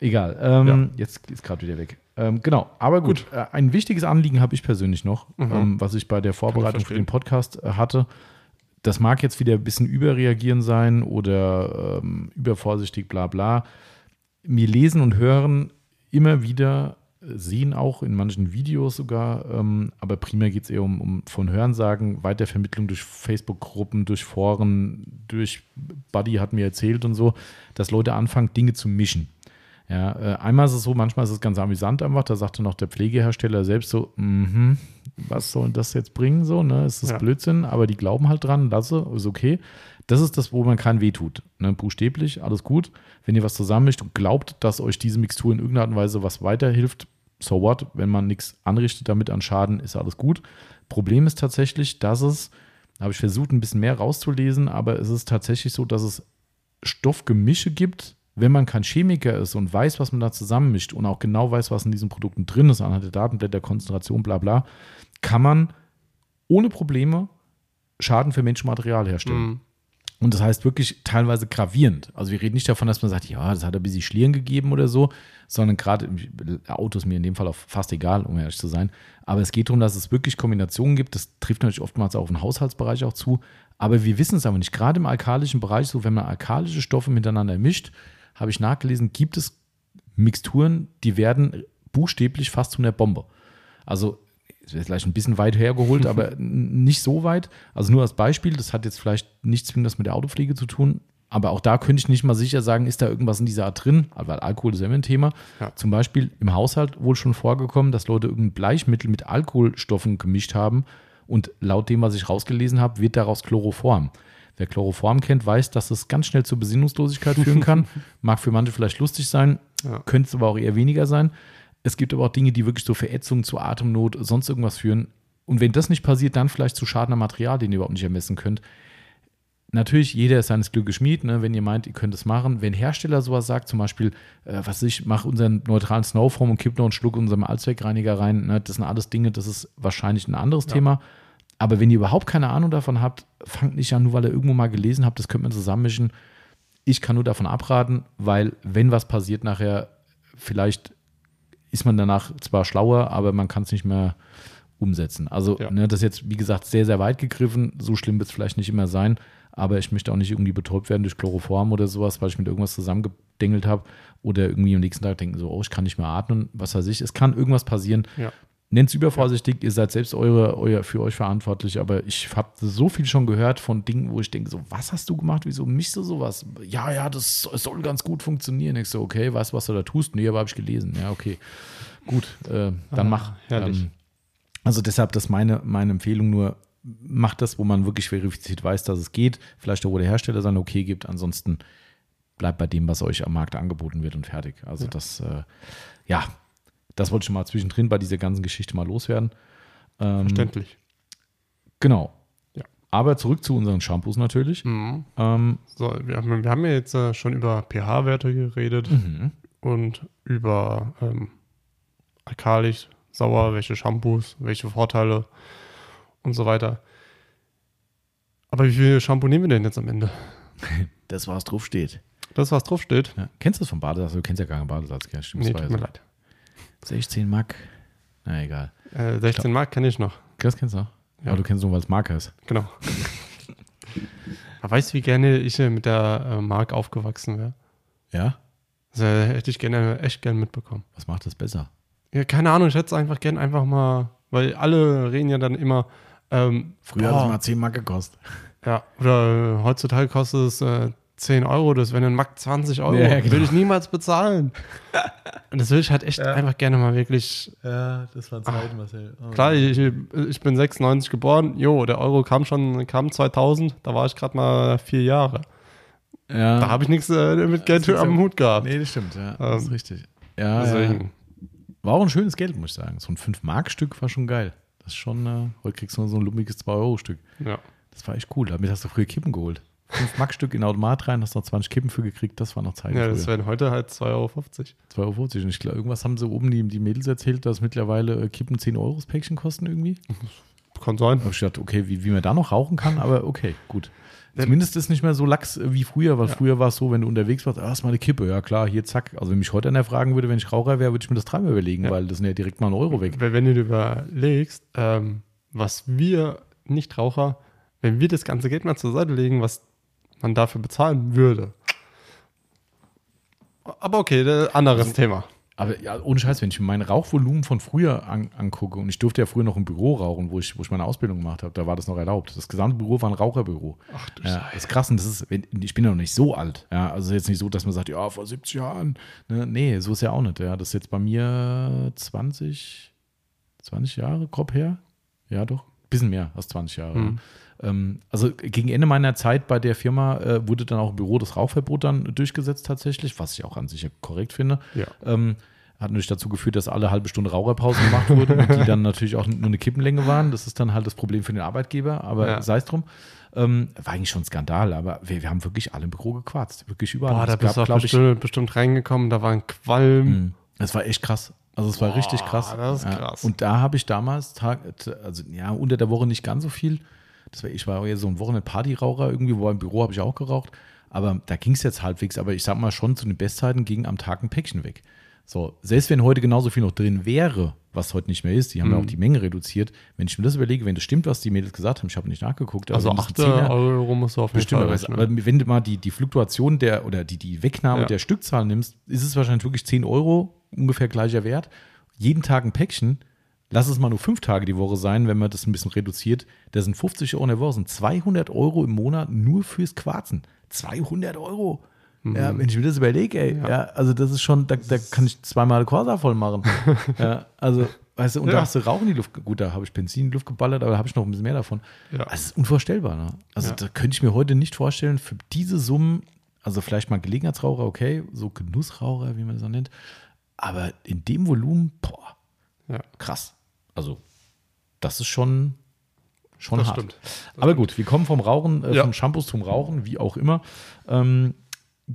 egal. Ähm, Jetzt ist gerade wieder weg. Ähm, genau, aber gut. Äh, ein wichtiges Anliegen habe ich persönlich noch, Mhm. ähm, was ich bei der Vorbereitung für den Podcast äh, hatte. Das mag jetzt wieder ein bisschen überreagieren sein oder ähm, übervorsichtig, bla bla. Wir lesen und hören immer wieder, sehen auch in manchen Videos sogar, ähm, aber primär geht es eher um, um von Hörensagen, Weitervermittlung durch Facebook-Gruppen, durch Foren, durch Buddy hat mir erzählt und so, dass Leute anfangen, Dinge zu mischen. Ja, äh, einmal ist es so, manchmal ist es ganz amüsant einfach, da sagte noch der Pflegehersteller selbst so, mhm, was soll das jetzt bringen, so, ne, ist Ja. Blödsinn, aber die glauben halt dran, lasse, ist okay. Das ist das, wo man kein weh tut, ne, buchstäblich, alles gut. Wenn ihr was zusammenmischt und glaubt, dass euch diese Mixtur in irgendeiner Art und Weise was weiterhilft, so what, wenn man nichts anrichtet damit an Schaden, ist alles gut. Problem ist tatsächlich, dass es, da habe ich versucht, ein bisschen mehr rauszulesen, aber es ist tatsächlich so, dass es Stoffgemische gibt, wenn man kein Chemiker ist und weiß, was man da zusammenmischt und auch genau weiß, was in diesen Produkten drin ist, anhand der Datenblätter, Konzentration, bla bla, kann man ohne Probleme Schaden für Menschenmaterial herstellen. Mhm. Und das heißt wirklich teilweise gravierend. Also wir reden nicht davon, dass man sagt, ja, das hat ein bisschen Schlieren gegeben oder so, sondern gerade Autos mir in dem Fall auch fast egal, um ehrlich zu sein. Aber es geht darum, dass es wirklich Kombinationen gibt. Das trifft natürlich oftmals auch auf den Haushaltsbereich auch zu. Aber wir wissen es aber nicht. Gerade im alkalischen Bereich, so wenn man alkalische Stoffe miteinander mischt, habe ich nachgelesen, gibt es Mixturen, die werden buchstäblich fast zu einer Bombe. Also vielleicht ein bisschen weit hergeholt, aber nicht so weit. Also nur als Beispiel, das hat jetzt vielleicht nichts zwingend mit der Autopflege zu tun, aber auch da könnte ich nicht mal sicher sagen, ist da irgendwas in dieser Art drin, weil Alkohol ist ja immer ein Thema. Ja. Zum Beispiel im Haushalt wohl schon vorgekommen, dass Leute irgendein Bleichmittel mit Alkoholstoffen gemischt haben und laut dem, was ich rausgelesen habe, wird daraus Chloroform. Wer Chloroform kennt, weiß, dass es ganz schnell zur Besinnungslosigkeit führen kann. Mag für manche vielleicht lustig sein, Ja. könnte es aber auch eher weniger sein. Es gibt aber auch Dinge, die wirklich zu Verätzung, zu Atemnot, sonst irgendwas führen. Und wenn das nicht passiert, dann vielleicht zu Schaden am Material, den ihr überhaupt nicht ermessen könnt. Natürlich, jeder ist seines Glückes Schmied, ne, wenn ihr meint, ihr könnt es machen. Wenn Hersteller sowas sagt, zum Beispiel, äh, was ich, mach unseren neutralen Snowform und kipp noch einen Schluck unserem Allzweckreiniger rein, ne, das sind alles Dinge, das ist wahrscheinlich ein anderes Thema. Aber wenn ihr überhaupt keine Ahnung davon habt, fangt nicht an, nur weil ihr irgendwo mal gelesen habt, das könnte man zusammenmischen. Ich kann nur davon abraten, weil wenn was passiert nachher, vielleicht ist man danach zwar schlauer, aber man kann es nicht mehr umsetzen. Also Ja. ne, das ist jetzt, wie gesagt, sehr, sehr weit gegriffen. So schlimm wird es vielleicht nicht immer sein, aber ich möchte auch nicht irgendwie betäubt werden durch Chloroform oder sowas, weil ich mit irgendwas zusammengedengelt habe oder irgendwie am nächsten Tag denken so, oh, ich kann nicht mehr atmen, was weiß ich. Es kann irgendwas passieren. Ja. Nennt es übervorsichtig, ihr seid selbst eure, euer, für euch verantwortlich, aber ich habe so viel schon gehört von Dingen, wo ich denke, so, was hast du gemacht? Wieso mischst du sowas? Ja, ja, das soll- ganz gut funktionieren. Ich so, okay, weißt du, was du da tust? Nee, aber habe ich gelesen. Ja, okay. Gut, äh, dann Ah, mach. herrlich. Ähm, also deshalb, das ist meine, meine Empfehlung nur, macht das, wo man wirklich verifiziert weiß, dass es geht. Vielleicht auch, wo der Hersteller sein Okay gibt. Ansonsten bleibt bei dem, was euch am Markt angeboten wird und fertig. Also Ja. das, äh, ja, das wollte ich schon mal zwischendrin bei dieser ganzen Geschichte mal loswerden. Ähm, Verständlich. Genau. Ja. Aber zurück zu unseren Shampoos natürlich. Mhm. Ähm, So, wir haben, wir haben ja jetzt äh, schon über pH-Werte geredet mhm. und über ähm, alkalisch, sauer, welche Shampoos, welche Vorteile und so weiter. Aber wie viel Shampoo nehmen wir denn jetzt am Ende? Das, was drauf steht. Das, was drauf steht? Ja. Kennst du das vom Badesalz? Du kennst ja gar keinen Badesalz. Gell? Stimmt, Nee, tut ja mir so. leid. 16 Mark. Na egal. Äh, 16 Mark kenne ich noch. Das kennst du noch? Ja. Aber du kennst nur, weil es Marke ist. Genau. Weißt du, wie gerne ich äh, mit der äh, Mark aufgewachsen wäre? Ja? Das äh, hätte ich gerne, echt gern mitbekommen. Was macht das besser? Ja, keine Ahnung, ich hätte es einfach gern einfach mal, weil alle reden ja dann immer, ähm, Früher boah, hat es mal 10 Mark gekostet. Ja, oder äh, heutzutage kostet es äh, 10 Euro, das wäre ein Mack 20 Euro. Ja, genau. Würde ich niemals bezahlen. Und das will ich halt echt einfach gerne mal wirklich. Ja, das war Zeit, Marcel. Klar, ich, ich bin 96 geboren. Jo, der Euro kam schon, kam 2000, da war ich gerade mal vier Jahre. Ja. Da habe ich nichts äh, mit Geld ja- am Hut gehabt. Nee, das stimmt, ja. das ist Ähm, richtig. Ja, ja. Deswegen. War auch ein schönes Geld, muss ich sagen. So ein 5-Mark-Stück war schon geil. Das ist schon, äh, heute kriegst du nur so ein lumpiges 2-Euro-Stück. Ja. Das war echt cool. Damit hast du früher Kippen geholt. 5-Mark-Stück in den Automat rein, hast noch 20 Kippen für gekriegt. Das war noch Zeit. ja, das wären heute halt 2,50 Euro. 2,50 Euro. Und ich glaube, irgendwas haben sie oben die, die Mädels erzählt, dass mittlerweile äh, Kippen 10 Euro das Päckchen kosten irgendwie. Kann sein. Da habe ich gedacht, okay, wie, wie man da noch rauchen kann, aber okay, gut. Zumindest ist nicht mehr so lax äh, wie früher, weil Ja. früher war es so, wenn du unterwegs warst, ah, ist mal eine Kippe, ja klar, hier zack. Also wenn mich heute einer fragen würde, wenn ich Raucher wäre, würde ich mir das dreimal überlegen, Ja. weil das sind ja direkt mal ein Euro weg. Weil wenn du dir überlegst, ähm, was wir Nichtraucher, wenn wir das ganze Geld mal zur Seite legen, was man dafür bezahlen würde. Aber okay, äh, anderes Also- Thema. Aber ja, ohne Scheiß, wenn ich mir mein Rauchvolumen von früher an, angucke, und ich durfte ja früher noch im Büro rauchen, wo ich, wo ich meine Ausbildung gemacht habe, da war das noch erlaubt. Das gesamte Büro war ein Raucherbüro. Ach du Ja, das ist krass, und das ist, ich bin ja noch nicht so alt. Ja, also jetzt nicht so, dass man sagt, ja, vor 70 Jahren. Ne, nee, so ist ja auch nicht. Ja, das ist jetzt bei mir 20, 20 Jahre grob her. Ja, doch. Bisschen mehr als 20 Jahre. Mhm. Ähm, also gegen Ende meiner Zeit bei der Firma äh, wurde dann auch im Büro das Rauchverbot dann durchgesetzt tatsächlich, was ich auch an sich ja korrekt finde. Ja. Ähm, hat natürlich dazu geführt, dass alle halbe Stunde Raucherpause gemacht wurden, und die dann natürlich auch nur eine Kippenlänge waren. Das ist dann halt das Problem für den Arbeitgeber, aber Ja. sei es drum. Ähm, war eigentlich schon ein Skandal, aber wir, wir haben wirklich alle im Büro gequarzt. Wirklich überall. Boah, Es da bist du auch bestimmt, bestimmt reingekommen, da war ein Qualm. Mhm. Das war echt krass. Also es war Boah, richtig krass. das ist Ja. krass. Und da habe ich damals, Tag, also ja, unter der Woche nicht ganz so viel. Das war, ich war eher so ein Wochenend-Partyraucher irgendwie, wo im Büro habe ich auch geraucht. Aber da ging es jetzt halbwegs. Aber ich sag mal schon, zu den Bestzeiten ging am Tag ein Päckchen weg. So, selbst wenn heute genauso viel noch drin wäre, was heute nicht mehr ist, die haben ja Mhm. auch die Menge reduziert. Wenn ich mir das überlege, wenn das stimmt, was die Mädels gesagt haben, ich habe nicht nachgeguckt. Also mindestens 8 Zehner- Euro musst du auf jeden Fall rechnen. aber wenn du mal die, die Fluktuation der oder die, die Wegnahme Ja. der Stückzahl nimmst, ist es wahrscheinlich wirklich 10 Euro, ungefähr gleicher Wert. Jeden Tag ein Päckchen, lass es mal nur fünf Tage die Woche sein, wenn man das ein bisschen reduziert. Das sind 50 Euro in der Woche, das sind 200 Euro im Monat nur fürs Quarzen. 200 Euro. Ja, wenn ich mir das überlege, ey, ja. also das ist schon, da, da kann ich zweimal Corsa voll machen. ja, also, weißt du, und da Ja. hast du Rauch in die Luft, gut, da habe ich Benzin in die Luft geballert, aber da habe ich noch ein bisschen mehr davon. Ja. Also, es ist unvorstellbar. Ne? Also, Ja. da könnte ich mir heute nicht vorstellen, für diese Summen, also vielleicht mal Gelegenheitsraucher, okay, so Genussraucher, wie man das auch nennt, aber in dem Volumen, boah, ja, krass. Also, das ist schon, schon das hart. stimmt. Aber gut, wir kommen vom Rauchen, äh, Ja. vom Shampoos zum Rauchen, wie auch immer. Ähm,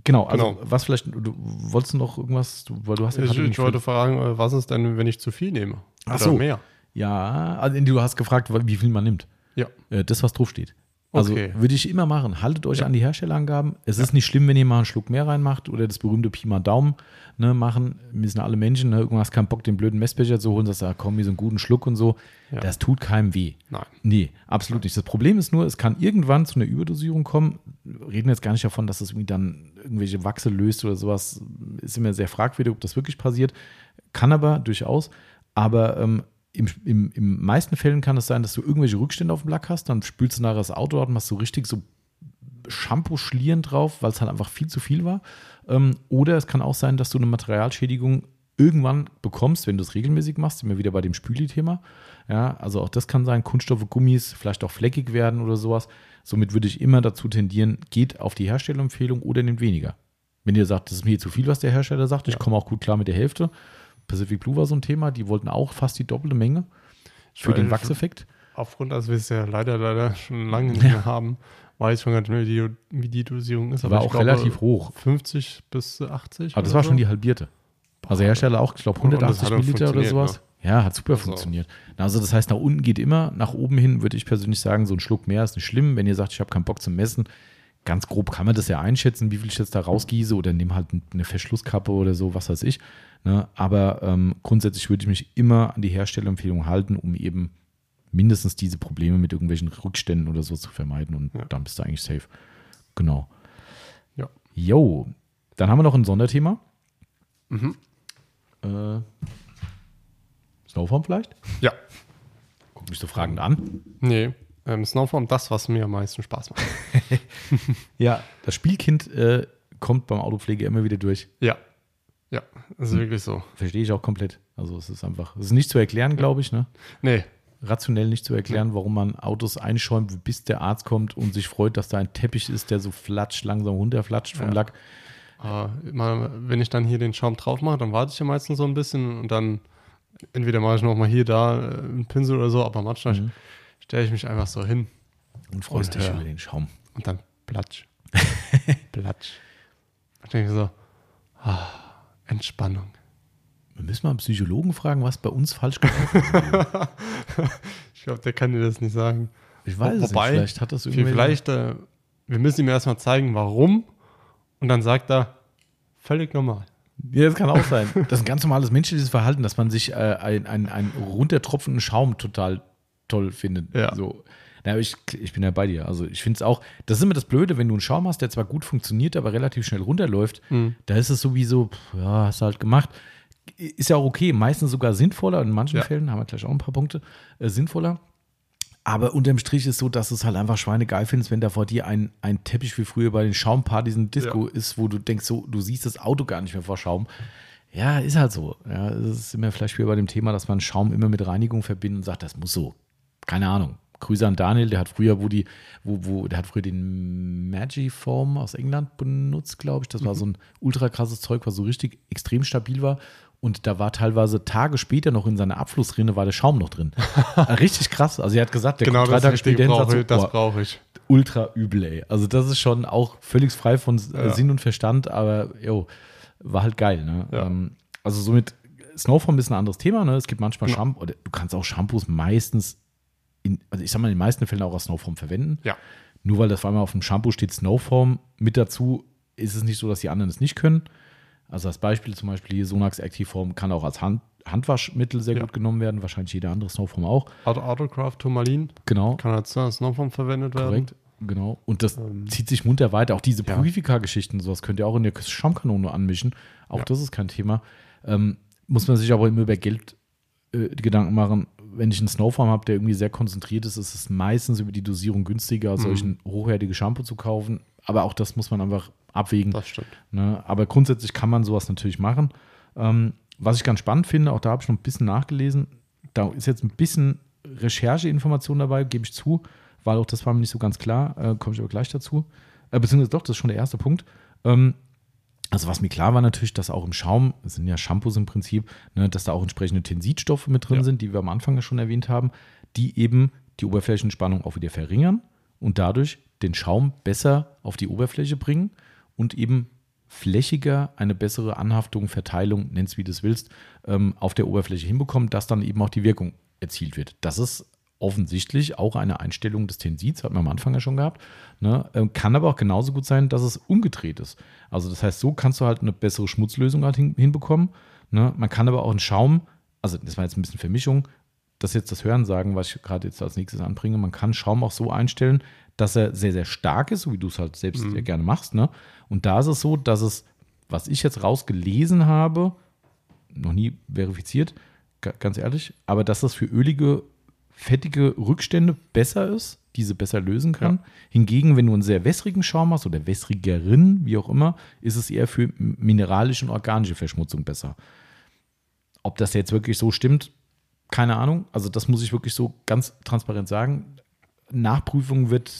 genau, also Genau. was vielleicht, du wolltest noch irgendwas, du, weil du hast ja Ich, ich wollte fragen, äh, was ist denn, wenn ich zu viel nehme? Ach Oder so. mehr? Ja, also du hast gefragt, wie viel man nimmt. Ja. Äh, Das, was draufsteht. Also Okay. würde ich immer machen. Haltet euch Ja. an die Herstellerangaben. Es ist nicht schlimm, wenn ihr mal einen Schluck mehr reinmacht oder das berühmte Pi mal Daumen ne, machen. Wir sind alle Menschen. Ne? Irgendwann hast keinen Bock, den blöden Messbecher zu holen, sagst, ah, komm, mir so einen guten Schluck und so. Ja. Das tut keinem weh. Nein. Nee, absolut nicht. Das Problem ist nur, es kann irgendwann zu einer Überdosierung kommen. Wir reden jetzt gar nicht davon, dass es irgendwie dann irgendwelche Wachse löst oder sowas. Ist immer sehr fragwürdig, ob das wirklich passiert. Kann aber durchaus. Aber ähm, im, im, im meisten Fällen kann es sein, dass du irgendwelche Rückstände auf dem Lack hast. Dann spülst du nachher das Auto out und machst so richtig so Shampoo-Schlieren drauf, weil es halt einfach viel zu viel war. Ähm, oder es kann auch sein, dass du eine Materialschädigung irgendwann bekommst, wenn du es regelmäßig machst. Sind wir wieder bei dem Spüli-Thema. Ja, also auch das kann sein, Kunststoffe, Gummis, vielleicht auch fleckig werden oder sowas. Somit würde ich immer dazu tendieren, geht auf die Herstellerempfehlung oder nehmt weniger. Wenn ihr sagt, das ist mir zu viel, was der Hersteller sagt, ich Ja. komme auch gut klar mit der Hälfte. Pacific Blue war so ein Thema, die wollten auch fast die doppelte Menge für den Weil- Wachseffekt. Aufgrund, dass wir es ja leider, leider schon lange nicht mehr haben, weiß ich schon gar nicht mehr, wie die, wie die Dosierung ist. Die war auch glaube, relativ hoch. 50 bis 80. Aber das war so. schon die halbierte. Also Hersteller auch, ich glaube, Und das 180 hat auch Milliliter oder sowas. ne? Ja, hat super Also- funktioniert. Also das heißt, nach unten geht immer, nach oben hin würde ich persönlich sagen, so ein Schluck mehr ist nicht schlimm. Wenn ihr sagt, ich habe keinen Bock zum Messen, ganz grob kann man das ja einschätzen, wie viel ich jetzt da rausgieße oder nehme halt eine Verschlusskappe oder so, was weiß ich. Ne? Aber ähm, grundsätzlich würde ich mich immer an die Herstellerempfehlung halten, um eben mindestens diese Probleme mit irgendwelchen Rückständen oder so zu vermeiden und Ja. dann bist du eigentlich safe. Genau. Ja. Jo, dann haben wir noch ein Sonderthema. Mhm. Äh, Snowform vielleicht? Ja. Guck mich so fragend an. Nee, ähm, Snowform, das, was mir am meisten Spaß macht. Ja, das Spielkind äh, kommt beim Autopflege immer wieder durch. Ja. Ja, das ist wirklich so. Verstehe ich auch komplett. Also es ist einfach, es ist nicht zu erklären, glaube ich, ne? Nee, Rationell nicht zu erklären, warum man Autos einschäumt, bis der Arzt kommt und sich freut, dass da ein Teppich ist, der so flatscht, langsam runterflatscht vom Ja. Lack. äh, mal, wenn ich dann hier den Schaum drauf mache, dann warte ich ja meistens so ein bisschen und dann entweder mache ich noch mal hier, da äh, einen Pinsel oder so, aber manchmal Mhm. Stelle ich mich einfach so hin Und freust Und dich hör. über den Schaum. und dann platsch. platsch. Ich denke so, ah, Entspannung. Wir müssen mal einen Psychologen fragen, was bei uns falsch gelaufen ist. Ich glaube, der kann dir das nicht sagen. Ich weiß es Wobei, nicht. Vielleicht hat das irgendwie. Vielleicht, äh, wir müssen ihm erstmal zeigen, warum. Und dann sagt er, völlig normal. Ja, das kann auch sein. Das ist ein ganz normales menschliches Verhalten, dass man sich äh, ein, ein, ein runtertropfenden Schaum total toll findet. Ja. So. Na, ich, ich bin ja bei dir. Also ich finde es auch, das ist immer das Blöde, wenn du einen Schaum hast, der zwar gut funktioniert, aber relativ schnell runterläuft, Mhm. da ist es sowieso, pff, ja, hast du halt gemacht. Ist ja auch okay, meistens sogar sinnvoller, in manchen Ja. Fällen haben wir gleich auch ein paar Punkte, äh, sinnvoller. Aber unterm Strich ist so, dass du es halt einfach schweinegeil findest, wenn da vor dir ein, ein Teppich wie früher bei den Schaumpartys in Disco ist, wo du denkst, so, du siehst das Auto gar nicht mehr vor Schaum. Ja, ist halt so. Ja, es ist immer vielleicht wieder bei dem Thema, dass man Schaum immer mit Reinigung verbindet und sagt, das muss so. Keine Ahnung. Grüße an Daniel, der hat früher, wo die, wo, wo, der hat früher den Magifoam aus England benutzt, glaube ich. Das war so ein ultra krasses Zeug, was so richtig extrem stabil war. Und da war teilweise Tage später noch in seiner Abflussrinne war der Schaum noch drin. richtig krass. Also er hat gesagt, der genau kommt drei das, Tage später hin sagt brauche so, ich, das brauche ich. ultra übel, ey. Also das ist schon auch völlig frei von Ja. Sinn und Verstand, aber jo, war halt geil, ne? Ja. Ähm, also somit, Snowform ist ein anderes Thema, ne? Es gibt manchmal Ja. Shampoo, du kannst auch Shampoos meistens, in, also ich sag mal, in den meisten Fällen auch aus Snowform verwenden. Ja. Nur weil das vor allem auf dem Shampoo steht Snowform mit dazu, ist es nicht so, dass die anderen es nicht können. Also als Beispiel zum Beispiel hier Sonax Activeform kann auch als Hand, Handwaschmittel sehr Ja. gut genommen werden, wahrscheinlich jeder andere Snowform auch. Auto, Autocraft Turmalin Genau. kann als Snowform verwendet werden. Korrekt, genau. Und das Ähm, zieht sich munter weiter. Auch diese ja. Purifica-Geschichten, sowas könnt ihr auch in der Schaumkanone anmischen. Auch Ja. das ist kein Thema. Ähm, muss man sich aber immer über Geld äh, Gedanken machen. Wenn ich einen Snowfarm habe, der irgendwie sehr konzentriert ist, ist es meistens über die Dosierung günstiger, Mhm. solchen hochwertige Shampoo zu kaufen. Aber auch das muss man einfach abwägen. Das stimmt. Ne? Aber grundsätzlich kann man sowas natürlich machen. Ähm, was ich ganz spannend finde, auch da habe ich noch ein bisschen nachgelesen, da ist jetzt ein bisschen Rechercheinformation dabei, gebe ich zu, weil auch das war mir nicht so ganz klar, äh, komme ich aber gleich dazu. Äh, beziehungsweise doch, das ist schon der erste Punkt. Ähm, also was mir klar war natürlich, dass auch im Schaum, das sind ja Shampoos im Prinzip, ne, dass da auch entsprechende Tensidstoffe mit drin Ja. sind, die wir am Anfang ja schon erwähnt haben, die eben die Oberflächenspannung auch wieder verringern und dadurch den Schaum besser auf die Oberfläche bringen und eben flächiger eine bessere Anhaftung, Verteilung, nenn's wie du es willst, ähm, auf der Oberfläche hinbekommen, dass dann eben auch die Wirkung erzielt wird. Das ist offensichtlich auch eine Einstellung des Tensids, hat man am Anfang ja schon gehabt. Ne? Ähm, kann aber auch genauso gut sein, dass es umgedreht ist. Also das heißt, so kannst du halt eine bessere Schmutzlösung halt hin, hinbekommen. Ne? Man kann aber auch einen Schaum, also das war jetzt ein bisschen Vermischung, das ist jetzt das Hören sagen, was ich gerade jetzt als nächstes anbringe. Man kann Schaum auch so einstellen, dass er sehr, sehr stark ist, so wie du es halt selbst sehr gerne machst. Ne? Und da ist es so, dass es, was ich jetzt rausgelesen habe, noch nie verifiziert, ga- ganz ehrlich, aber dass das für ölige, fettige Rückstände besser ist, diese besser lösen kann. Hingegen, wenn du einen sehr wässrigen Schaum hast oder wässrigeren, wie auch immer, ist es eher für mineralische und organische Verschmutzung besser. Ob das jetzt wirklich so stimmt, keine Ahnung. Also das muss ich wirklich so ganz transparent sagen. Nachprüfung wird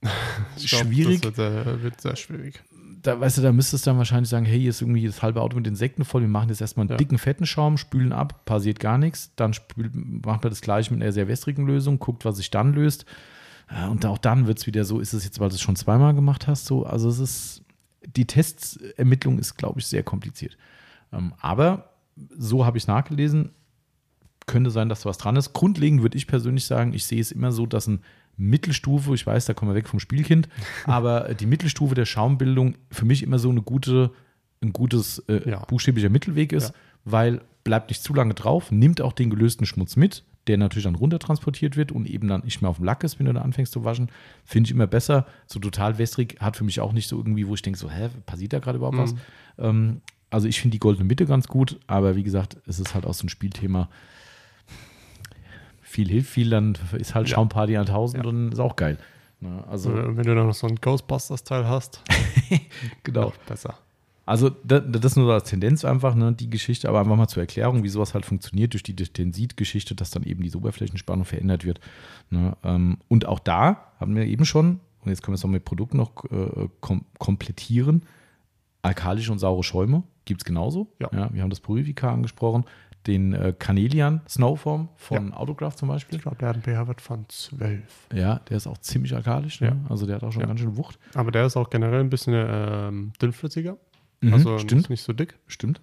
glaub, schwierig. Das wird sehr, wird sehr schwierig. Da, weißt du, da müsstest du dann wahrscheinlich sagen, hey, hier ist irgendwie das halbe Auto mit Insekten voll, wir machen jetzt erstmal einen Ja. dicken, fetten Schaum, spülen ab, passiert gar nichts, dann spült, macht man das gleiche mit einer sehr wässrigen Lösung, guckt, was sich dann löst. Äh, Und auch dann wird es wieder so, ist es jetzt, weil du es schon zweimal gemacht hast, so, also es ist, die Testermittlung ist, glaube ich, sehr kompliziert. Ähm, aber so habe ich es nachgelesen, könnte sein, dass da was dran ist. Grundlegend würde ich persönlich sagen, ich sehe es immer so, dass ein Mittelstufe, ich weiß, da kommen wir weg vom Spielkind, aber die Mittelstufe der Schaumbildung für mich immer so eine gute, ein gutes äh, Ja. buchstäblicher Mittelweg ist, Ja. weil bleibt nicht zu lange drauf, nimmt auch den gelösten Schmutz mit, der natürlich dann runtertransportiert wird und eben dann nicht mehr auf dem Lack ist, wenn du da anfängst zu waschen. Finde ich immer besser. So total wässrig hat für mich auch nicht so irgendwie, wo ich denke, so, hä, passiert da gerade überhaupt was? Ähm, also ich finde die goldene Mitte ganz gut, aber wie gesagt, es ist halt auch so ein Spielthema. Viel hilft viel, dann ist halt Ja. Schaumparty an 1000 Ja. und ist auch geil. Ne, Also, Äh, Wenn du dann noch so ein Ghostbusters-Teil hast, genau. besser. Also da- das ist nur so als Tendenz einfach, ne, die Geschichte, aber einfach mal zur Erklärung, wie sowas halt funktioniert durch die Tensit-Geschichte, dass dann eben diese Oberflächenspannung verändert wird. Ne, ähm, und auch da haben wir eben schon, und jetzt können wir es noch mit Produkten noch äh, kom komplettieren, alkalische und saure Schäume gibt es genauso. Ja. wir haben das Purifica angesprochen, den äh, Canelian Snowform von Autograph zum Beispiel. Ich glaube, der hat einen pH-Wert von 12. Ja, der ist auch ziemlich alkalisch, ne? Ja. also der hat auch schon Ja. ganz schön Wucht. Aber der ist auch generell ein bisschen ähm, dünnflüssiger. Mhm, also stimmt. ist nicht so dick. Stimmt.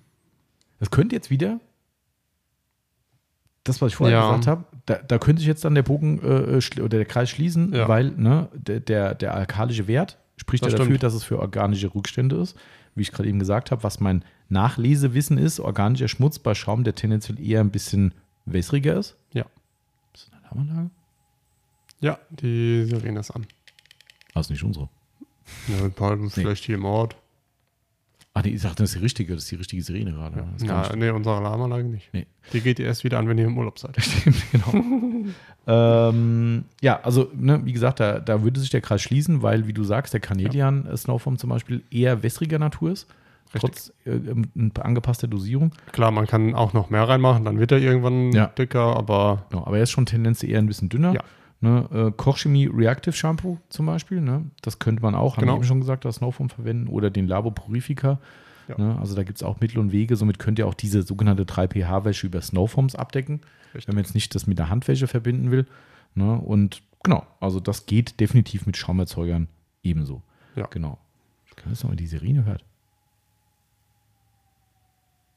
Das könnte jetzt wieder, das, was ich vorher Ja. gesagt habe, da, da könnte sich jetzt dann der Bogen äh, schli- oder der Kreis schließen, Ja. weil ne, der, der, der alkalische Wert spricht Das ja dafür, stimmt. dass es für organische Rückstände ist. Wie ich gerade eben gesagt habe, was mein Nachlesewissen ist, organischer Schmutz bei Schaum, der tendenziell eher ein bisschen wässriger ist. Ja. Ist das eine Alarmanlage? Ja, die Sirene ist an. Also nicht unsere. Ja, paar vielleicht hier im Ort. Ah, die, dachte, das ist die richtige, das ist die richtige Sirene gerade. Ja, nee, unsere Alarmanlage nicht. Nee. Die geht erst wieder an, wenn ihr im Urlaub seid. Stimmt, genau. ähm, ja, also, ne, wie gesagt, da, da würde sich der Kreis schließen, weil, wie du sagst, der Canadian äh, Snowform zum Beispiel eher wässriger Natur ist, Richtig. trotz äh, ähm, angepasster Dosierung. Klar, man kann auch noch mehr reinmachen, dann wird er irgendwann Ja. dicker, aber Genau, aber er ist schon tendenziell eher ein bisschen dünner. Ja. Ne, äh, Kochchemie Reactive Shampoo zum Beispiel, ne, das könnte man auch, haben Genau. wir eben schon gesagt, das Snowform verwenden oder den Labo Purifica. Ja. Ne, also da gibt es auch Mittel und Wege, somit könnt ihr auch diese sogenannte 3pH-Wäsche über Snowforms abdecken. Richtig. wenn man jetzt nicht das mit der Handwäsche verbinden will. Ne? Und genau, also das geht definitiv mit Schaumerzeugern ebenso. Ja. Genau. Ich kann jetzt noch mal die Sirene hört.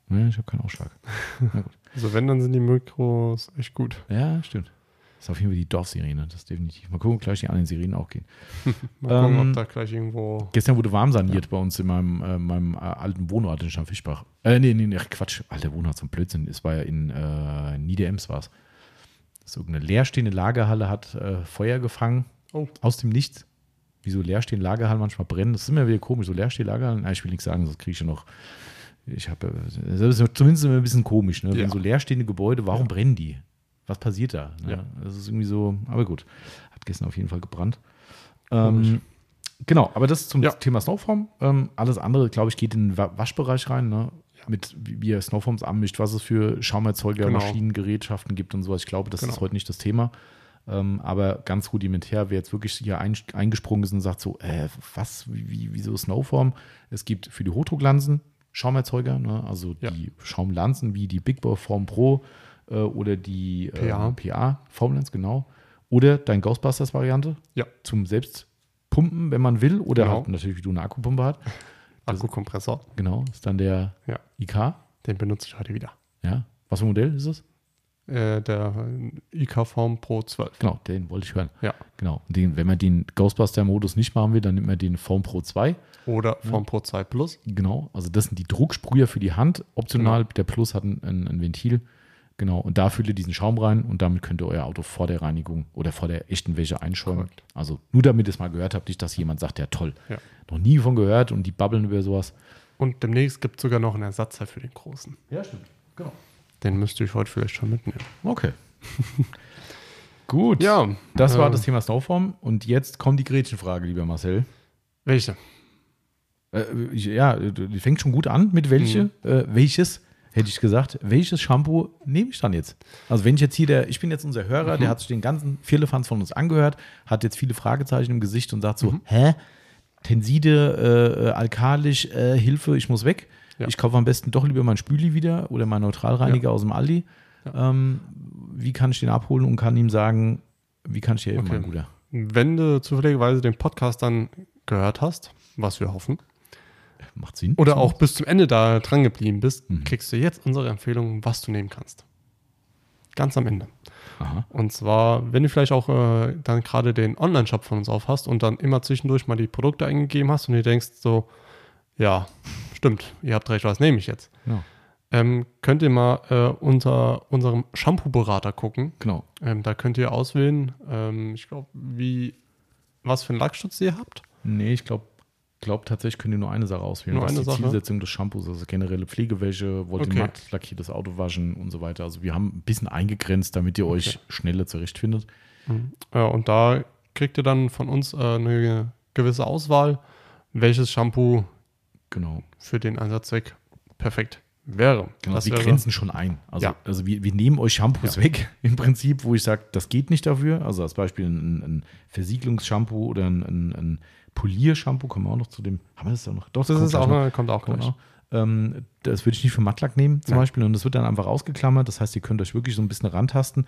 Ne, ich habe keinen Ausschlag. Also wenn, dann sind die Mikros echt gut. Ja, stimmt. Das ist auf jeden Fall die Dorfsirene, das ist definitiv. Mal gucken, ob gleich die anderen Sirenen auch gehen. Mal gucken, Ähm, ob da gleich irgendwo. Gestern wurde warm saniert bei uns in meinem, äh, meinem äh, alten Wohnort in Scharmfischbach. Äh, nee, nee, nee, Quatsch, alter Wohnort, so ein Blödsinn. Es war ja in äh, Niederems war es. So eine leerstehende Lagerhalle hat äh, Feuer gefangen Oh. aus dem Nichts. Wie so leerstehende Lagerhallen manchmal brennen. Das ist immer wieder komisch, so leerstehende Lagerhallen. Nein, ich will nichts sagen, sonst kriege ich ja noch. Ich habe, äh, das ist zumindest immer ein bisschen komisch, ne? Ja. Wenn so leerstehende Gebäude, warum brennen die? Was passiert da? Ne? Ja. Das ist irgendwie so, aber gut. Hat gestern auf jeden Fall gebrannt. Ähm, genau, aber das zum Ja. Thema Snowform. Ähm, alles andere, glaube ich, geht in den Wa- Waschbereich rein, ne? Mit wie ihr Snowforms anmischt, was es für Schaumerzeuger, Genau. Maschinen, Gerätschaften gibt und sowas. Ich glaube, das ist Genau. heute nicht das Thema. Ähm, aber ganz rudimentär, wer jetzt wirklich hier ein, eingesprungen ist und sagt so, äh, was, wie, wie, wieso Snowform? Es gibt für die Hochdrucklanzen Schaumerzeuger, ne? also Ja. die Schaumlanzen wie die Big Boy Form Pro äh, oder die äh, PA. Formlens, genau. Oder dein Ghostbusters-Variante Ja, zum Selbstpumpen, wenn man will, oder Genau. halt natürlich, wie du eine Akkupumpe hast. Akkukompressor. Genau, ist dann der Ja. IK. Den benutze ich heute wieder. Ja. Was für ein Modell ist es? Äh, der IK-Form Pro 12. Genau, den wollte ich hören. Ja. Genau. Den, wenn man den Ghostbuster-Modus nicht machen will, dann nimmt man den Form Pro 2. Oder Form Pro 2 Plus. Genau. Also das sind die Drucksprüher für die Hand. Optional, der Plus hat ein, ein, ein Ventil. Genau. Und da füllt ihr diesen Schaum rein und damit könnt ihr euer Auto vor der Reinigung oder vor der echten Wäsche einschäumen. Korrekt. Also nur damit ihr es mal gehört habt, nicht, dass jemand sagt, ja toll. Ja. Noch nie von gehört und die babbeln über sowas. Und demnächst gibt es sogar noch einen Ersatzteil für den großen. Ja, stimmt. Genau. Den müsste ich heute vielleicht schon mitnehmen. Okay. Gut. Ja, Das war äh, das Thema Snowform. Und jetzt kommt die Gretchenfrage, lieber Marcel. Welche? Äh, ja, die fängt schon gut an mit welche. Mhm. Äh, welches, hätte ich gesagt, welches Shampoo nehme ich dann jetzt? Also wenn ich jetzt hier der, ich bin jetzt unser Hörer, Mhm. der hat sich den ganzen Firlefanz von uns angehört, hat jetzt viele Fragezeichen im Gesicht und sagt so, Mhm. hä? Tenside, äh, äh, alkalisch, äh, Hilfe, ich muss weg. Ja. Ich kaufe am besten doch lieber mein Spüli wieder oder meinen Neutralreiniger aus dem Aldi. Ähm, wie kann ich den abholen und kann ihm sagen, wie kann ich dir helfen, Okay. mein Guter? Wenn du zufälligerweise den Podcast dann gehört hast, was wir hoffen, Macht Sinn. oder auch bis zum Ende da dran geblieben bist, Mhm. kriegst du jetzt unsere Empfehlung, was du nehmen kannst. ganz am Ende. Aha. Und zwar, wenn du vielleicht auch äh, dann gerade den Online-Shop von uns auf hast und dann immer zwischendurch mal die Produkte eingegeben hast und du denkst so, ja, stimmt, ihr habt recht, was nehme ich jetzt? Ja. Ähm, könnt ihr mal äh, unter unserem Shampoo-Berater gucken. Genau. Ähm, da könnt ihr auswählen, ähm, ich glaube, wie, was für einen Lackschutz ihr habt. Nee, ich glaube glaub, tatsächlich könnt ihr nur eine Sache auswählen. Nur was eine die Sache? Zielsetzung des Shampoos, also generelle Pflegewäsche, wollt ihr Okay. matt lackiertes Auto waschen und so weiter. Also wir haben ein bisschen eingegrenzt, damit ihr euch schneller zurechtfindet. Ja, und da kriegt ihr dann von uns äh, eine gewisse Auswahl, welches Shampoo Genau. für den Einsatzzweck perfekt wäre. Genau, Das wir wäre- grenzen schon ein. Also, Ja. also wir, wir nehmen euch Shampoos weg, im Prinzip, wo ich sage, das geht nicht dafür. Also als Beispiel ein, ein Versiegelungsshampoo oder ein, ein, ein Poliershampoo, kommen wir auch noch zu dem. Haben wir das ja noch? Doch, Das kommt ist auch, noch. kommt auch gleich. auch. Ähm, das würde ich nicht für Mattlack nehmen, zum Nein. Beispiel. Und das wird dann einfach ausgeklammert. Das heißt, ihr könnt euch wirklich so ein bisschen rantasten.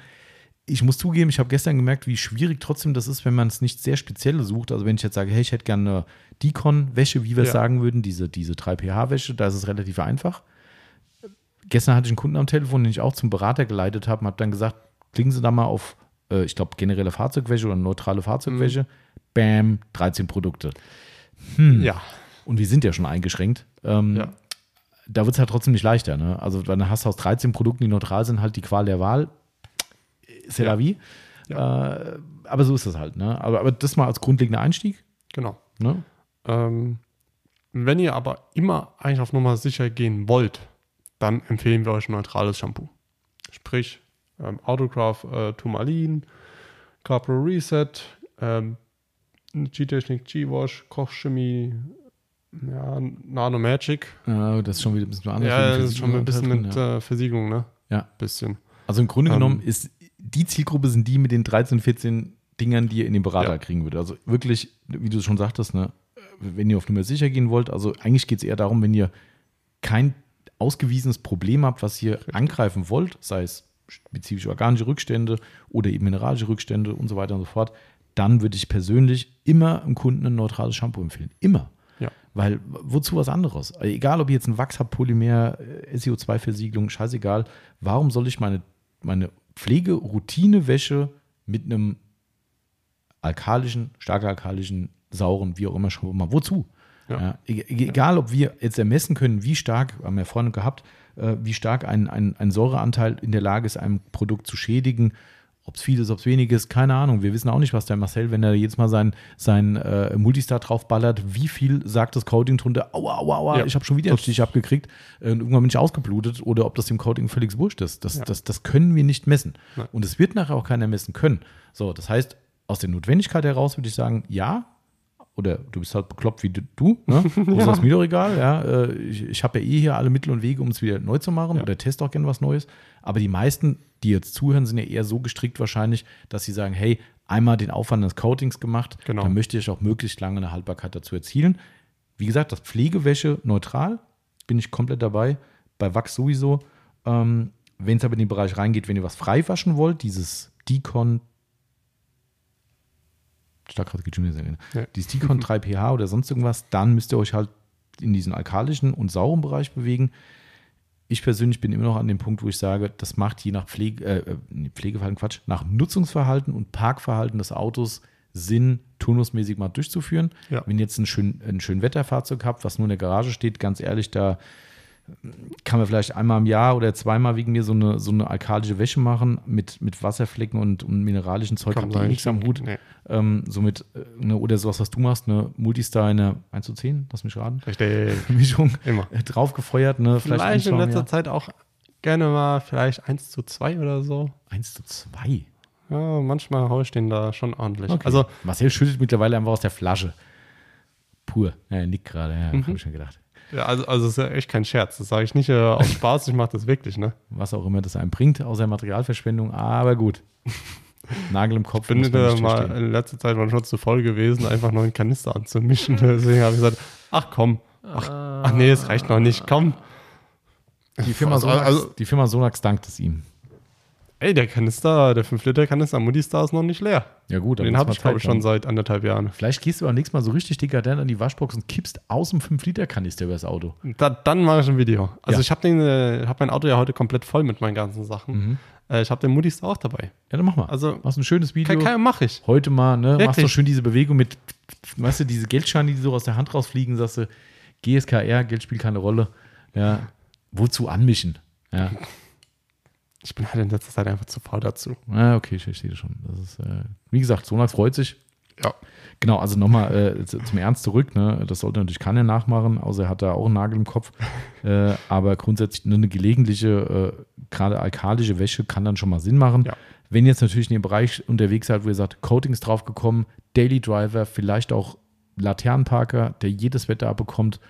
Ich muss zugeben, ich habe gestern gemerkt, wie schwierig trotzdem das ist, wenn man es nicht sehr speziell sucht. Also wenn ich jetzt sage, hey, ich hätte gerne eine Dicon-Wäsche, wie wir es Ja. sagen würden, diese, diese 3pH-Wäsche, da ist es relativ einfach. Gestern hatte ich einen Kunden am Telefon, den ich auch zum Berater geleitet habe und habe dann gesagt, klicken Sie da mal auf, äh, ich glaube, generelle Fahrzeugwäsche oder neutrale Fahrzeugwäsche. Bam, 13 Produkte. Ja, Und wir sind ja schon eingeschränkt. Ähm, ja. Da wird es halt trotzdem nicht leichter. Ne? Also dann hast du aus 13 Produkten, die neutral sind, halt die Qual der Wahl. C'est la vie. Äh, aber so ist das halt. Ne? Aber, aber das mal als grundlegender Einstieg. genau. Ne? Ähm, wenn ihr aber immer eigentlich auf Nummer sicher gehen wollt, dann empfehlen wir euch ein neutrales Shampoo. Sprich, ähm, Autograph äh, Turmalin, Capro Reset, ähm, G-Technik G-Wash, Kochchemie, ja, Nano Magic. Äh, das ist schon wieder ein bisschen anders. Ja, das ist schon ein bisschen Versiegelung mit ja. äh, Versiegelung, ne? Ja. Bisschen. Also im Grunde ähm, genommen ist die Zielgruppe sind die mit den 13, 14 Dingern, die ihr in den Berater Ja. kriegen würdet. Also wirklich, wie du schon sagtest, ne, wenn ihr auf Nummer sicher gehen wollt, also eigentlich geht es eher darum, wenn ihr kein ausgewiesenes Problem habt, was ihr angreifen wollt, sei es spezifisch organische Rückstände oder eben mineralische Rückstände und so weiter und so fort, dann würde ich persönlich immer dem Kunden ein neutrales Shampoo empfehlen. Immer. Ja. Weil wozu was anderes? Egal, ob ihr jetzt ein Wachs habt, Polymer, äh, SEO2-Versiegelung, scheißegal. Warum soll ich meine, meine Pflegeroutinewäsche mit einem alkalischen, stark alkalischen, sauren, wie auch immer schon mal, wozu? Ja. Ja, e- e- egal, ob wir jetzt ermessen können, wie stark, haben wir vorhin gehabt, äh, wie stark ein, ein, ein Säureanteil in der Lage ist, ein Produkt zu schädigen. Ob es viel ist, ob es wenig ist, keine Ahnung. Wir wissen auch nicht, was der Marcel, wenn er jedes Mal sein, sein äh, Multistar draufballert, wie viel sagt das Coating drunter, aua, aua, aua, Ja, ich habe schon wieder einen Stich abgekriegt äh, und irgendwann bin ich ausgeblutet oder ob das dem Coating völlig wurscht ist. Das, Ja. das, das können wir nicht messen. Nein. Und es wird nachher auch keiner messen können. So, das heißt, aus der Notwendigkeit heraus würde ich sagen, ja, oder du bist halt bekloppt wie du, du ne? Das ist mir doch egal, ja. Äh, Ich, ich habe ja eh hier alle Mittel und Wege, um es wieder neu zu machen Ja. oder teste auch gerne was Neues. Aber die meisten, die jetzt zuhören, sind ja eher so gestrickt wahrscheinlich, dass sie sagen, hey, einmal den Aufwand des Coatings gemacht, Genau. dann möchte ich auch möglichst lange eine Haltbarkeit dazu erzielen. Wie gesagt, das Pflegewäsche neutral, bin ich komplett dabei. Bei Wachs sowieso. Ähm, wenn es aber in den Bereich reingeht, wenn ihr was frei waschen wollt, dieses Decon Starkrad geht schon wieder sehr gerne. Ja. Dieses Decon 3pH oder sonst irgendwas, dann müsst ihr euch halt in diesen alkalischen und sauren Bereich bewegen. Ich persönlich bin immer noch an dem Punkt, wo ich sage, das macht je nach Pflege, äh, nee, Pflegeverhalten, Quatsch, nach Nutzungsverhalten und Parkverhalten des Autos Sinn, turnusmäßig mal durchzuführen. Ja. Wenn ihr jetzt ein schön, ein schön Wetterfahrzeug habt, was nur in der Garage steht, ganz ehrlich, da kann man vielleicht einmal im Jahr oder zweimal wegen mir so eine, so eine alkalische Wäsche machen mit, mit Wasserflecken und, und mineralischen Zeug. Kommt Habt ihr eh nichts am. Hut. Nee. Ähm, somit, äh, ne, oder sowas, was du machst, eine Multistar in einer 1 zu 10, lass mich raten, Richtig. Mischung Immer. äh, draufgefeuert, ne? Vielleicht, ein, in letzter. Zeit auch gerne mal vielleicht 1 zu 2 oder so. 1 zu 2. Ja, manchmal haue ich den da schon ordentlich. Okay. Also, Marcel schüttet mittlerweile einfach aus der Flasche. Pur. Ja, er nickt gerade, ja, Mhm. habe ich schon gedacht. Ja, also, also ist ja echt kein Scherz. Das sage ich nicht äh, aus Spaß, ich mache das wirklich, ne? Was auch immer das einem bringt, außer Materialverschwendung, aber gut. Nagel im Kopf. bin muss man da mal verstehen. in letzter Zeit manchmal zu voll gewesen, einfach noch einen Kanister anzumischen. Deswegen habe ich gesagt, ach komm, ach, ach nee, es reicht noch nicht, komm. Die Firma, Also- Sonax, also- die Firma Sonax dankt es ihm. Ey, der Kanister, der 5-Liter-Kanister Mutti Star ist noch nicht leer. Ja gut, Den habe ich, glaube ich, schon seit anderthalb Jahren. Vielleicht gehst du beim nächsten Mal so richtig dekadent an die Waschbox und kippst aus dem 5-Liter-Kanister übers Auto. Da, dann mache ich ein Video. Also Ja. ich habe äh, hab mein Auto ja heute komplett voll mit meinen ganzen Sachen. Mhm. Äh, ich habe den Mutti Star auch dabei. Ja, dann mach mal. Also Machst ein schönes Video. kann, kann, mache ich. Heute mal, ne? Machst Wirklich? du schön diese Bewegung mit, weißt du, diese Geldscheine, die so aus der Hand rausfliegen, sagst du, GSKR, Geld spielt keine Rolle. Ja. Wozu anmischen? Ja. Ich bin halt in letzter Zeit einfach zu faul dazu. Ah, okay, ich verstehe das schon. Das ist, äh, wie gesagt, Sonax freut sich. Ja. Genau, also nochmal äh, zu- zum Ernst zurück. Ne? Das sollte natürlich keiner nachmachen, außer er hat da auch einen Nagel im Kopf. äh, aber grundsätzlich nur eine gelegentliche, äh, gerade alkalische Wäsche kann dann schon mal Sinn machen. Ja. Wenn ihr jetzt natürlich in dem Bereich unterwegs seid, wo ihr sagt, Coatings draufgekommen, Daily Driver, vielleicht auch Laternenparker, der jedes Wetter abbekommt,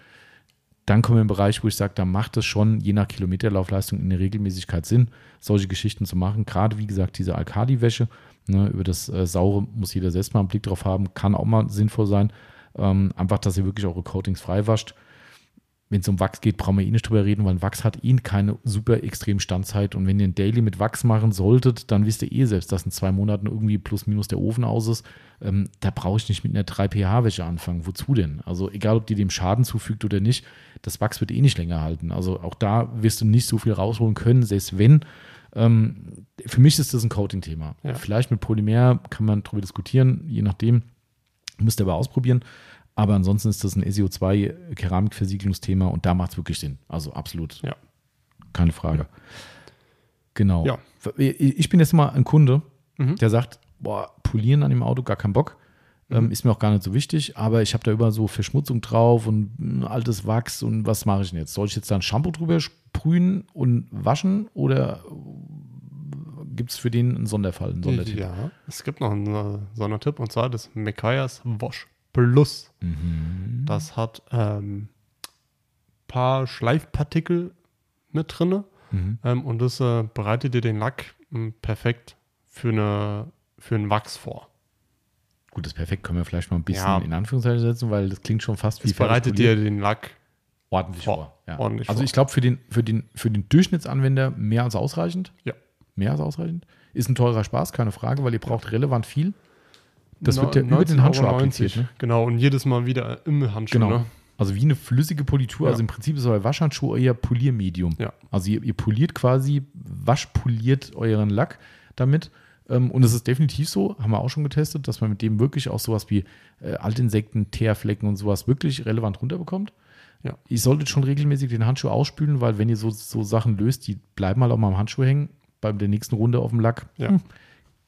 dann kommen wir in den Bereich, wo ich sage, da macht es schon je nach Kilometerlaufleistung in der Regelmäßigkeit Sinn, solche Geschichten zu machen. Gerade wie gesagt, diese Alkali-Wäsche, ne, über das äh, Saure muss jeder selbst mal einen Blick drauf haben, kann auch mal sinnvoll sein. Ähm, einfach, dass ihr wirklich eure Coatings frei wascht. Wenn es um Wachs geht, brauchen wir eh nicht drüber reden, weil Wachs hat eh keine super extrem Standzeit. Und wenn ihr ein Daily mit Wachs machen solltet, dann wisst ihr eh selbst, dass in zwei Monaten irgendwie plus minus der Ofen aus ist. Ähm, da brauche ich nicht mit einer 3pH-Wäsche anfangen. Wozu denn? Also egal, ob die dem Schaden zufügt oder nicht, das Wachs wird eh nicht länger halten. Also auch da wirst du nicht so viel rausholen können, selbst wenn. Ähm, für mich ist das ein Coating-Thema. Ja. Vielleicht mit Polymer kann man drüber diskutieren, je nachdem. Müsst ihr aber ausprobieren. Aber ansonsten ist das ein SEO2-Keramikversiegelungsthema und da macht es wirklich Sinn. Also absolut. Ja. Keine Frage. Genau. Ja. Ich bin jetzt mal ein Kunde, Mhm. der sagt, boah, polieren an dem Auto, gar keinen Bock. Ähm, ist mir auch gar nicht so wichtig, aber ich habe da über so Verschmutzung drauf und mm, altes Wachs und was mache ich denn jetzt? Soll ich jetzt da ein Shampoo drüber sprühen und waschen oder gibt es für den einen Sonderfall, einen Sondertipp? Ja, es gibt noch einen äh, Sondertipp und zwar das Mekayas Wash Plus. Mhm. Das hat ein paar Schleifpartikel mit drin Mhm. ähm, und das äh, bereitet dir den Lack m, perfekt für, eine, für einen Wachs vor. Gut, das perfekt können wir vielleicht mal ein bisschen Ja. in Anführungszeichen setzen, weil das klingt schon fast wie Es bereitet dir den Lack ordentlich vor. vor. Ja. Ordentlich also vor. ich glaube für den, für, den, für den Durchschnittsanwender mehr als ausreichend. Ja. Mehr als ausreichend. Ist ein teurer Spaß, keine Frage, weil ihr braucht relevant viel. Das No- wird ja über den Handschuh 19,90 appliziert. Ne? Genau, und jedes Mal wieder im Handschuh. Genau. Ne? Also wie eine flüssige Politur. Ja. Also im Prinzip ist euer Waschhandschuh euer Poliermedium. Ja. Also ihr, ihr poliert quasi, waschpoliert euren Lack damit. Ähm, Und es ist definitiv so, haben wir auch schon getestet, dass man mit dem wirklich auch sowas wie äh, Altinsekten, Teerflecken und sowas wirklich relevant runterbekommt. Ja. Ihr solltet schon regelmäßig den Handschuh ausspülen, weil wenn ihr so, so Sachen löst, die bleiben halt auch mal am Handschuh hängen, bei der nächsten Runde auf dem Lack. Ja. Hm,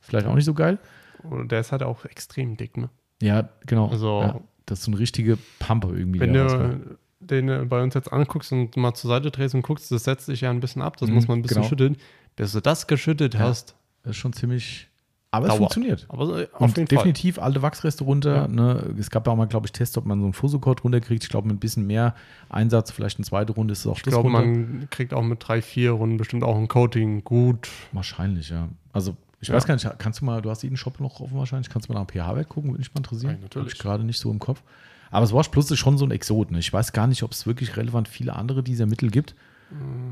vielleicht auch nicht so geil. Und der ist halt auch extrem dick. Ne? Ja, genau. Also- ja, das ist so eine richtige Pampe irgendwie. Wenn rauskommt. du den äh, bei uns jetzt anguckst und mal zur Seite drehst und guckst, das setzt sich ja ein bisschen ab, das Mhm, muss man ein bisschen genau. schütteln. Bis du das geschüttet Ja. hast, Das ist schon ziemlich. Aber es Dauert. funktioniert. aber äh, auf jeden Fall. definitiv alte Wachsreste runter. Ja. Ne? Es gab ja auch mal, glaube ich, Tests, ob man so einen Fusocode runterkriegt. Ich glaube, mit ein bisschen mehr Einsatz, vielleicht eine zweite Runde ist es auch Ich glaube, man kriegt auch mit drei, vier Runden bestimmt auch ein Coating gut. Wahrscheinlich, ja. Also, ich Ja. weiß gar nicht, kannst du mal, du hast jeden Shop noch offen wahrscheinlich, kannst du mal nach dem pH-Wert gucken, würde mich mal interessieren. Ja, natürlich. Hab ich gerade nicht so im Kopf. Aber das Wash Plus ist schon so ein Exot. Ne? Ich weiß gar nicht, ob es wirklich relevant viele andere dieser Mittel gibt.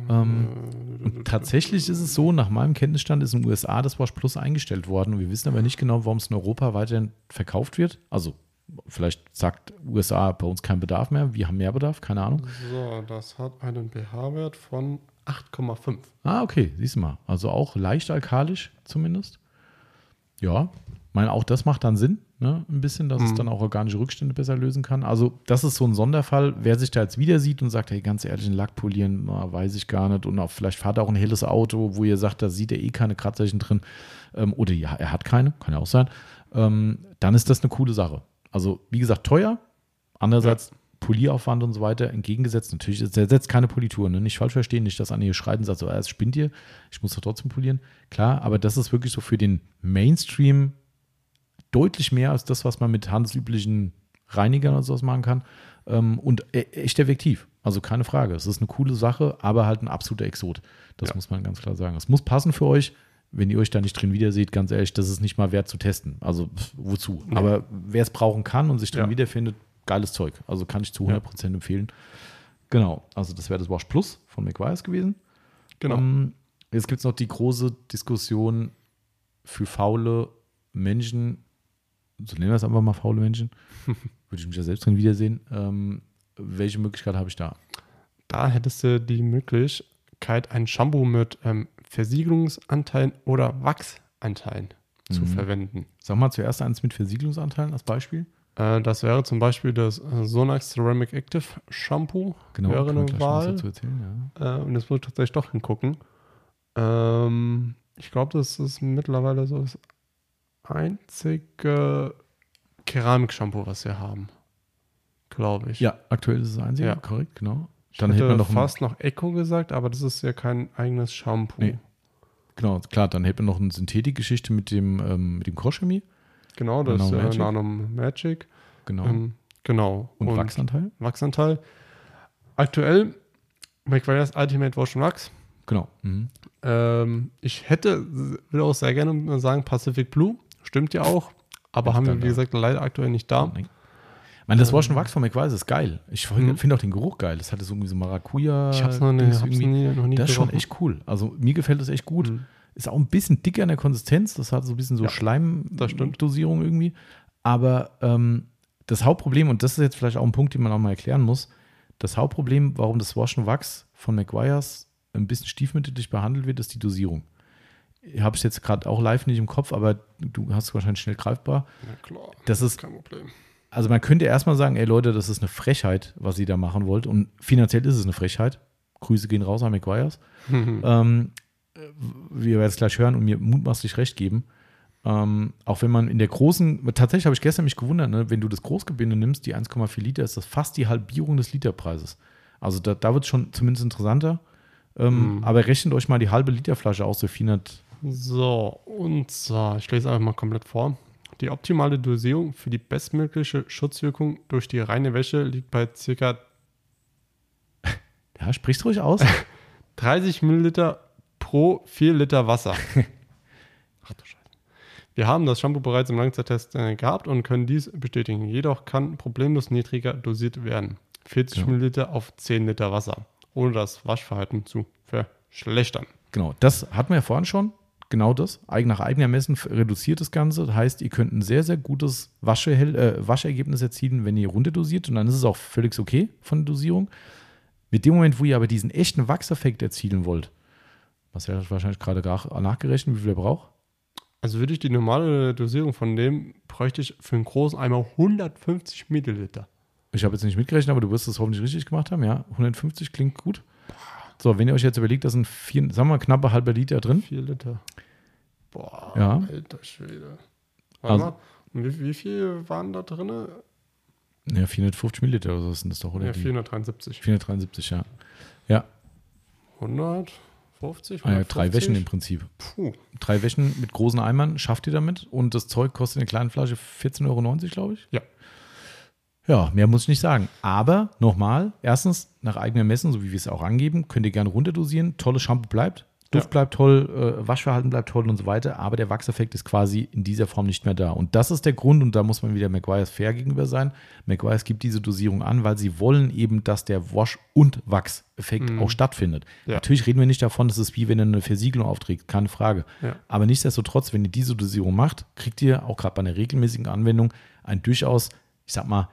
Ähm, und tatsächlich ist es so, nach meinem Kenntnisstand ist in den USA das Wash Plus eingestellt worden. Und wir wissen aber nicht genau, warum es in Europa weiterhin verkauft wird. Also, vielleicht sagt USA bei uns keinen Bedarf mehr. Wir haben mehr Bedarf, keine Ahnung. So, das hat einen pH-Wert von 8,5. Ah, okay, siehst du mal. Also auch leicht alkalisch zumindest. Ja, meine, auch das macht dann Sinn, ne? Ein bisschen, dass es Mhm. dann auch organische Rückstände besser lösen kann. Also, das ist so ein Sonderfall. Wer sich da jetzt wieder sieht und sagt, hey, ganz ehrlich, einen Lack polieren, na, weiß ich gar nicht. Und auch vielleicht fahrt er auch ein helles Auto, wo ihr sagt, da sieht er eh keine Kratzeichen drin. Ähm, oder ja, er hat keine, kann ja auch sein. Ähm, dann ist das eine coole Sache. Also, wie gesagt, teuer. Andererseits Polieraufwand und so weiter entgegengesetzt. Natürlich, es ersetzt keine Politur. Ne? Nicht falsch verstehen, nicht, dass schreit und sagt, so, ah, es spinnt ihr, ich muss doch trotzdem polieren. Klar, aber das ist wirklich so für den Mainstream deutlich mehr als das, was man mit handelsüblichen Reinigern oder sowas machen kann. Ähm, und e echt effektiv. Also keine Frage. Es ist eine coole Sache, aber halt ein absoluter Exot. Das Ja. muss man ganz klar sagen. Es muss passen für euch. Wenn ihr euch da nicht drin wiederseht, ganz ehrlich, das ist nicht mal wert zu testen. Also pff, wozu? Nee. Aber wer es brauchen kann und sich drin Ja. wiederfindet, geiles Zeug. Also kann ich zu Ja. 100% empfehlen. Genau. Also das wäre das Wash Plus von McWise gewesen. Genau. Ähm, Jetzt gibt es noch die große Diskussion für faule Menschen, so nennen wir es einfach mal faule Menschen, würde ich mich ja selbst drin wiedersehen. Ähm, welche Möglichkeit habe ich da? Da hättest du die Möglichkeit, ein Shampoo mit ähm, Versiegelungsanteilen oder Wachsanteilen zu Mhm. verwenden. Sag mal zuerst eins mit Versiegelungsanteilen als Beispiel. Äh, das wäre zum Beispiel das Sonax Ceramic Active Shampoo. Genau, wäre eine Wahl. erzählen, ja. Äh, und jetzt muss ich tatsächlich doch hingucken. Ähm, ich glaube, das ist mittlerweile so das einzige Keramik-Shampoo, was wir haben. Glaube ich. Ja, aktuell ist es das einzige, Ja. korrekt, genau. ich Dann hätte hätte man noch ein- fast noch Echo gesagt, aber das ist ja kein eigenes Shampoo. Nee. Genau, klar, dann hätte man noch eine Synthetikgeschichte mit dem, ähm, mit dem Kroschchemie. Genau, das ist Nano äh, Magic. Nano Magic. Genau. Ähm, genau. und, Wachsanteil. Wachsanteil. Aktuell McVire's Ultimate Wash Wax. Genau. Mhm. Ähm, ich hätte, will auch sehr gerne sagen, Pacific Blue. Stimmt ja auch. Aber haben wir, wie gesagt, leider aktuell nicht da. Nein. Ich meine, das Wash and Wax von McWise ist geil. Ich Mhm. finde auch den Geruch geil. Das hatte so irgendwie so Maracuja. Ich hab's noch, nie, Dings hab's nie, noch nie Das ist schon echt cool. Also mir gefällt das echt gut. Mhm. Ist auch ein bisschen dicker in der Konsistenz. Das hat so ein bisschen so Ja. Schleimdosierung irgendwie. Aber ähm, das Hauptproblem, und das ist jetzt vielleicht auch ein Punkt, den man auch mal erklären muss, das Hauptproblem, warum das Wash and Wax von McGuire's ein bisschen stiefmütterlich behandelt wird, ist die Dosierung. Habe ich jetzt gerade auch live nicht im Kopf, aber du hast es wahrscheinlich schnell greifbar. Ja, klar. Das ist kein Problem. also man könnte erstmal sagen, ey Leute, das ist eine Frechheit, was ihr da machen wollt. Und finanziell ist es eine Frechheit. Grüße gehen raus an McGuire's. ähm, äh, wir werden es gleich hören und mir mutmaßlich recht geben. Ähm, auch wenn man in der großen, tatsächlich habe ich gestern mich gewundert, ne, wenn du das Großgebinde nimmst, die 1,4 Liter, ist das fast die Halbierung des Literpreises. Also da, da wird es schon zumindest interessanter. Ähm, Mhm. Aber rechnet euch mal die halbe Literflasche aus, so 400. So, und zwar, ich lese einfach mal komplett vor. Die optimale Dosierung für die bestmögliche Schutzwirkung durch die reine Wäsche liegt bei ca. Ja, sprichst ruhig aus. 30 Milliliter pro 4 Liter Wasser. Ach du Scheiße. Wir haben das Shampoo bereits im Langzeittest äh, gehabt und können dies bestätigen. Jedoch kann problemlos niedriger dosiert werden. 40 Ja. Milliliter auf 10 Liter Wasser, ohne das Waschverhalten zu verschlechtern. Genau, das hatten wir ja vorhin schon. Genau das. Nach eigenem Ermessen f- reduziert das Ganze. Das heißt, ihr könnt ein sehr, sehr gutes Waschehel äh, Waschergebnis erzielen, wenn ihr runterdosiert. Und dann ist es auch völlig okay von der Dosierung. Mit dem Moment, wo ihr aber diesen echten Wachseffekt erzielen wollt, was hat wahrscheinlich gerade nachgerechnet, wie viel er braucht. Also würde ich die normale Dosierung von dem, bräuchte ich für einen großen Eimer 150 Milliliter. Ich habe jetzt nicht mitgerechnet, aber du wirst es hoffentlich richtig gemacht haben. Ja, 150 klingt gut. So, wenn ihr euch jetzt überlegt, da sind vier, sagen wir mal, knappe halber Liter drin. 4 Liter. Boah, Ja. alter Schwede. Warte Also- mal, und wie, wie viel waren da drin? Ja, 450 Milliliter oder so sind das doch, oder? Ja, die? 473. 473, ja. Ja, 150? ah, ja drei 150? Wäschen im Prinzip. Puh. drei Wäschen mit großen Eimern schafft ihr damit und das Zeug kostet in der kleinen Flasche 14,90 Euro, glaube ich. Ja. Ja, mehr muss ich nicht sagen. Aber nochmal, erstens, nach eigenem Messen, so wie wir es auch angeben, könnt ihr gerne runterdosieren. Tolles Shampoo bleibt, Duft Ja. bleibt toll, äh, Waschverhalten bleibt toll und so weiter, aber der Wachseffekt ist quasi in dieser Form nicht mehr da. Und das ist der Grund, und da muss man wieder McGuire's fair gegenüber sein. McGuire's gibt diese Dosierung an, weil sie wollen eben, dass der Wash- und Wachseffekt Mhm. auch stattfindet. Ja. Natürlich reden wir nicht davon, das ist wie wenn ihr eine Versiegelung aufträgt, keine Frage. Ja. Aber nichtsdestotrotz, wenn ihr diese Dosierung macht, kriegt ihr auch gerade bei einer regelmäßigen Anwendung einen durchaus, ich sag mal,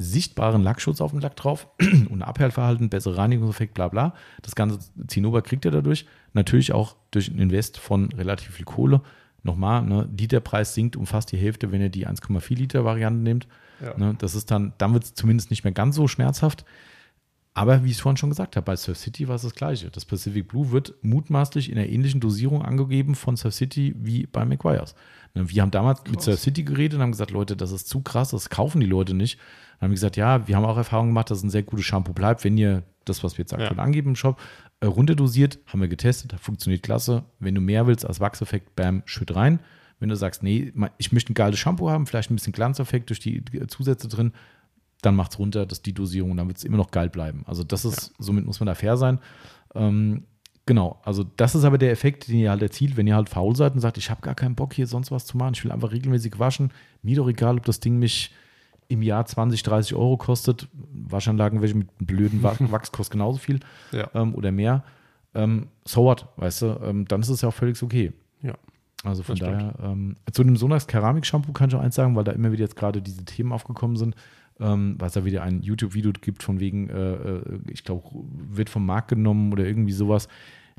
sichtbaren Lackschutz auf dem Lack drauf und Abhellverhalten, bessere Reinigungseffekt, bla bla. Das ganze Zinnober kriegt ihr dadurch. Natürlich auch durch einen Invest von relativ viel Kohle. Nochmal, ne, Literpreis sinkt um fast die Hälfte, wenn ihr die 1,4 Liter Variante nehmt. Ja. Ne, das ist dann, dann wird es zumindest nicht mehr ganz so schmerzhaft. Aber wie ich es vorhin schon gesagt habe, bei Surf City war es das Gleiche. Das Pacific Blue wird mutmaßlich in einer ähnlichen Dosierung angegeben von Surf City wie bei McGuire's. Ne, Wir haben damals mit Krass. Surf City geredet und haben gesagt, Leute, das ist zu krass, das kaufen die Leute nicht. Dann haben wir gesagt, ja, wir haben auch Erfahrung gemacht, dass es ein sehr gutes Shampoo bleibt, wenn ihr das, was wir jetzt aktuell Ja. angeben im Shop, äh, runterdosiert, haben wir getestet, funktioniert klasse. Wenn du mehr willst als Wachseffekt, bam, schütt rein. Wenn du sagst, nee, ich möchte ein geiles Shampoo haben, vielleicht ein bisschen Glanzeffekt durch die Zusätze drin, dann macht's runter, das ist die Dosierung dann wird es immer noch geil bleiben. Also das ist, somit muss man da fair sein. Ähm, genau, also das ist aber der Effekt, den ihr halt erzielt, wenn ihr halt faul seid und sagt, ich habe gar keinen Bock hier sonst was zu machen, ich will einfach regelmäßig waschen. Mir doch egal, ob das Ding mich im Jahr 20, 30 Euro kostet. Waschanlagen, welche mit einem blöden Wa- Wachs kostet genauso viel Ja. ähm, oder mehr. ähm, so what, weißt du, ähm, dann ist es ja auch völlig okay. Ja. Also von Das daher, ähm, zu dem Sonax Keramik-Shampoo kann ich auch eins sagen, weil da immer wieder jetzt gerade diese Themen aufgekommen sind, ähm, weil es da wieder ein YouTube-Video gibt von wegen, äh, äh, ich glaube, wird vom Markt genommen oder irgendwie sowas.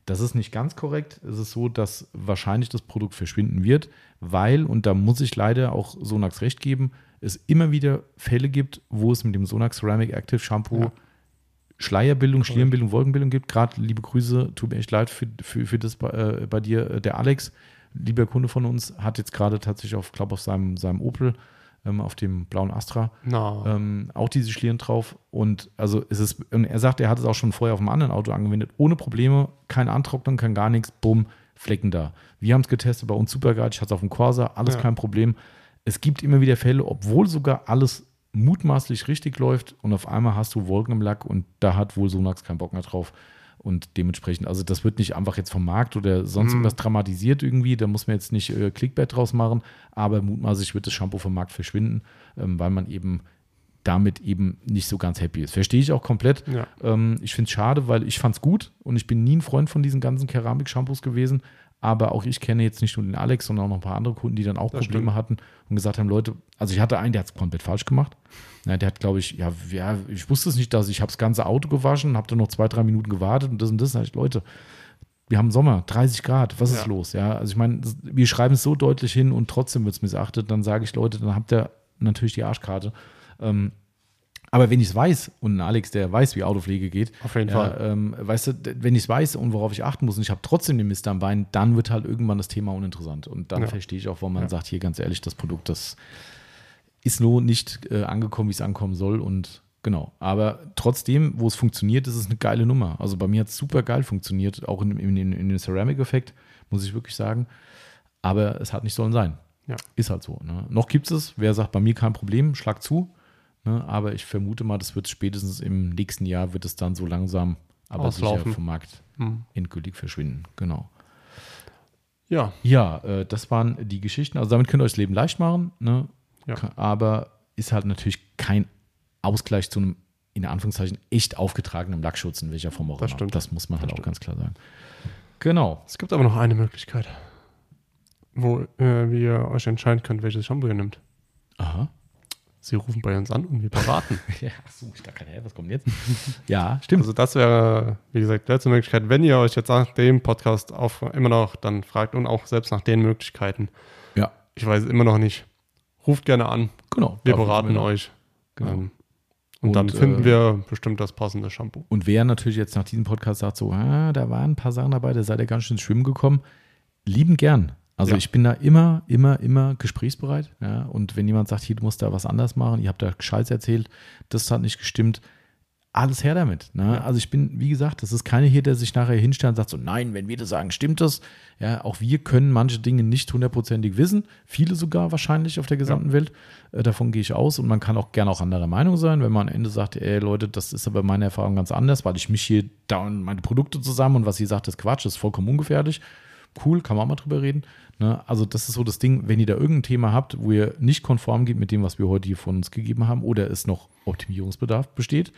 Das ist nicht ganz korrekt. Es ist so, dass wahrscheinlich das Produkt verschwinden wird, weil, und da muss ich leider auch Sonax recht geben, es immer wieder Fälle gibt, wo es mit dem Sonax Ceramic Active Shampoo Ja. Schleierbildung, Schlierenbildung, Wolkenbildung gibt. Gerade liebe Grüße, tut mir echt leid für, für, für das bei, äh, bei dir. Äh, Der Alex, lieber Kunde von uns, hat jetzt gerade tatsächlich auf, glaube auf seinem, seinem Opel, ähm, auf dem blauen Astra, Na, ähm, auch diese Schlieren drauf. Und also es ist, und er sagt, er hat es auch schon vorher auf einem anderen Auto angewendet, ohne Probleme, kein Antrocknen, kein gar nichts, bumm, Flecken da. Wir haben es getestet, bei uns super geil, ich hatte es auf dem Corsa, alles Ja. kein Problem. Es gibt immer wieder Fälle, obwohl sogar alles mutmaßlich richtig läuft und auf einmal hast du Wolken im Lack und da hat wohl Sonax keinen Bock mehr drauf. Und dementsprechend, also das wird nicht einfach jetzt vom Markt oder sonst Mhm. irgendwas dramatisiert irgendwie, da muss man jetzt nicht äh, Clickbait draus machen, aber mutmaßlich wird das Shampoo vom Markt verschwinden, ähm, weil man eben damit eben nicht so ganz happy ist. Verstehe ich auch komplett. ja. Ähm, ich finde es schade, weil ich fand es gut und ich bin nie ein Freund von diesen ganzen Keramik-Shampoos gewesen. Aber auch ich kenne jetzt nicht nur den Alex, sondern auch noch ein paar andere Kunden, die dann auch Das Probleme stimmt. hatten und gesagt haben, Leute, also ich hatte einen, der hat es komplett falsch gemacht. Ja, der hat, glaube ich, ja, ja, ich wusste es nicht, dass ich habe das ganze Auto gewaschen, habe dann noch zwei, drei Minuten gewartet und das und das. Da ich, Leute, wir haben Sommer, 30 Grad, was ist Ja. los? Ja, also ich meine, wir schreiben es so deutlich hin und trotzdem wird es missachtet. Dann sage ich, Leute, dann habt ihr natürlich die Arschkarte. Ähm, aber wenn ich es weiß und ein Alex, der weiß, wie Autopflege geht, Auf jeden ja, Fall. ähm, weißt du, wenn ich es weiß und worauf ich achten muss und ich habe trotzdem den Mist am Bein, dann wird halt irgendwann das Thema uninteressant. Und dann Ja. verstehe ich auch, warum man Ja. sagt, hier ganz ehrlich, das Produkt, das ist nur nicht äh, angekommen, wie es ankommen soll. Und genau. Aber trotzdem, wo es funktioniert, ist es eine geile Nummer. Also bei mir hat es super geil funktioniert, auch in, in, in, in den Ceramic-Effekt, muss ich wirklich sagen. Aber es hat nicht sollen sein. Ja. Ist halt so. Ne? Noch gibt es es. Wer sagt, bei mir kein Problem, schlag zu. Ne? Aber ich vermute mal, das wird spätestens im nächsten Jahr wird es dann so langsam, aber sicher Auslaufen. vom Markt Hm. endgültig verschwinden. Genau. Ja, Ja, äh, das waren die Geschichten. Also damit könnt ihr euch das Leben leicht machen. Ne? Ja. Aber ist halt natürlich kein Ausgleich zu einem, in Anführungszeichen, echt aufgetragenen Lackschutz in welcher Form auch Das immer. stimmt. Das muss man Das halt auch ganz klar sagen. Genau. es gibt aber noch eine Möglichkeit, wo äh, ihr euch entscheiden könnt, welches Shampoo ihr nimmt. Aha. Sie rufen bei uns an und wir beraten. Ja, so, ich dachte, hä, was kommt jetzt? ja, stimmt. Also das wäre, wie gesagt, die letzte Möglichkeit. Wenn ihr euch jetzt nach dem Podcast auf, immer noch dann fragt und auch selbst nach den Möglichkeiten, ja, ich weiß immer noch nicht, ruft gerne an. genau. Wir beraten euch. Genau. Ähm, und, Und, dann finden äh, wir bestimmt das passende Shampoo. Und wer natürlich jetzt nach diesem Podcast sagt, so, ah, da waren ein paar Sachen dabei, da seid ihr ganz schön ins Schwimmen gekommen, lieben gern. Also Ja. ich bin da immer, immer, immer gesprächsbereit. Ja? Und wenn jemand sagt, hier, du musst da was anders machen, ihr habt da Scheiß erzählt, das hat nicht gestimmt, alles her damit. Ne? Ja. Also ich bin, wie gesagt, das ist keiner hier, der sich nachher hinstellt und sagt so, nein, wenn wir das sagen, stimmt das. Ja, auch wir können manche Dinge nicht hundertprozentig wissen, viele sogar wahrscheinlich auf der gesamten Welt. Äh, davon gehe ich aus und man kann auch gerne auch anderer Meinung sein, wenn man am Ende sagt, ey Leute, das ist aber meine Erfahrung ganz anders, weil ich mich hier da und meine Produkte zusammen und was ihr sagt, ist Quatsch, ist vollkommen ungefährlich. Cool, kann man auch mal drüber reden. Ne? Also das ist so das Ding, wenn ihr da irgendein Thema habt, wo ihr nicht konform geht mit dem, was wir heute hier von uns gegeben haben oder es noch Optimierungsbedarf besteht,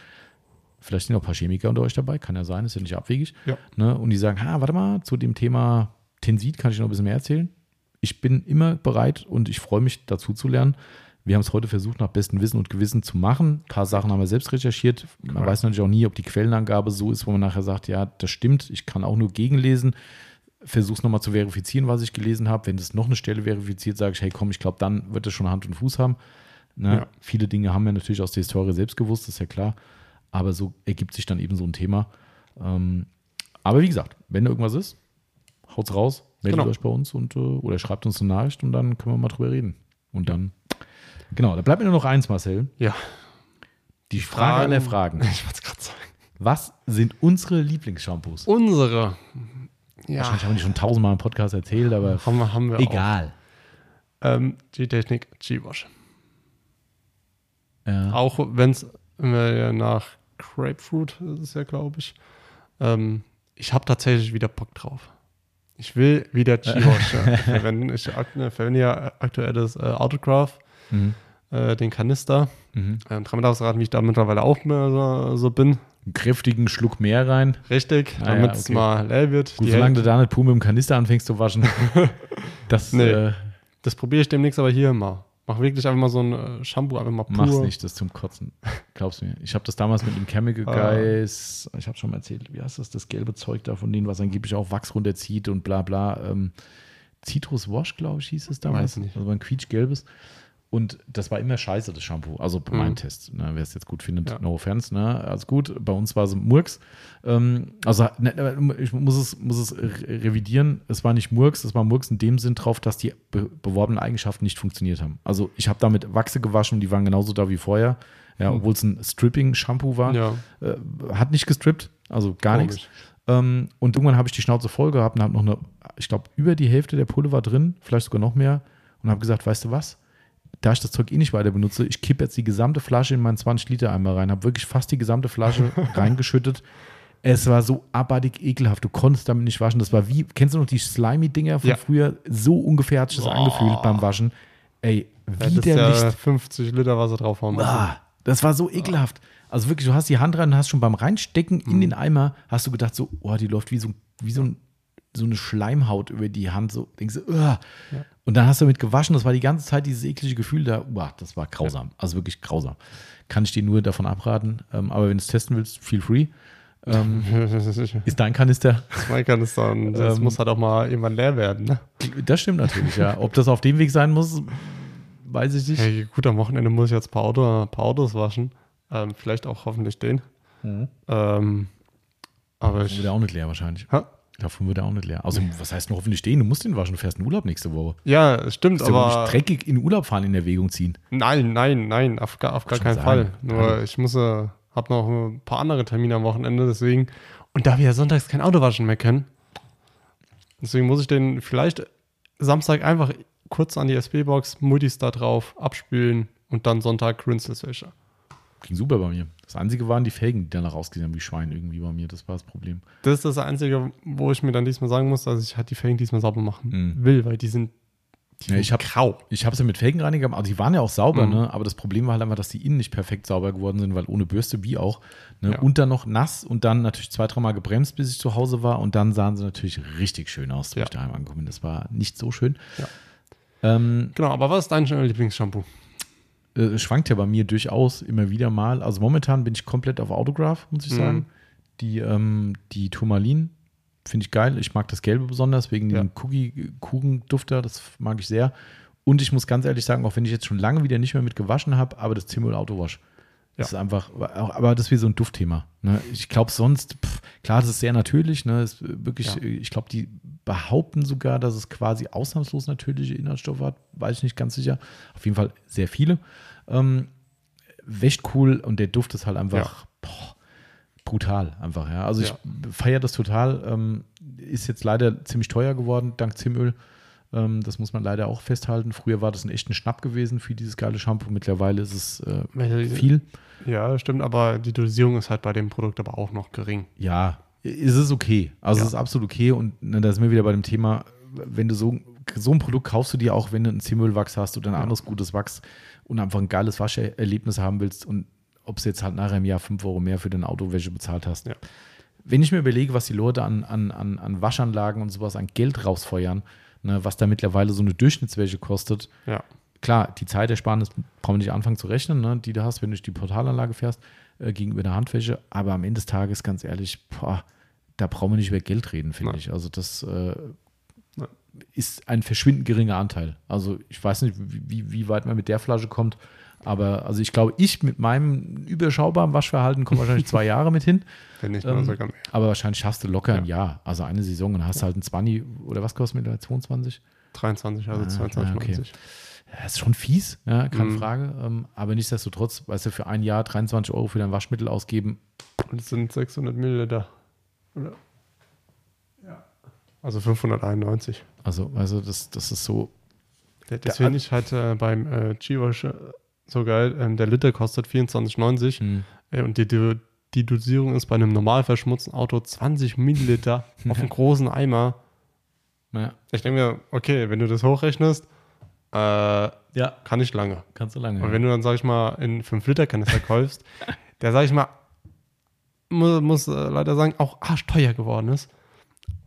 Vielleicht sind auch ein paar Chemiker unter euch dabei, kann ja sein, ist ja nicht abwegig. Ja. Ne? Und die sagen, ha, warte mal, zu dem Thema Tensit kann ich noch ein bisschen mehr erzählen. Ich bin immer bereit und ich freue mich dazu zu lernen. Wir haben es heute versucht, nach bestem Wissen und Gewissen zu machen. Ein paar Sachen haben wir selbst recherchiert. Man Cool. weiß natürlich auch nie, ob die Quellenangabe so ist, wo man nachher sagt, ja, das stimmt, ich kann auch nur gegenlesen. Versuche es nochmal zu verifizieren, was ich gelesen habe. Wenn das noch eine Stelle verifiziert, sage ich, hey komm, ich glaube, dann wird es schon Hand und Fuß haben. Ne? Ja. Viele Dinge haben wir natürlich aus der Historie selbst gewusst, ist ja klar. Aber so ergibt sich dann eben so ein Thema. Ähm, aber wie gesagt, wenn da irgendwas ist, haut's raus, meldet Genau. euch bei uns und, äh, oder schreibt uns eine Nachricht und dann können wir mal drüber reden. Und dann, genau, da bleibt mir nur noch eins, Marcel. Ja. Die Frage aller Fragen. Ich wollte es gerade sagen. Was sind unsere Lieblingsshampoos? Unsere. Ja. Wahrscheinlich haben wir die schon tausendmal im Podcast erzählt, aber Haben wir, haben wir egal. Ähm, G-Technik, G-Wash. Ja. Auch wenn es nach Grapefruit ist ja, glaube ich. Ähm, ich habe tatsächlich wieder Bock drauf. Ich will wieder G-Wash ja, verwenden. Ich verwende ja aktuell das äh, Autograph. Mhm. äh, den Kanister. Mhm. Äh, dreimal darfst du raten, wie ich da mittlerweile auch mehr so, so bin. Einen kräftigen Schluck mehr rein. Richtig, Ah, ja, damit es okay. mal leer wird. Gut, solange du Hälfte- da nicht pur mit dem Kanister anfängst zu waschen. das Nee. äh, das probiere ich demnächst aber hier mal. Mach wirklich einfach mal so ein äh, Shampoo, einfach mal pur. mach's nicht, das ist zum Kotzen. Glaubst mir. Ich habe das damals mit dem Chemical Ah. Guys, ich habe schon mal erzählt, wie heißt das, das gelbe Zeug da von denen, was angeblich auch Wachs runterzieht und bla bla. Ähm, Citrus Wash, glaube ich, hieß es damals. Weiß nicht. Also ein quietschgelbes. Und das war immer scheiße, das Shampoo. Also bei Mhm. meinem Test. Ne, Wer es jetzt gut findet, Ja. no offense. Ne? Alles gut. Bei uns war es Murks. Ähm, also ne, ich muss es, muss es re- revidieren. Es war nicht Murks, es war Murks in dem Sinn drauf, dass die be beworbenen Eigenschaften nicht funktioniert haben. Also ich habe damit Wachse gewaschen und die waren genauso da wie vorher. Ja, Hm. obwohl es ein Stripping-Shampoo war. Ja, Äh, hat nicht gestrippt, also gar nichts. Ähm, und irgendwann habe ich die Schnauze voll gehabt und habe noch eine, ich glaube, über die Hälfte der Pulle war drin, vielleicht sogar noch mehr. Und habe gesagt, weißt du was? Da ich das Zeug eh nicht weiter benutze, ich kippe jetzt die gesamte Flasche in meinen 20-Liter-Eimer rein, habe wirklich fast die gesamte Flasche reingeschüttet. Es war so abartig ekelhaft. Du konntest damit nicht waschen. Das war wie, kennst du noch die Slimy-Dinger von Ja. früher? So ungefähr hat sich das Boah. angefühlt beim Waschen. Ey, widerlich. ja 50 Liter Wasser draufhauen müssen. Ah, das war so ekelhaft. Also wirklich, du hast die Hand rein und hast schon beim Reinstecken in den Eimer, hast du gedacht, so, oh, die läuft wie so, wie so, ein, so eine Schleimhaut über die Hand. So, denkst du, uah. Und dann hast du damit gewaschen, das war die ganze Zeit dieses eklige Gefühl da, uah, das war grausam. Also wirklich grausam. Kann ich dir nur davon abraten. Ähm, aber wenn du es testen willst, feel free. Ähm, das ist ist dein Kanister. mein Kanister und das Ähm, muss halt auch mal irgendwann leer werden. Ne? Das stimmt natürlich, ja. Ob das auf dem Weg sein muss, weiß ich nicht. Hey, gut, am Wochenende muss ich jetzt ein paar, Auto, ein paar Autos waschen. Ähm, vielleicht auch hoffentlich den. Mhm. Ähm, aber ich. wird auch nicht leer wahrscheinlich. Ha? Davon wird er auch nicht leer. Also, was heißt nur hoffentlich stehen? Du musst den waschen, du fährst in Urlaub nächste Woche. Ja, stimmt, du aber nicht dreckig in Urlaub fahren in Erwägung ziehen. Nein, nein, nein, auf gar, auf gar keinen. Fall. Nur Hallo. ich muss, äh, hab noch ein paar andere Termine am Wochenende, deswegen. Und da wir ja sonntags kein Auto waschen mehr können, deswegen muss ich den vielleicht Samstag einfach kurz an die SB-Box, Multis da drauf, abspülen und dann Sonntag Rinselwäsche. Ging super bei mir. Das Einzige waren die Felgen, die danach rausgesehen haben wie Schwein irgendwie bei mir. Das war das Problem. Das ist das Einzige, wo ich mir dann diesmal sagen muss, dass ich halt die Felgen diesmal sauber machen Mhm. will, weil die sind, die Ja, sind ich hab- grau. Ich habe sie mit Felgenreiniger gemacht. Also die waren ja auch sauber, Mhm. ne? aber das Problem war halt einfach, dass die innen nicht perfekt sauber geworden sind, weil ohne Bürste wie auch. Ne? Ja. Und dann noch nass und dann natürlich zwei, dreimal gebremst, bis ich zu Hause war. Und dann sahen sie natürlich richtig schön aus, wenn Ja. ich daheim angekommen bin. Das war nicht so schön. Ja. Ähm, Genau, aber was ist dein Lieblingsshampoo? Äh, schwankt ja bei mir durchaus immer wieder mal. Also momentan bin ich komplett auf Autograph, muss ich Mhm. sagen. Die, ähm, die Turmalin finde ich geil. Ich mag das Gelbe besonders, wegen Ja. dem Cookie-Kuchendufter. Das mag ich sehr. Und ich muss ganz ehrlich sagen, auch wenn ich jetzt schon lange wieder nicht mehr mit gewaschen habe, aber das Zimmel Autowash. Das ist einfach, aber das ist wie so ein Duftthema. Ne? Ich glaube sonst, pff, klar, das ist sehr natürlich. Ne? Ist wirklich, Ja. ich glaube, die behaupten sogar, dass es quasi ausnahmslos natürliche Inhaltsstoffe hat. Weiß ich nicht ganz sicher. Auf jeden Fall sehr viele. Ähm, echt cool und der Duft ist halt einfach boah, brutal einfach. Ja. Also Ja. ich feiere das total. Ähm, ist jetzt leider ziemlich teuer geworden, dank Zimmöl. Ähm, das muss man leider auch festhalten. Früher war das ein echter Schnapp gewesen für dieses geile Shampoo. Mittlerweile ist es äh, viel. Ja, stimmt, aber die Dosierung ist halt bei dem Produkt aber auch noch gering. Ja, ist es okay. Also Ja. es ist absolut okay. Und ne, da sind wir wieder bei dem Thema, wenn du so, so ein Produkt kaufst du dir auch, wenn du ein Zimmölwachs hast oder ein anderes gutes Wachs und einfach ein geiles Wascherlebnis haben willst und ob es jetzt halt nachher im Jahr 5 Euro mehr für deine Autowäsche bezahlt hast. Ja. Wenn ich mir überlege, was die Leute an, an, an, an Waschanlagen und sowas an Geld rausfeuern, ne, was da mittlerweile so eine Durchschnittswäsche kostet, Ja. klar, die Zeitersparnis brauchen wir nicht anfangen zu rechnen, ne, die du hast, wenn du durch die Portalanlage fährst, äh, gegenüber der Handwäsche. Aber am Ende des Tages, ganz ehrlich, boah, da brauchen wir nicht über Geld reden, finde ich. Also das äh, ist ein verschwindend geringer Anteil. Also ich weiß nicht, wie, wie- weit man mit der Flasche kommt. Aber also ich glaube, ich mit meinem überschaubaren Waschverhalten komme wahrscheinlich zwei Jahre mit hin. Wenn nicht Ähm, sogar mehr. Aber wahrscheinlich schaffst du locker ein Ja. Jahr. Also eine Saison und hast du halt ein 20 oder was kostet mit der 22? 23, also Ah, 22, okay. 90. Ja, ist schon fies, ja, keine Mhm. Frage. Ähm, aber nichtsdestotrotz, weißt du, für ein Jahr 23 Euro für dein Waschmittel ausgeben, Und es sind 600 Milliliter. Oder? Ja. Also 591. also, also das, das ist so, Das finde ich halt äh, beim äh, G-Wash äh, so geil. Ähm, der Liter kostet 24,90 hm, äh, und die, die, die Dosierung ist bei einem normal verschmutzten Auto 20 Milliliter auf einem großen Eimer. naja, Ich denke mir, okay, wenn du das hochrechnest, Äh, Ja, kann ich lange. kannst du lange. Und wenn du dann, sag ich mal, in 5-Liter-Kanister kaufst, der, sag ich mal, muss, muss äh, leider sagen, auch arschteuer geworden ist.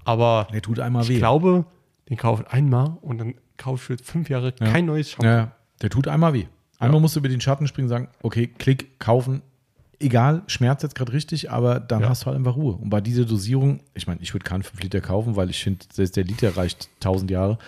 Aber der tut einmal ich weh. glaube, den kaufe ich einmal und dann kaufe ich für fünf Jahre Ja. kein neues Shampoo. Ja, der tut einmal weh. Einmal musst du über den Schatten springen und sagen, okay, klick, kaufen. Egal, Schmerz jetzt gerade richtig, aber dann Ja. hast du halt einfach Ruhe. Und bei dieser Dosierung, ich meine, ich würde keinen 5 Liter kaufen, weil ich finde, selbst der Liter reicht 1000 Jahre.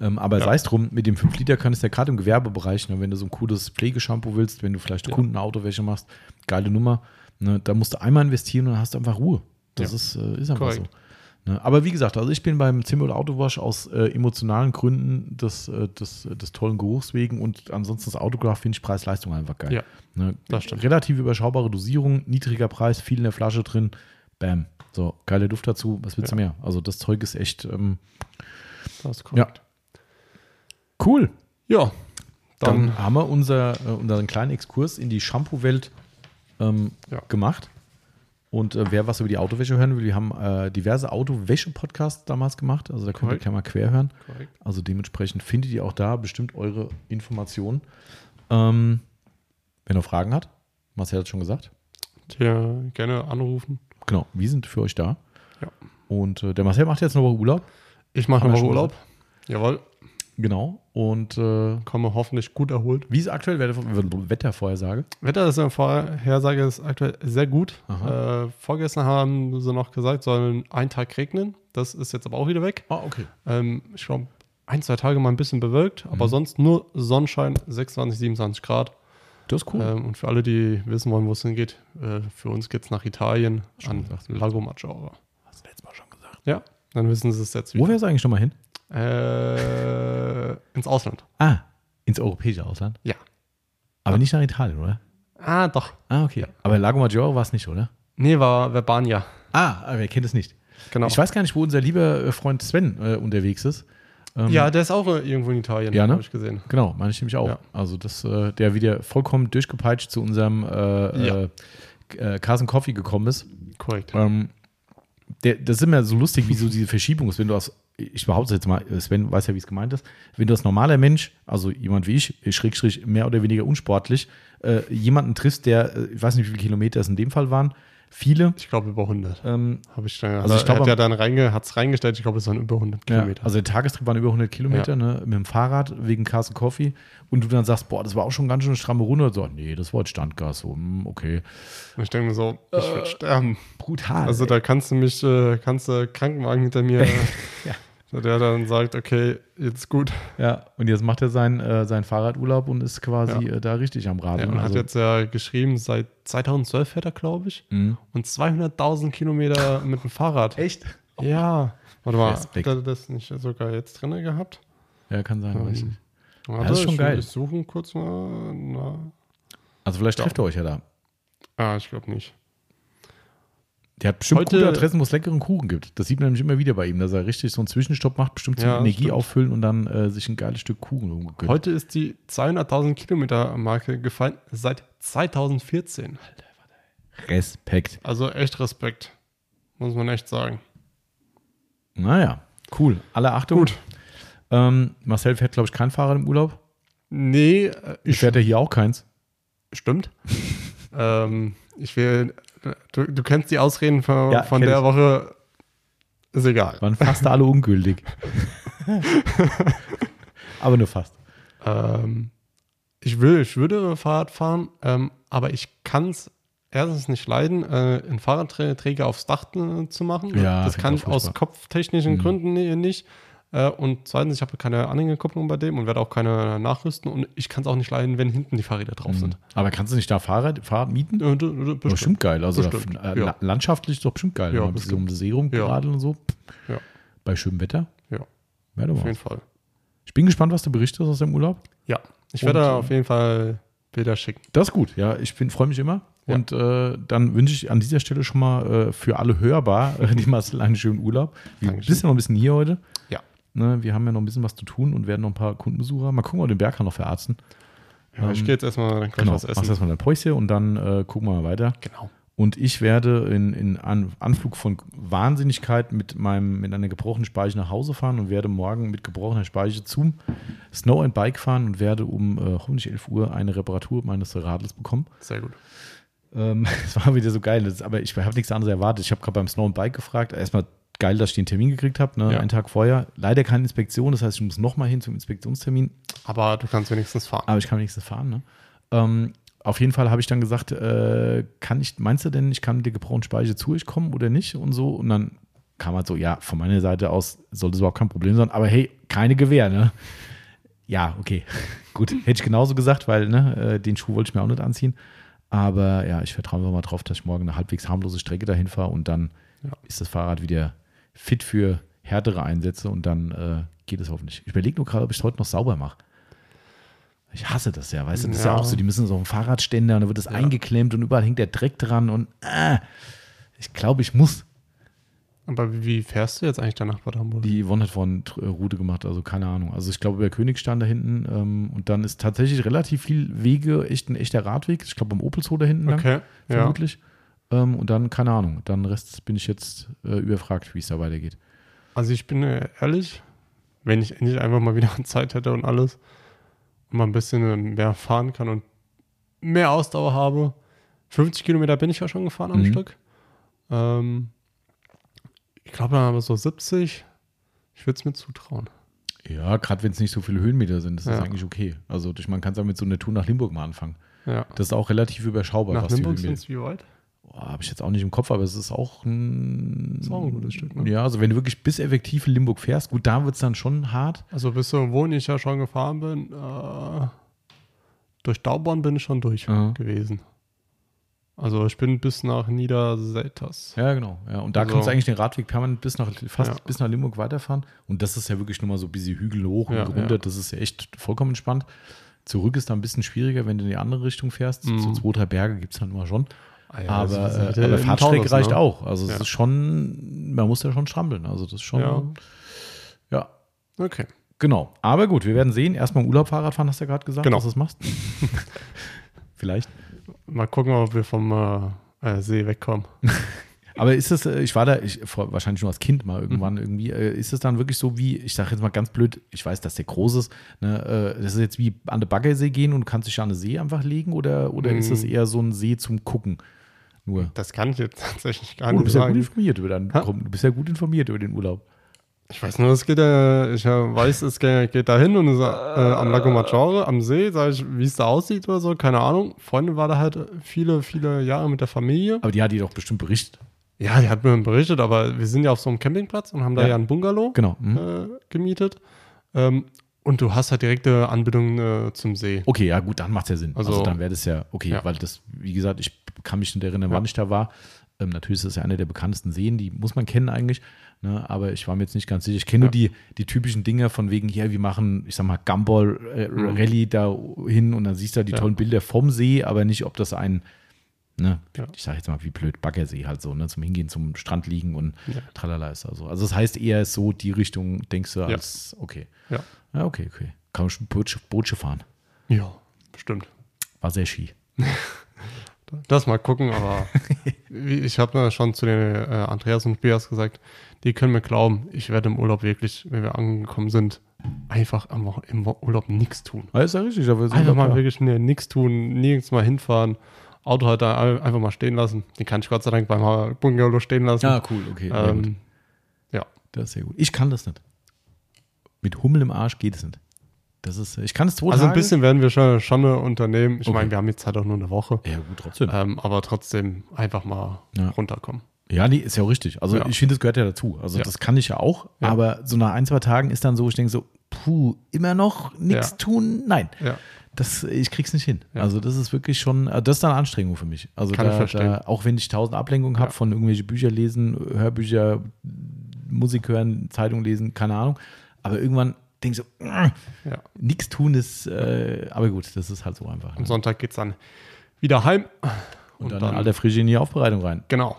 Ähm, aber Ja. sei es drum, mit dem 5 Liter könntest du ja gerade im Gewerbebereich, ne, wenn du so ein cooles Pflegeshampoo willst, wenn du vielleicht Ja. Kundenautowäsche machst, geile Nummer, ne, da musst du einmal investieren und dann hast du einfach Ruhe. Das Ja. ist, äh, ist einfach Korrekt. so. Ne? Aber wie gesagt, also ich bin beim Zimmer- oder Autowasch aus äh, emotionalen Gründen des, äh, des, des tollen Geruchs wegen und ansonsten das Autograph finde ich Preis-Leistung einfach geil. Ja, ne? das stimmt. Relativ überschaubare Dosierung, niedriger Preis, viel in der Flasche drin. Bam. So, geile Duft dazu. Was willst du Ja. mehr? Also das Zeug ist echt ähm, Das ist korrekt. cool. Ja, Dann, dann, haben wir unser, äh, unseren kleinen Exkurs in die Shampoo-Welt ähm, Ja. gemacht. Und äh, wer was über die Autowäsche hören will, wir haben äh, diverse Autowäsche-Podcasts damals gemacht. Also da könnt ihr Korrekt. gerne mal quer hören. korrekt. Also dementsprechend findet ihr auch da bestimmt eure Informationen. Ähm, wenn ihr Fragen hat, Marcel hat schon gesagt. Dir gerne anrufen. Genau, wir sind für euch da. Ja. Und äh, der Marcel macht jetzt eine Woche Urlaub. Ich mache wir noch schon Urlaub. Jawohl. Genau. Und äh, Komme hoffentlich gut erholt. wie ist aktuell Wetter, Wettervorhersage? Wetter ist aktuell sehr gut. Äh, vorgestern haben sie noch gesagt, sollen einen Tag regnen. Das ist jetzt aber auch wieder weg. Ah, okay. Ähm, ich glaube, ein, zwei Tage mal ein bisschen bewölkt, aber Mhm. sonst nur Sonnenschein, 26, 27 Grad. Das ist cool. Ähm, und für alle, die wissen wollen, wo es hingeht, äh, für uns geht es nach Italien, Schon an gesagt. Lago Maggiore. Hast du letztes Mal schon gesagt. Ja, dann wissen sie es jetzt Wo wieder. wär's eigentlich nochmal hin? Äh, ins Ausland. Ah, ins europäische Ausland? Ja. Aber nicht nach Italien, oder? Ah, doch. Ah, okay. Aber Lago Maggiore war es nicht, oder? Nee, war Verbania. Ah, aber wer kennt es nicht? Genau. Ich weiß gar nicht, wo unser lieber äh, Freund Sven äh, unterwegs ist. Ähm, ja, der ist auch äh, irgendwo in Italien, Ja, ne? habe ich gesehen. Genau, meine ich nämlich auch. Ja. Also, das, äh, der wieder vollkommen durchgepeitscht zu unserem äh, Ja. äh, äh, Carson Coffee gekommen ist. Korrekt. Ähm, der, das ist immer so lustig, wie so diese Verschiebung ist, wenn du aus, ich behaupte jetzt mal, Sven weiß ja, wie es gemeint ist, wenn du als normaler Mensch, also jemand wie ich, Schrägstrich mehr oder weniger unsportlich, äh, jemanden triffst, der, äh, ich weiß nicht, wie viele Kilometer es in dem Fall waren, viele, Ich glaube über 100. ähm, Habe ich dann, Also also ich ich glaub, hat ja dann reinge, hat's reingestellt, ich glaube, es waren über 100 Ja, Kilometer. also der Tagestrip waren über 100 Kilometer Ja. ne, mit dem Fahrrad wegen Carson Coffee und du dann sagst, boah, das war auch schon ganz schön eine stramme Runde. So, nee, das war jetzt Standgas. So, hm, okay. Und ich denke mir so, ich Äh, würde sterben. Brutal. Also da kannst du mich, äh, kannst du Krankenwagen hinter mir, Ja. Der dann sagt, okay, jetzt gut. ja, und jetzt macht er seinen, äh, seinen Fahrradurlaub und ist quasi äh, da richtig am Ja, Radeln. und also, hat jetzt ja geschrieben, seit 2012 fährt er, glaube ich, mh. und 200.000 Kilometer mit dem Fahrrad. Echt? Ja. Warte mal, Respekt. hat er das nicht sogar jetzt drin gehabt? Ja, kann sein. Ähm, weiß ich nicht. Warte, das ist schon geil. Ich suche kurz mal. Na. Also vielleicht Ja. trifft ihr euch ja da. Ah, ich glaube nicht. Der hat bestimmt Heute- gute Adressen, wo es leckeren Kuchen gibt. Das sieht man nämlich immer wieder bei ihm, dass er richtig so einen Zwischenstopp macht, bestimmt zum Ja, Energie stimmt. auffüllen und dann äh, sich ein geiles Stück Kuchen irgendwo gönnt. Heute ist die 200.000 Kilometer Marke gefallen seit 2014. Respekt. Also echt Respekt. Muss man echt sagen. Naja, cool. Alle Achtung. Gut. Ähm, Marcel fährt, glaube ich, kein Fahrrad im Urlaub. Nee, äh, Ich fährt ja hier auch keins. Stimmt. Ähm, ich will. Du, du kennst die Ausreden von, Ja, von der ich. Woche. Ist egal. Waren fast alle ungültig. Aber nur fast. Ähm, ich, will, ich würde Fahrrad fahren, ähm, aber ich kann es erstens nicht leiden, äh, einen Fahrradträger aufs Dach äh, zu machen. Ja, das kann ich aus furchtbar. kopftechnischen Mhm. Gründen ni- nicht. Äh, und zweitens, ich habe keine Anhängerkupplung bei dem und werde auch keine nachrüsten. Und ich kann es auch nicht leiden, wenn hinten die Fahrräder drauf sind. Aber kannst du nicht da Fahrrad, Fahrrad mieten? Äh, du- Das bestimmt. bestimmt geil. Also Bestimmt, da, äh, ja. landschaftlich ist doch bestimmt geil. Ja, man so um bestimmt. die See rumgeradelt und so. Ja. Bei schönem Wetter. Ja, Werde auf jeden Fall. Ich bin gespannt, was du berichtest aus dem Urlaub. Ja, ich Und, werde äh, auf jeden Fall Bilder schicken. Das ist gut, ja. Ich freue mich immer. Ja. Und äh, dann wünsche ich an dieser Stelle schon mal äh, für alle hörbar äh, die Marcel einen schönen Urlaub. Wir Dankeschön. bist ja noch ein bisschen hier heute. Ja. Ne, wir haben ja noch ein bisschen was zu tun und werden noch ein paar Kundenbesucher. Mal gucken, ob wir den Berghahn noch verarzten. Ja, ich Ähm, gehe jetzt erstmal gleich Genau, was machst essen. erstmal dein Päuschen und dann äh, gucken wir mal weiter. Genau. Und ich werde in, in An Anflug von Wahnsinnigkeit mit, meinem, mit einer gebrochenen Speiche nach Hause fahren und werde morgen mit gebrochener Speiche zum Snow and Bike fahren und werde um äh, hoffentlich 11 Uhr eine Reparatur meines Radls bekommen. Sehr gut. Ähm, Es war wieder so geil, das, aber ich habe nichts anderes erwartet. Ich habe gerade beim Snow and Bike gefragt. Erstmal geil, dass ich den Termin gekriegt habe, ne? Ja. einen Tag vorher. Leider keine Inspektion, das heißt, ich muss nochmal hin zum Inspektionstermin. Aber du kannst wenigstens fahren. Aber ich kann wenigstens fahren. Ne? Ähm, auf jeden Fall habe ich dann gesagt, äh, kann ich, meinst du denn, ich kann mit der gebrochenen Speiche zu euch kommen oder nicht? Und so. Und dann kam halt so, ja, von meiner Seite aus sollte es überhaupt kein Problem sein. Aber hey, keine Gewähr, ne? Ja, okay. Gut, hätte ich genauso gesagt, weil ne, äh, den Schuh wollte ich mir auch nicht anziehen. Aber ja, ich vertraue mal drauf, dass ich morgen eine halbwegs harmlose Strecke dahin fahre und dann Ja. ist das Fahrrad wieder fit für härtere Einsätze und dann äh, geht es hoffentlich. Ich überlege nur gerade, ob ich es heute noch sauber mache. Ich hasse das ja, weißt du, das ist ja Ja. auch so, die müssen so einen Fahrradständer und da wird das Ja. eingeklemmt und überall hängt der Dreck dran und äh, ich glaube, ich muss. Aber wie- fährst du jetzt eigentlich danach Bad Hamburg? Die Yvonne hat vorhin äh, Route gemacht, also keine Ahnung. Also ich glaube über Königstein da hinten ähm, und dann ist tatsächlich relativ viel Wege, echt ein echter Radweg. Ich glaube beim Opelzoo da hinten lang, Okay, ja. Ähm, und dann, keine Ahnung, dann Rest bin ich jetzt äh, überfragt, wie es da weitergeht. Also ich bin äh, ehrlich, wenn ich endlich einfach mal wieder Zeit hätte und alles und mal ein bisschen äh, mehr fahren kann und mehr Ausdauer habe. 50 Kilometer bin ich ja schon gefahren am Mhm. Stück. Ähm, ich glaube aber so 70. Ich würde es mir zutrauen. Ja, gerade wenn es nicht so viele Höhenmeter sind, ist das Ja. eigentlich okay. Also durch- man kann es ja mit so einer Tour nach Limburg mal anfangen. Ja. Das ist auch relativ überschaubar, Nach was Limburg sind es wie weit? Habe ich jetzt auch nicht im Kopf, aber es ist auch ein. Ist auch ein gutes Stück, ne? Ja, also wenn du wirklich bis effektiv in Limburg fährst, gut, da wird es dann schon hart. Also bis so, wo ich ja schon gefahren bin, äh, durch Dauborn bin ich schon durch Aha. gewesen. Also ich bin bis nach Niederselters. Ja, genau. Ja, und da Also- kannst du eigentlich den Radweg permanent bis nach, fast Ja. bis nach Limburg weiterfahren. Und das ist ja wirklich nur mal so ein bisschen Hügel hoch Ja, und runter. ja. Das ist ja echt vollkommen entspannt. Zurück ist da ein bisschen schwieriger, wenn du in die andere Richtung fährst. Mhm. So zwei, drei Berge gibt es dann immer schon. Ah ja, aber halt aber Fahrtstrecke Taunus, reicht ne? auch. Also es Ja. ist schon, man muss ja schon strampeln. Also das ist schon, Ja. ja. Okay. Genau. Aber gut, wir werden sehen. Erstmal im Urlaub Fahrrad fahren, hast du ja gerade gesagt, Genau. dass du es machst. Vielleicht. Mal gucken, ob wir vom äh, äh, See wegkommen. Aber ist es, ich war da, ich, wahrscheinlich nur als Kind mal Mhm. irgendwann irgendwie, äh, ist es dann wirklich so wie, ich sage jetzt mal ganz blöd, ich weiß, dass der groß ist, ne, das ist jetzt wie an den Baggersee gehen und kannst dich an den See einfach legen oder, oder ist es Mhm. eher so ein See zum Gucken? Nur. Das kann ich jetzt tatsächlich gar Oh, du nicht ja sagen. informiert über deinen, Ha? du bist ja gut informiert über den Urlaub. ich weiß nur, es geht ja, ich weiß, es geht, geht da hin und ist, äh, am Lago Maggiore, am See, sage ich, wie es da aussieht oder so, keine Ahnung. Freundin war da halt viele, viele Jahre mit der Familie. Aber die hat dir doch bestimmt berichtet. Ja, die hat mir berichtet, aber wir sind ja auf so einem Campingplatz und haben da Ja. ja, ein Bungalow Genau. Mhm. äh, gemietet. Ähm, und du hast halt direkte Anbindung äh, zum See. Okay, ja gut, dann macht es ja Sinn. Also, Also- dann wäre das ja okay, Ja. weil das, wie gesagt, ich kann mich nicht erinnern, Ja. wann ich da war. Ähm, natürlich ist das ja einer der bekanntesten Seen, die muss man kennen eigentlich. Ne? Aber ich war mir jetzt nicht ganz sicher. Ich kenne nur die, die typischen Dinger von wegen, hier, wir machen, ich sag mal, Gumball äh, Mhm. Da hin und dann siehst du halt die Ja. tollen Bilder vom See, aber nicht, ob das ein, ne, Ja. ich sag jetzt mal, wie blöd, Baggersee halt so, ne, zum Hingehen, zum Strand liegen und Ja. tralala ist also. Also das heißt eher so die Richtung, denkst du, Ja. als, okay. Ja. Ja, okay, okay. Kann man schon Bootsche, Bootsche fahren. Ja, bestimmt. War sehr ski. Das mal gucken, aber ich habe schon zu den äh, Andreas und Beas gesagt, die können mir glauben, ich werde im Urlaub wirklich, wenn wir angekommen sind, einfach am im Urlaub nichts tun. Ja, ist ja richtig, aber Einfach ja mal klar. wirklich nichts tun, nirgends mal hinfahren, Auto halt da einfach mal stehen lassen. Den kann ich Gott sei Dank beim Bungalow stehen lassen. Ja, cool, okay. ähm, ja. Das ist sehr gut. Ich kann das nicht. Mit Hummel im Arsch geht es nicht. Das ist, ich kann es zwei Also ein Tage. bisschen werden wir schon, schon unternehmen. Ich Okay. meine, wir haben jetzt halt auch nur eine Woche. Ja, gut, trotzdem. Ähm, aber trotzdem einfach mal Ja. runterkommen. Ja, nee, ist ja auch richtig. Also Ja. ich finde, das gehört ja dazu. Also Ja. das kann ich ja auch. Ja. Aber so nach ein, zwei Tagen ist dann so, ich denke so, puh, immer noch nichts Ja. tun? Nein. Das, ich krieg's nicht hin. Ja. Also das ist wirklich schon, also das ist dann eine Anstrengung für mich. Also Kann ich da, verstehen. da, auch wenn ich tausend Ablenkungen habe Ja. von irgendwelche Bücher lesen, Hörbücher, Musik hören, Zeitung lesen, keine Ahnung. Aber irgendwann denke ich so, Ja. nichts tun ist, äh, aber gut, das ist halt so einfach. Am Ne? Sonntag geht es dann wieder heim. Und, dann, in alter Frische in die Aufbereitung rein. Genau.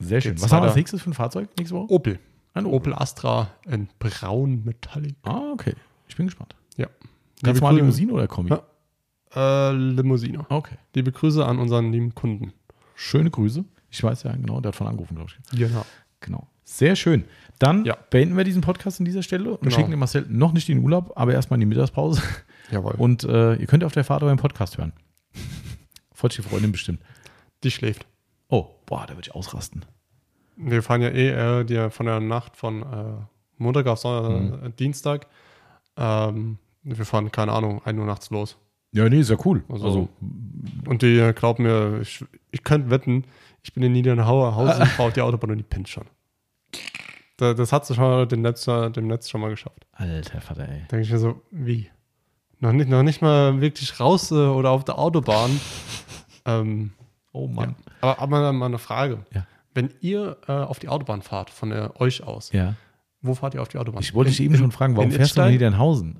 Sehr schön. Geht's Was haben wir als nächstes für ein Fahrzeug nächste Woche? Opel. Ein Opel Astra in braun Metallic. Ah, okay. Ich bin gespannt. Ja. Ganz mal Limousine oder Kombi? Ja. Äh, Limousine. Okay. Liebe Grüße an unseren lieben Kunden. Schöne Grüße. Ich weiß ja, genau, der hat von angerufen, glaube ich. Genau. Genau. Sehr schön. Dann Ja. beenden wir diesen Podcast an dieser Stelle und Genau. schicken den Marcel noch nicht in den Urlaub, aber erstmal in die Mittagspause. Jawohl. Und äh, ihr könnt auf der Fahrt euren Podcast hören. Die Freundin bestimmt. die schläft. Oh, boah, da würde ich ausrasten. Wir fahren ja eh äh, die, von der Nacht von äh, Montag auf Sonntag, Mhm. äh, Dienstag. Ähm, wir fahren, keine Ahnung, 1 Uhr nachts los. Ja, nee, ist ja cool. Also- Also, Und die äh, glaubt mir, ich, ich könnte wetten, ich bin in Niedernhausen, fahre auf die Autobahn und die pinnt schon. Da, das hat sie schon dem Netz, äh, dem Netz schon mal geschafft. alter Vater, ey. Da denke ich mir so, wie? Noch nicht, noch nicht mal wirklich raus äh, oder auf der Autobahn. ähm, Oh Mann. aber, aber mal eine Frage. Ja. Wenn ihr äh, auf die Autobahn fahrt, von der, euch aus, Ja. wo fahrt ihr auf die Autobahn? Ich wollte dich eben schon fragen, warum fährst du nach? Niedernhausen?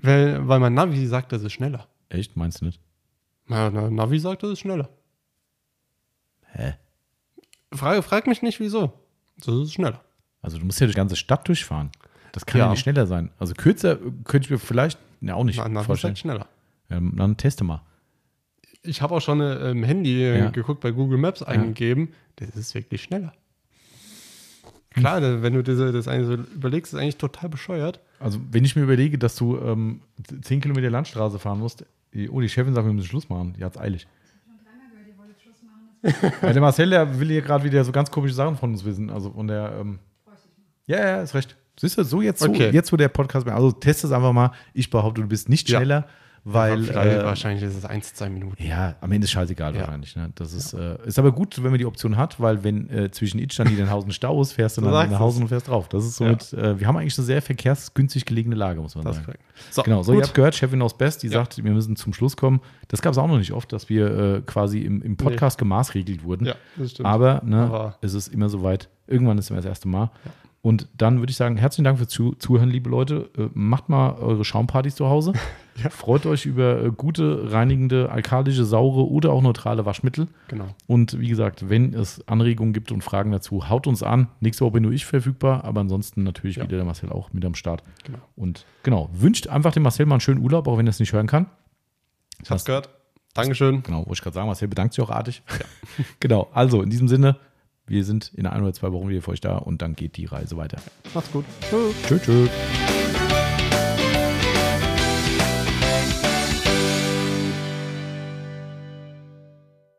Weil, weil mein Navi sagt, das ist schneller. Echt, meinst du nicht? Mein Navi sagt, das ist schneller. Hä? Frage, frag mich nicht, wieso. Das ist schneller. Also du musst ja die ganze Stadt durchfahren. Das kann ja, Ja. nicht schneller sein. Also kürzer könnte ich mir vielleicht, ja auch nicht Mein Navi vorstellen. sagt schneller. Ähm, dann teste mal. Ich habe auch schon äh, im Handy äh, Ja. geguckt, bei Google Maps eingegeben. Das ist wirklich schneller. Klar, da- wenn du diese, das eigentlich so überlegst, ist eigentlich total bescheuert. Also wenn ich mir überlege, dass du ähm, 10 Kilometer Landstraße fahren musst, oh, die Chefin sagt, wir müssen Schluss machen. Die hat's eilig. Ja, der Marcel, der will hier gerade wieder so ganz komische Sachen von uns wissen. Also von der. Ähm, ja, ja, ist recht. Siehst du, so jetzt, so, Okay. jetzt wo der Podcast. Also test es einfach mal. Ich behaupte, du bist nicht Ja. Weil. Vielleicht- Äh, wahrscheinlich ist es 1, 2 Minuten. ja, am Ende ist scheißegal Ja. wahrscheinlich. Ne? Das ist, äh, ist aber gut, wenn man die Option hat, weil wenn äh, zwischen Itstein und Niedernhausen Stau ist, fährst du Du dann nach Hause und fährst drauf. Das ist somit, äh, wir haben eigentlich eine sehr verkehrsgünstig gelegene Lage, muss man Das sagen. So, Genau, so gut. ihr habt gehört, Chefin aus Best, die Ja. sagt, wir müssen zum Schluss kommen. Das gab es auch noch nicht oft, dass wir äh, quasi im, im Podcast gemaßregelt wurden. Ja, das stimmt. Aber, ne, Aber- es ist immer soweit. Irgendwann ist immer das erste Mal. Und dann würde ich sagen, herzlichen Dank fürs Zu Zuhören, liebe Leute. Äh, macht mal eure Schaumpartys zu Hause. Ja. Freut euch über äh, gute, reinigende, alkalische, saure oder auch neutrale Waschmittel. genau. Und wie gesagt, wenn es Anregungen gibt und Fragen dazu, haut uns an. Nächste Woche bin nur ich verfügbar, aber ansonsten natürlich Ja. wieder der Marcel auch mit am Start. Genau. Und genau, wünscht einfach dem Marcel mal einen schönen Urlaub, auch wenn er es nicht hören kann. Ich hab's gehört. Dankeschön. Genau, wollte ich gerade sagen, Marcel bedankt sich auch artig. genau, also in diesem Sinne, wir sind in ein oder zwei Wochen wieder für euch da und dann geht die Reise weiter. Macht's gut. Tschüss. Tschüss, tschüss.